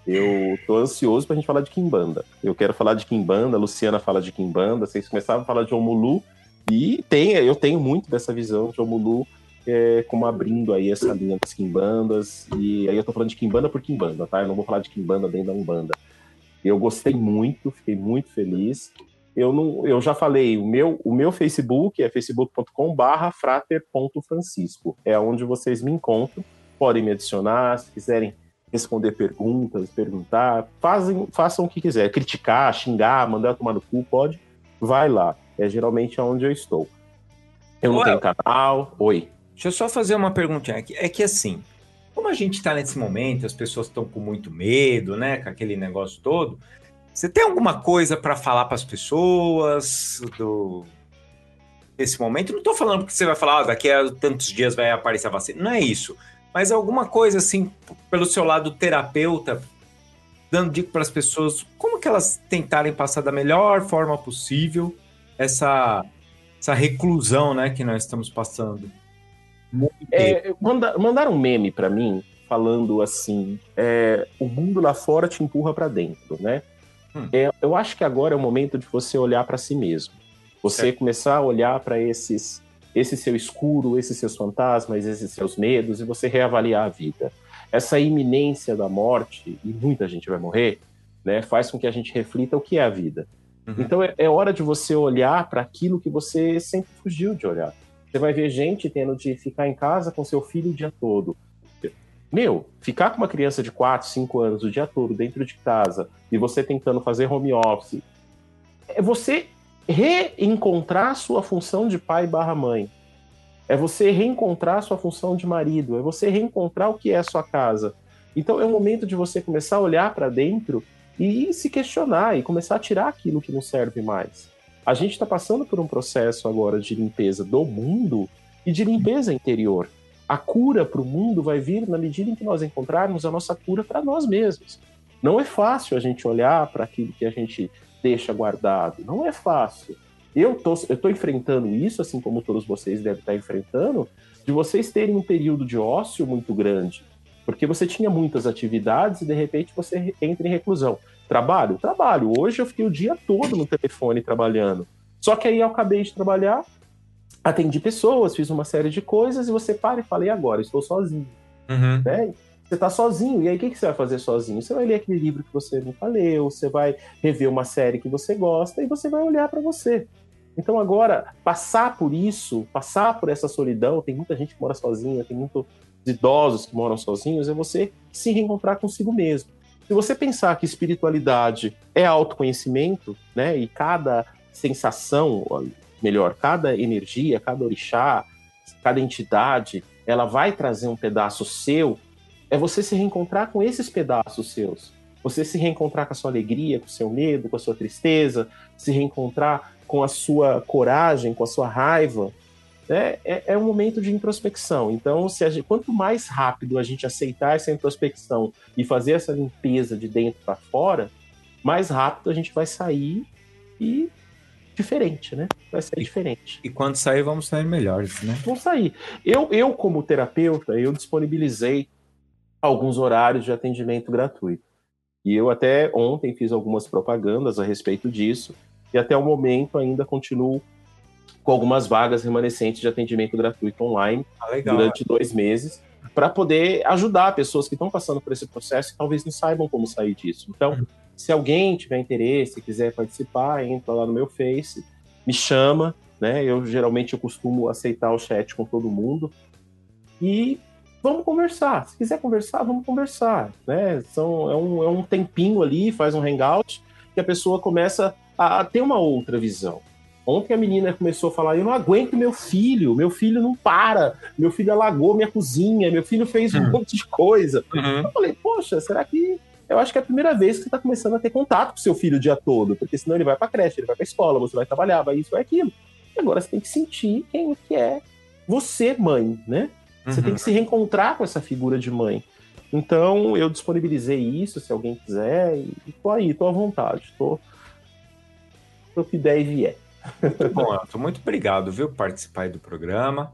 Eu tô ansioso pra gente falar de Kimbanda. Eu quero falar de Kimbanda, Luciana fala de Kimbanda, vocês começaram a falar de Omulu, e tem, eu tenho muito dessa visão de Omulu é, como abrindo aí essa linha das Kimbandas, e aí eu tô falando de Kimbanda por Kimbanda, tá? Eu não vou falar de Kimbanda dentro da Umbanda. Eu gostei muito, fiquei muito feliz. Eu, não, eu já falei, o meu, o meu Facebook é facebook.com barra frater.francisco. É onde vocês me encontram. Podem me adicionar, se quiserem responder perguntas, perguntar, fazem, façam o que quiser. Criticar, xingar, mandar tomar no cu, pode. Vai lá. É geralmente onde eu estou. Eu não Ué. tenho canal. Oi. Deixa eu só fazer uma perguntinha aqui. É que assim, como a gente tá nesse momento, as pessoas estão com muito medo, né? Com aquele negócio todo. Você tem alguma coisa para falar para as pessoas do desse momento? Não tô falando porque você vai falar, ah, daqui a tantos dias vai aparecer a vacina. Não é isso. Mas alguma coisa assim, pelo seu lado terapeuta, dando dica para as pessoas, como que elas tentarem passar da melhor forma possível essa essa reclusão, né, que nós estamos passando. É, manda, mandaram um meme pra mim falando assim: é, o mundo lá fora te empurra pra dentro, né? Hum. É, eu acho que agora é o momento de você olhar pra si mesmo. Você começar a olhar pra esses, esse seu escuro, esses seus fantasmas, esses seus medos e você reavaliar a vida. Essa iminência da morte, e muita gente vai morrer, né, faz com que a gente reflita o que é a vida. Uhum. Então é, é hora de você olhar para aquilo que você sempre fugiu de olhar. Você vai ver gente tendo de ficar em casa com seu filho o dia todo. Meu, ficar com uma criança de 4, 5 anos o dia todo dentro de casa e você tentando fazer home office, é você reencontrar sua função de pai barra mãe. É você reencontrar sua função de marido. É você reencontrar o que é a sua casa. Então é o momento de você começar a olhar para dentro e se questionar e começar a tirar aquilo que não serve mais. A gente está passando por um processo agora de limpeza do mundo e de limpeza interior. A cura para o mundo vai vir na medida em que nós encontrarmos a nossa cura para nós mesmos. Não é fácil a gente olhar para aquilo que a gente deixa guardado. Não é fácil. Eu tô, tô enfrentando isso, assim como todos vocês devem estar enfrentando, de vocês terem um período de ócio muito grande. Porque você tinha muitas atividades e de repente você entra em reclusão. Trabalho? Trabalho. Hoje eu fiquei o dia todo no telefone trabalhando. Só que aí eu acabei de trabalhar, atendi pessoas, fiz uma série de coisas e você para e fala, e agora? Estou sozinho. Uhum. Né? Você está sozinho, e aí o que, que você vai fazer sozinho? Você vai ler aquele livro que você nunca leu, você vai rever uma série que você gosta e você vai olhar para você. Então agora, passar por isso, passar por essa solidão, tem muita gente que mora sozinha, tem muitos idosos que moram sozinhos, é você se reencontrar consigo mesmo. Se você pensar que espiritualidade é autoconhecimento, né, e cada sensação, melhor, cada energia, cada orixá, cada entidade, ela vai trazer um pedaço seu, é você se reencontrar com esses pedaços seus. Você se reencontrar com a sua alegria, com o seu medo, com a sua tristeza, se reencontrar com a sua coragem, com a sua raiva, né? é, é um momento de introspecção. Então, se gente, quanto mais rápido a gente aceitar essa introspecção e fazer essa limpeza de dentro para fora, mais rápido a gente vai sair e diferente, né? Vai sair diferente. E quando sair, vamos sair melhores, né? Vão sair. Eu, eu como terapeuta, eu disponibilizei alguns horários de atendimento gratuito. E eu até ontem fiz algumas propagandas a respeito disso, e até o momento ainda continuo com algumas vagas remanescentes de atendimento gratuito online Ah, durante dois meses, para poder ajudar pessoas que estão passando por esse processo e talvez não saibam como sair disso. Então, se alguém tiver interesse, quiser participar, entra lá no meu Face, me chama, né? Eu geralmente eu costumo aceitar o chat com todo mundo e vamos conversar. Se quiser conversar, vamos conversar, né? São, é, um, é um tempinho ali, faz um hangout, que a pessoa começa a, a ter uma outra visão. Ontem a menina começou a falar: Eu não aguento meu filho, meu filho não para, meu filho alagou minha cozinha, meu filho fez um Hum. monte de coisa. Uhum. Eu falei: Poxa, será que. Eu acho que é a primeira vez que você está começando a ter contato com seu filho o dia todo, porque senão ele vai para creche, ele vai para escola, você vai trabalhar, vai isso, vai aquilo. E agora você tem que sentir quem que é você, mãe, né? Você Uhum. tem que se reencontrar com essa figura de mãe. Então, eu disponibilizei isso, se alguém quiser, e tô aí, tô à vontade, tô. Tô que der e vier. Muito bom, Elton. Muito obrigado, viu, por participar aí do programa.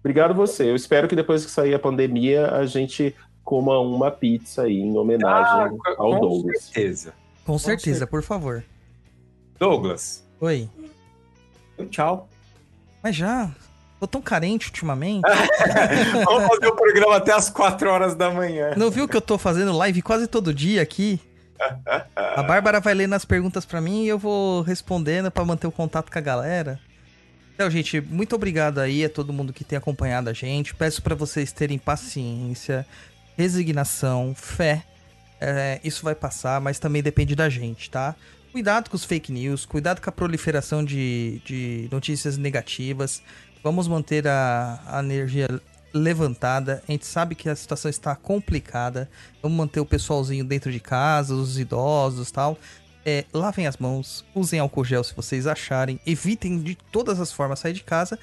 Obrigado você. Eu espero que depois que sair a pandemia, a gente coma uma pizza aí em homenagem Ah, ao com Douglas. certeza. Com certeza, por favor. Douglas, Oi. tchau. Mas já? Tô tão carente ultimamente. Vamos fazer o programa até as 4 horas da manhã. Não viu que eu tô fazendo live quase todo dia aqui? A Bárbara vai lendo as perguntas pra mim e eu vou respondendo pra manter o contato com a galera. Então, gente, muito obrigado aí a todo mundo que tem acompanhado a gente. Peço pra vocês terem paciência, resignação, fé. É, isso vai passar, mas também depende da gente, tá? Cuidado com os fake news, cuidado com a proliferação de, de notícias negativas. Vamos manter a, a energia levantada. A gente sabe que a situação está complicada. Vamos manter o pessoalzinho dentro de casa, os idosos tal. É, lavem as mãos, usem álcool gel se vocês acharem. Evitem de todas as formas sair de casa.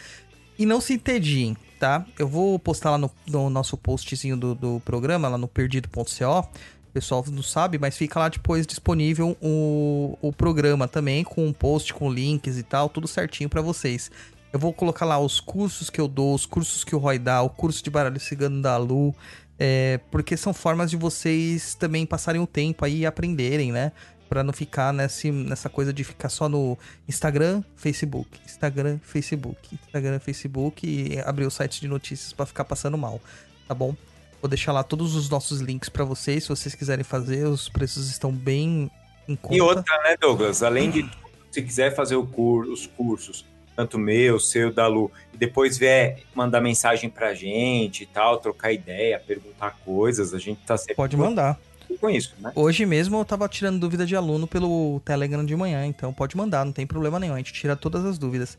E não se entediem, tá? Eu vou postar lá no, no nosso postzinho do, do programa, lá no perdido.co o pessoal não sabe, mas fica lá depois disponível o, o programa também, com um post com links e tal, tudo certinho para vocês. Eu vou colocar lá os cursos que eu dou, os cursos que o Roy dá, o curso de baralho cigano da Lu, é, porque são formas de vocês também passarem o tempo aí e aprenderem, né? Pra não ficar nesse, nessa coisa de ficar só no Instagram, Facebook, Instagram, Facebook, Instagram, Facebook e abrir o site de notícias para ficar passando mal, tá bom? Vou deixar lá todos os nossos links para vocês, se vocês quiserem fazer, os preços estão bem em conta. E outra, né, Douglas? Além de se quiser fazer o cur os cursos, tanto meu, seu, da Lu, e depois vier mandar mensagem pra gente e tal, trocar ideia, perguntar coisas, a gente tá sempre. Pode mandar. Com isso, né? Hoje mesmo eu tava tirando dúvida de aluno pelo Telegram de manhã, então pode mandar, não tem problema nenhum, a gente tira todas as dúvidas.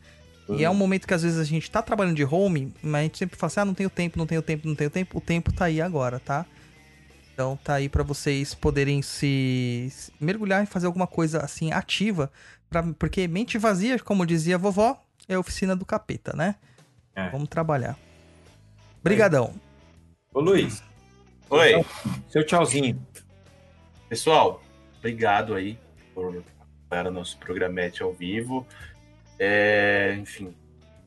E é um momento que às vezes a gente tá trabalhando de home, mas a gente sempre fala assim: ah, não tenho tempo, não tenho tempo, não tenho tempo. O tempo tá aí agora, tá? Então tá aí para vocês poderem se mergulhar e fazer alguma coisa assim ativa, pra, porque mente vazia, como dizia a vovó, é a oficina do capeta, né? É. Vamos trabalhar. Brigadão. Ô Luiz, Oi, seu tchauzinho. pessoal. Obrigado aí por para o nosso programete ao vivo. É, enfim,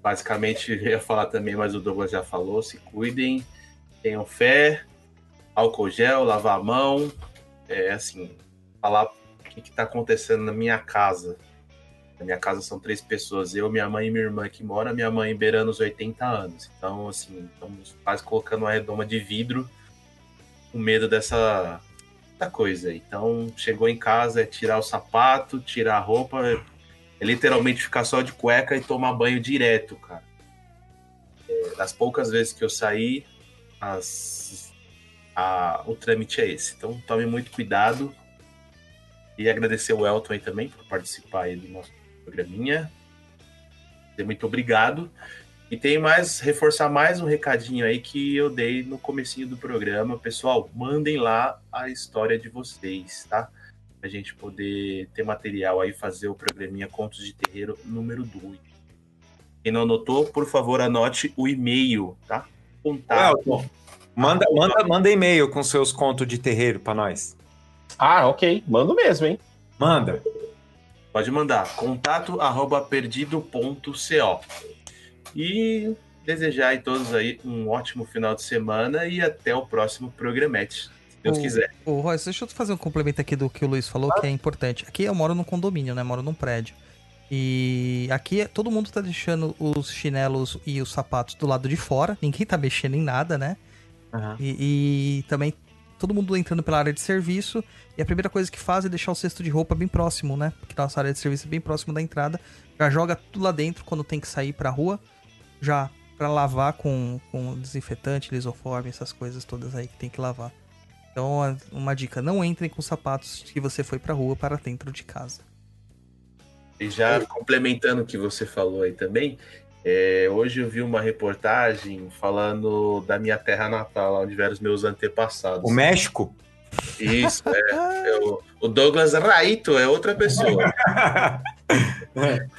basicamente eu ia falar também, mas o Douglas já falou. Se cuidem, tenham fé, álcool gel, lavar a mão. É assim, falar o que está acontecendo na minha casa. Na minha casa são três pessoas, eu, minha mãe e minha irmã que mora, minha mãe beirando os 80 anos. Então, assim, estamos quase colocando uma redoma de vidro com medo dessa, dessa coisa. Então, chegou em casa, é tirar o sapato, tirar a roupa, é literalmente ficar só de cueca e tomar banho direto, cara. É, das poucas vezes que eu saí, as, a, o trâmite é esse. Então tome muito cuidado. E agradecer o Elton aí também por participar aí do nosso programinha. Muito obrigado. E tem mais, reforçar mais um recadinho aí que eu dei no comecinho do programa. Pessoal, mandem lá a história de vocês, tá? Pra gente poder ter material aí, fazer o programinha Contos de Terreiro número 2. Quem não anotou, por favor, anote o e-mail, tá? Contato. Elton, manda, manda, manda e-mail com seus contos de terreiro pra nós. Ah, ok. Mando mesmo, hein? Manda. Pode mandar. Contato arroba perdido.co. E desejar a todos aí um ótimo final de semana e até o próximo programete. Se Deus O- quiser. Ô, Royce, deixa eu fazer um complemento aqui do que o Luiz falou, que é importante. Aqui eu moro num condomínio, né? Moro num prédio. E aqui todo mundo tá deixando os chinelos e os sapatos do lado de fora. Ninguém tá mexendo em nada, né? E, e também todo mundo entrando pela área de serviço. E a primeira coisa que faz é deixar o cesto de roupa bem próximo, né? Porque nossa área de serviço é bem próximo da entrada. Já joga tudo lá dentro quando tem que sair pra rua. Já pra lavar com, com desinfetante, lisoforme, essas coisas todas aí que tem que lavar. Então, uma dica: não entrem com sapatos que você foi pra rua para dentro de casa. E já complementando o que você falou aí também, é, hoje eu vi uma reportagem falando da minha terra natal, onde vieram os meus antepassados. O México? Isso, é. É o, o Douglas Raito é outra pessoa.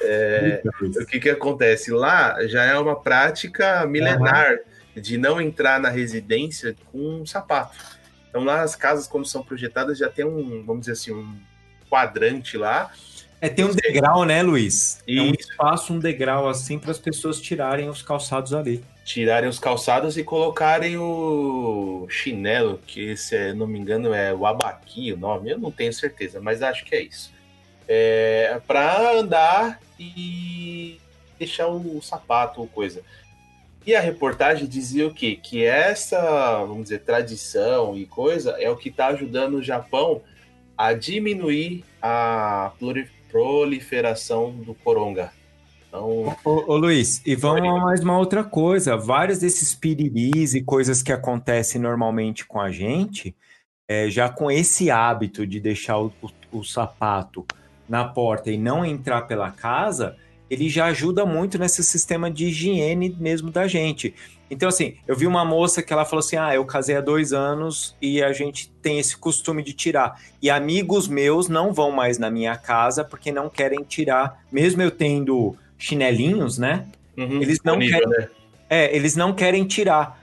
É, o que, que acontece? Lá já é uma prática milenar de não entrar na residência com um sapato. Então lá as casas, quando são projetadas, já tem um, vamos dizer assim, um quadrante lá. É, tem um degrau, né, Luiz? É um espaço, um degrau assim para as pessoas tirarem os calçados ali. tirarem os calçados e colocarem o chinelo, que se não me engano é o abaqui o nome, eu não tenho certeza, mas acho que é isso. É, para andar e deixar o sapato ou coisa. E a reportagem dizia o quê? Que essa, vamos dizer, tradição e coisa é o que está ajudando o Japão a diminuir a proliferação do coronga. Então, Ô, ô, Luiz, e vamos a mais uma outra coisa. Vários desses piriris e coisas que acontecem normalmente com a gente, é, já com esse hábito de deixar o, o- o sapato na porta e não entrar pela casa, ele já ajuda muito nesse sistema de higiene mesmo da gente. Então, assim, eu vi uma moça que ela falou assim: ah, eu casei há dois anos e a gente tem esse costume de tirar. E amigos meus não vão mais na minha casa porque não querem tirar, mesmo eu tendo chinelinhos, né? uhum, Eles não querem- né? É, eles não querem tirar.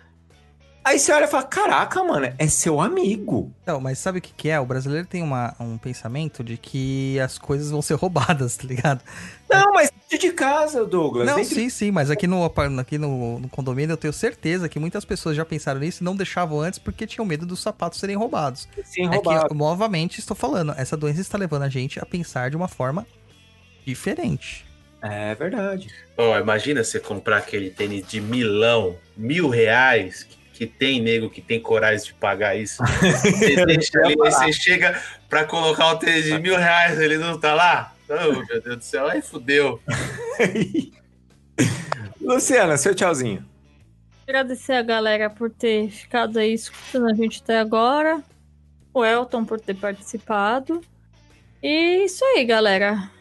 Aí você olha e fala: caraca, mano, é seu amigo. Não, mas sabe o que, que é? O brasileiro tem uma, um pensamento de que as coisas vão ser roubadas, tá ligado? Não, mas dentro de casa, Douglas. Não, dentro- sim, sim, mas aqui, no, aqui no, no condomínio eu tenho certeza que muitas pessoas já pensaram nisso e não deixavam antes porque tinham medo dos sapatos serem roubados. Sim, É roubado. que, novamente, estou falando, essa doença está levando a gente a pensar de uma forma diferente. É verdade. Ó, imagina você comprar aquele tênis de milão, mil reais, que, que tem nego que tem coragem de pagar isso. Você, deixa ali, aí você chega pra colocar o tênis de mil reais, ele não tá lá? Oh, meu Deus do céu, aí fudeu. Luciana, seu tchauzinho. Agradecer a galera por ter ficado aí escutando a gente até agora. O Elton por ter participado. E isso aí, galera.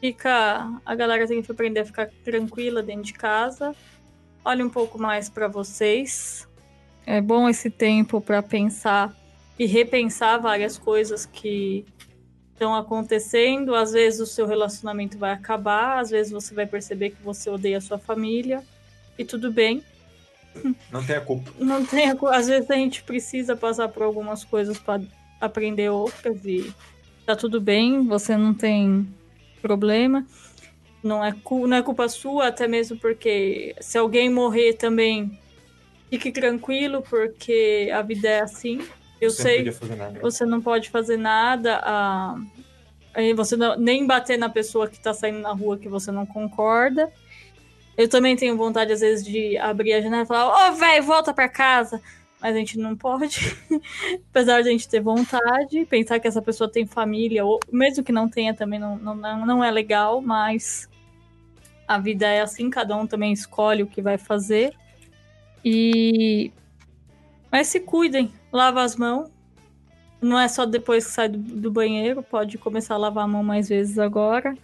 Fica. A galera tem que aprender a ficar tranquila dentro de casa. Olhe um pouco mais pra vocês. É bom esse tempo pra pensar e repensar várias coisas que estão acontecendo. Às vezes o seu relacionamento vai acabar, às vezes você vai perceber que você odeia a sua família. E tudo bem. Não tenha culpa. Não tem, a co- às vezes a gente precisa passar por algumas coisas para aprender outras e tá tudo bem, você não tem problema. Não é, não é culpa sua, até mesmo porque se alguém morrer também, fique tranquilo, porque a vida é assim. Eu Você sei, nada. você não pode fazer nada, a... você não- nem bater na pessoa que tá saindo na rua que você não concorda. Eu também tenho vontade, às vezes, de abrir a janela e falar, ô, velho, volta pra casa. Mas a gente não pode. Apesar de a gente ter vontade, pensar que essa pessoa tem família, ou mesmo que não tenha, também não, não não é legal, mas a vida é assim, cada um também escolhe o que vai fazer. E. Mas se cuidem, lava as mãos. Não é só depois que sai do, do banheiro, pode começar a lavar a mão mais vezes agora.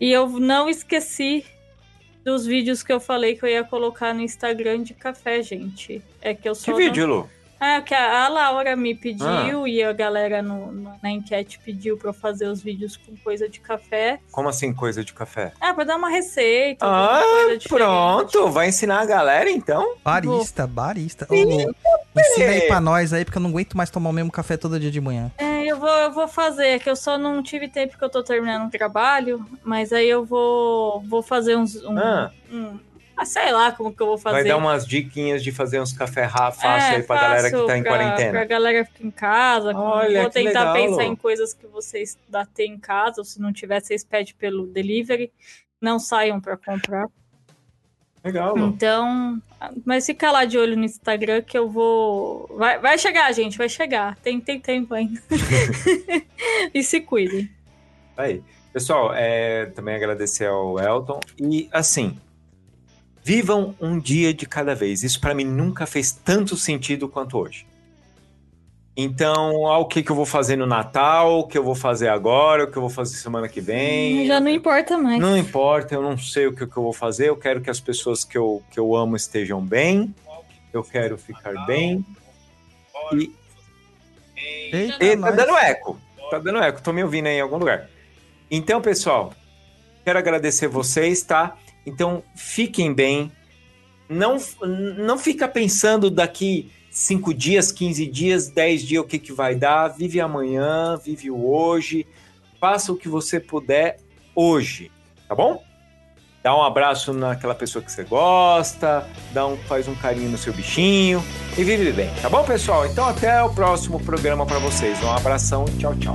E eu não esqueci dos vídeos que eu falei que eu ia colocar no Instagram de café, gente. É que eu só. Que não- vídeo, Lu? É, que a, a Laura me pediu e a galera no- no- na enquete pediu pra eu fazer os vídeos com coisa de café. Como assim, coisa de café? Ah, pra dar uma receita. Ah, coisa diferente. pronto. Vai ensinar a galera, então? Barista, barista. Ô, Lu, ensina aí pra nós aí, porque eu não aguento mais tomar o mesmo café todo dia de manhã. É, eu vou, eu vou fazer, é que eu só não tive tempo porque eu tô terminando o trabalho, mas aí eu vou, vou fazer uns. Um, Ah. um- ah, sei lá como que eu vou fazer. Vai dar umas diquinhas de fazer uns café fácil É, aí pra galera que tá em pra- quarentena. Pra galera que fica em casa. Olha, vou tentar legal, pensar em coisas que vocês dá ter em casa, ou se não tiver, vocês pedem pelo delivery. Não saiam pra comprar. Legal. Então, mas fica lá de olho no Instagram que eu vou. Vai, vai chegar, gente, vai chegar. Tem, tem tempo ainda. e se cuidem. Aí. Pessoal, é, também agradecer ao Elton. E assim, vivam um dia de cada vez. Isso pra mim nunca fez tanto sentido quanto hoje. Então, ah, o que, que eu vou fazer no Natal, o que eu vou fazer agora, o que eu vou fazer semana que vem. Já não importa mais. Não importa, eu não sei o que, que eu vou fazer. Eu quero que as pessoas que eu, que eu amo estejam bem. Eu quero ficar bem. E, Eita, e tá dando eco. Tá dando eco. Tô me ouvindo aí em algum lugar. Então, pessoal, quero agradecer vocês, tá? Então, fiquem bem. Não, não fica pensando daqui 5 dias, 15 dias, 10 dias o que, que vai dar. Vive amanhã, vive o hoje. Faça o que você puder hoje, tá bom? Dá um abraço naquela pessoa que você gosta, dá um, faz um carinho no seu bichinho e vive bem, tá bom, pessoal? Então até o próximo programa para vocês. Um abração e tchau, tchau.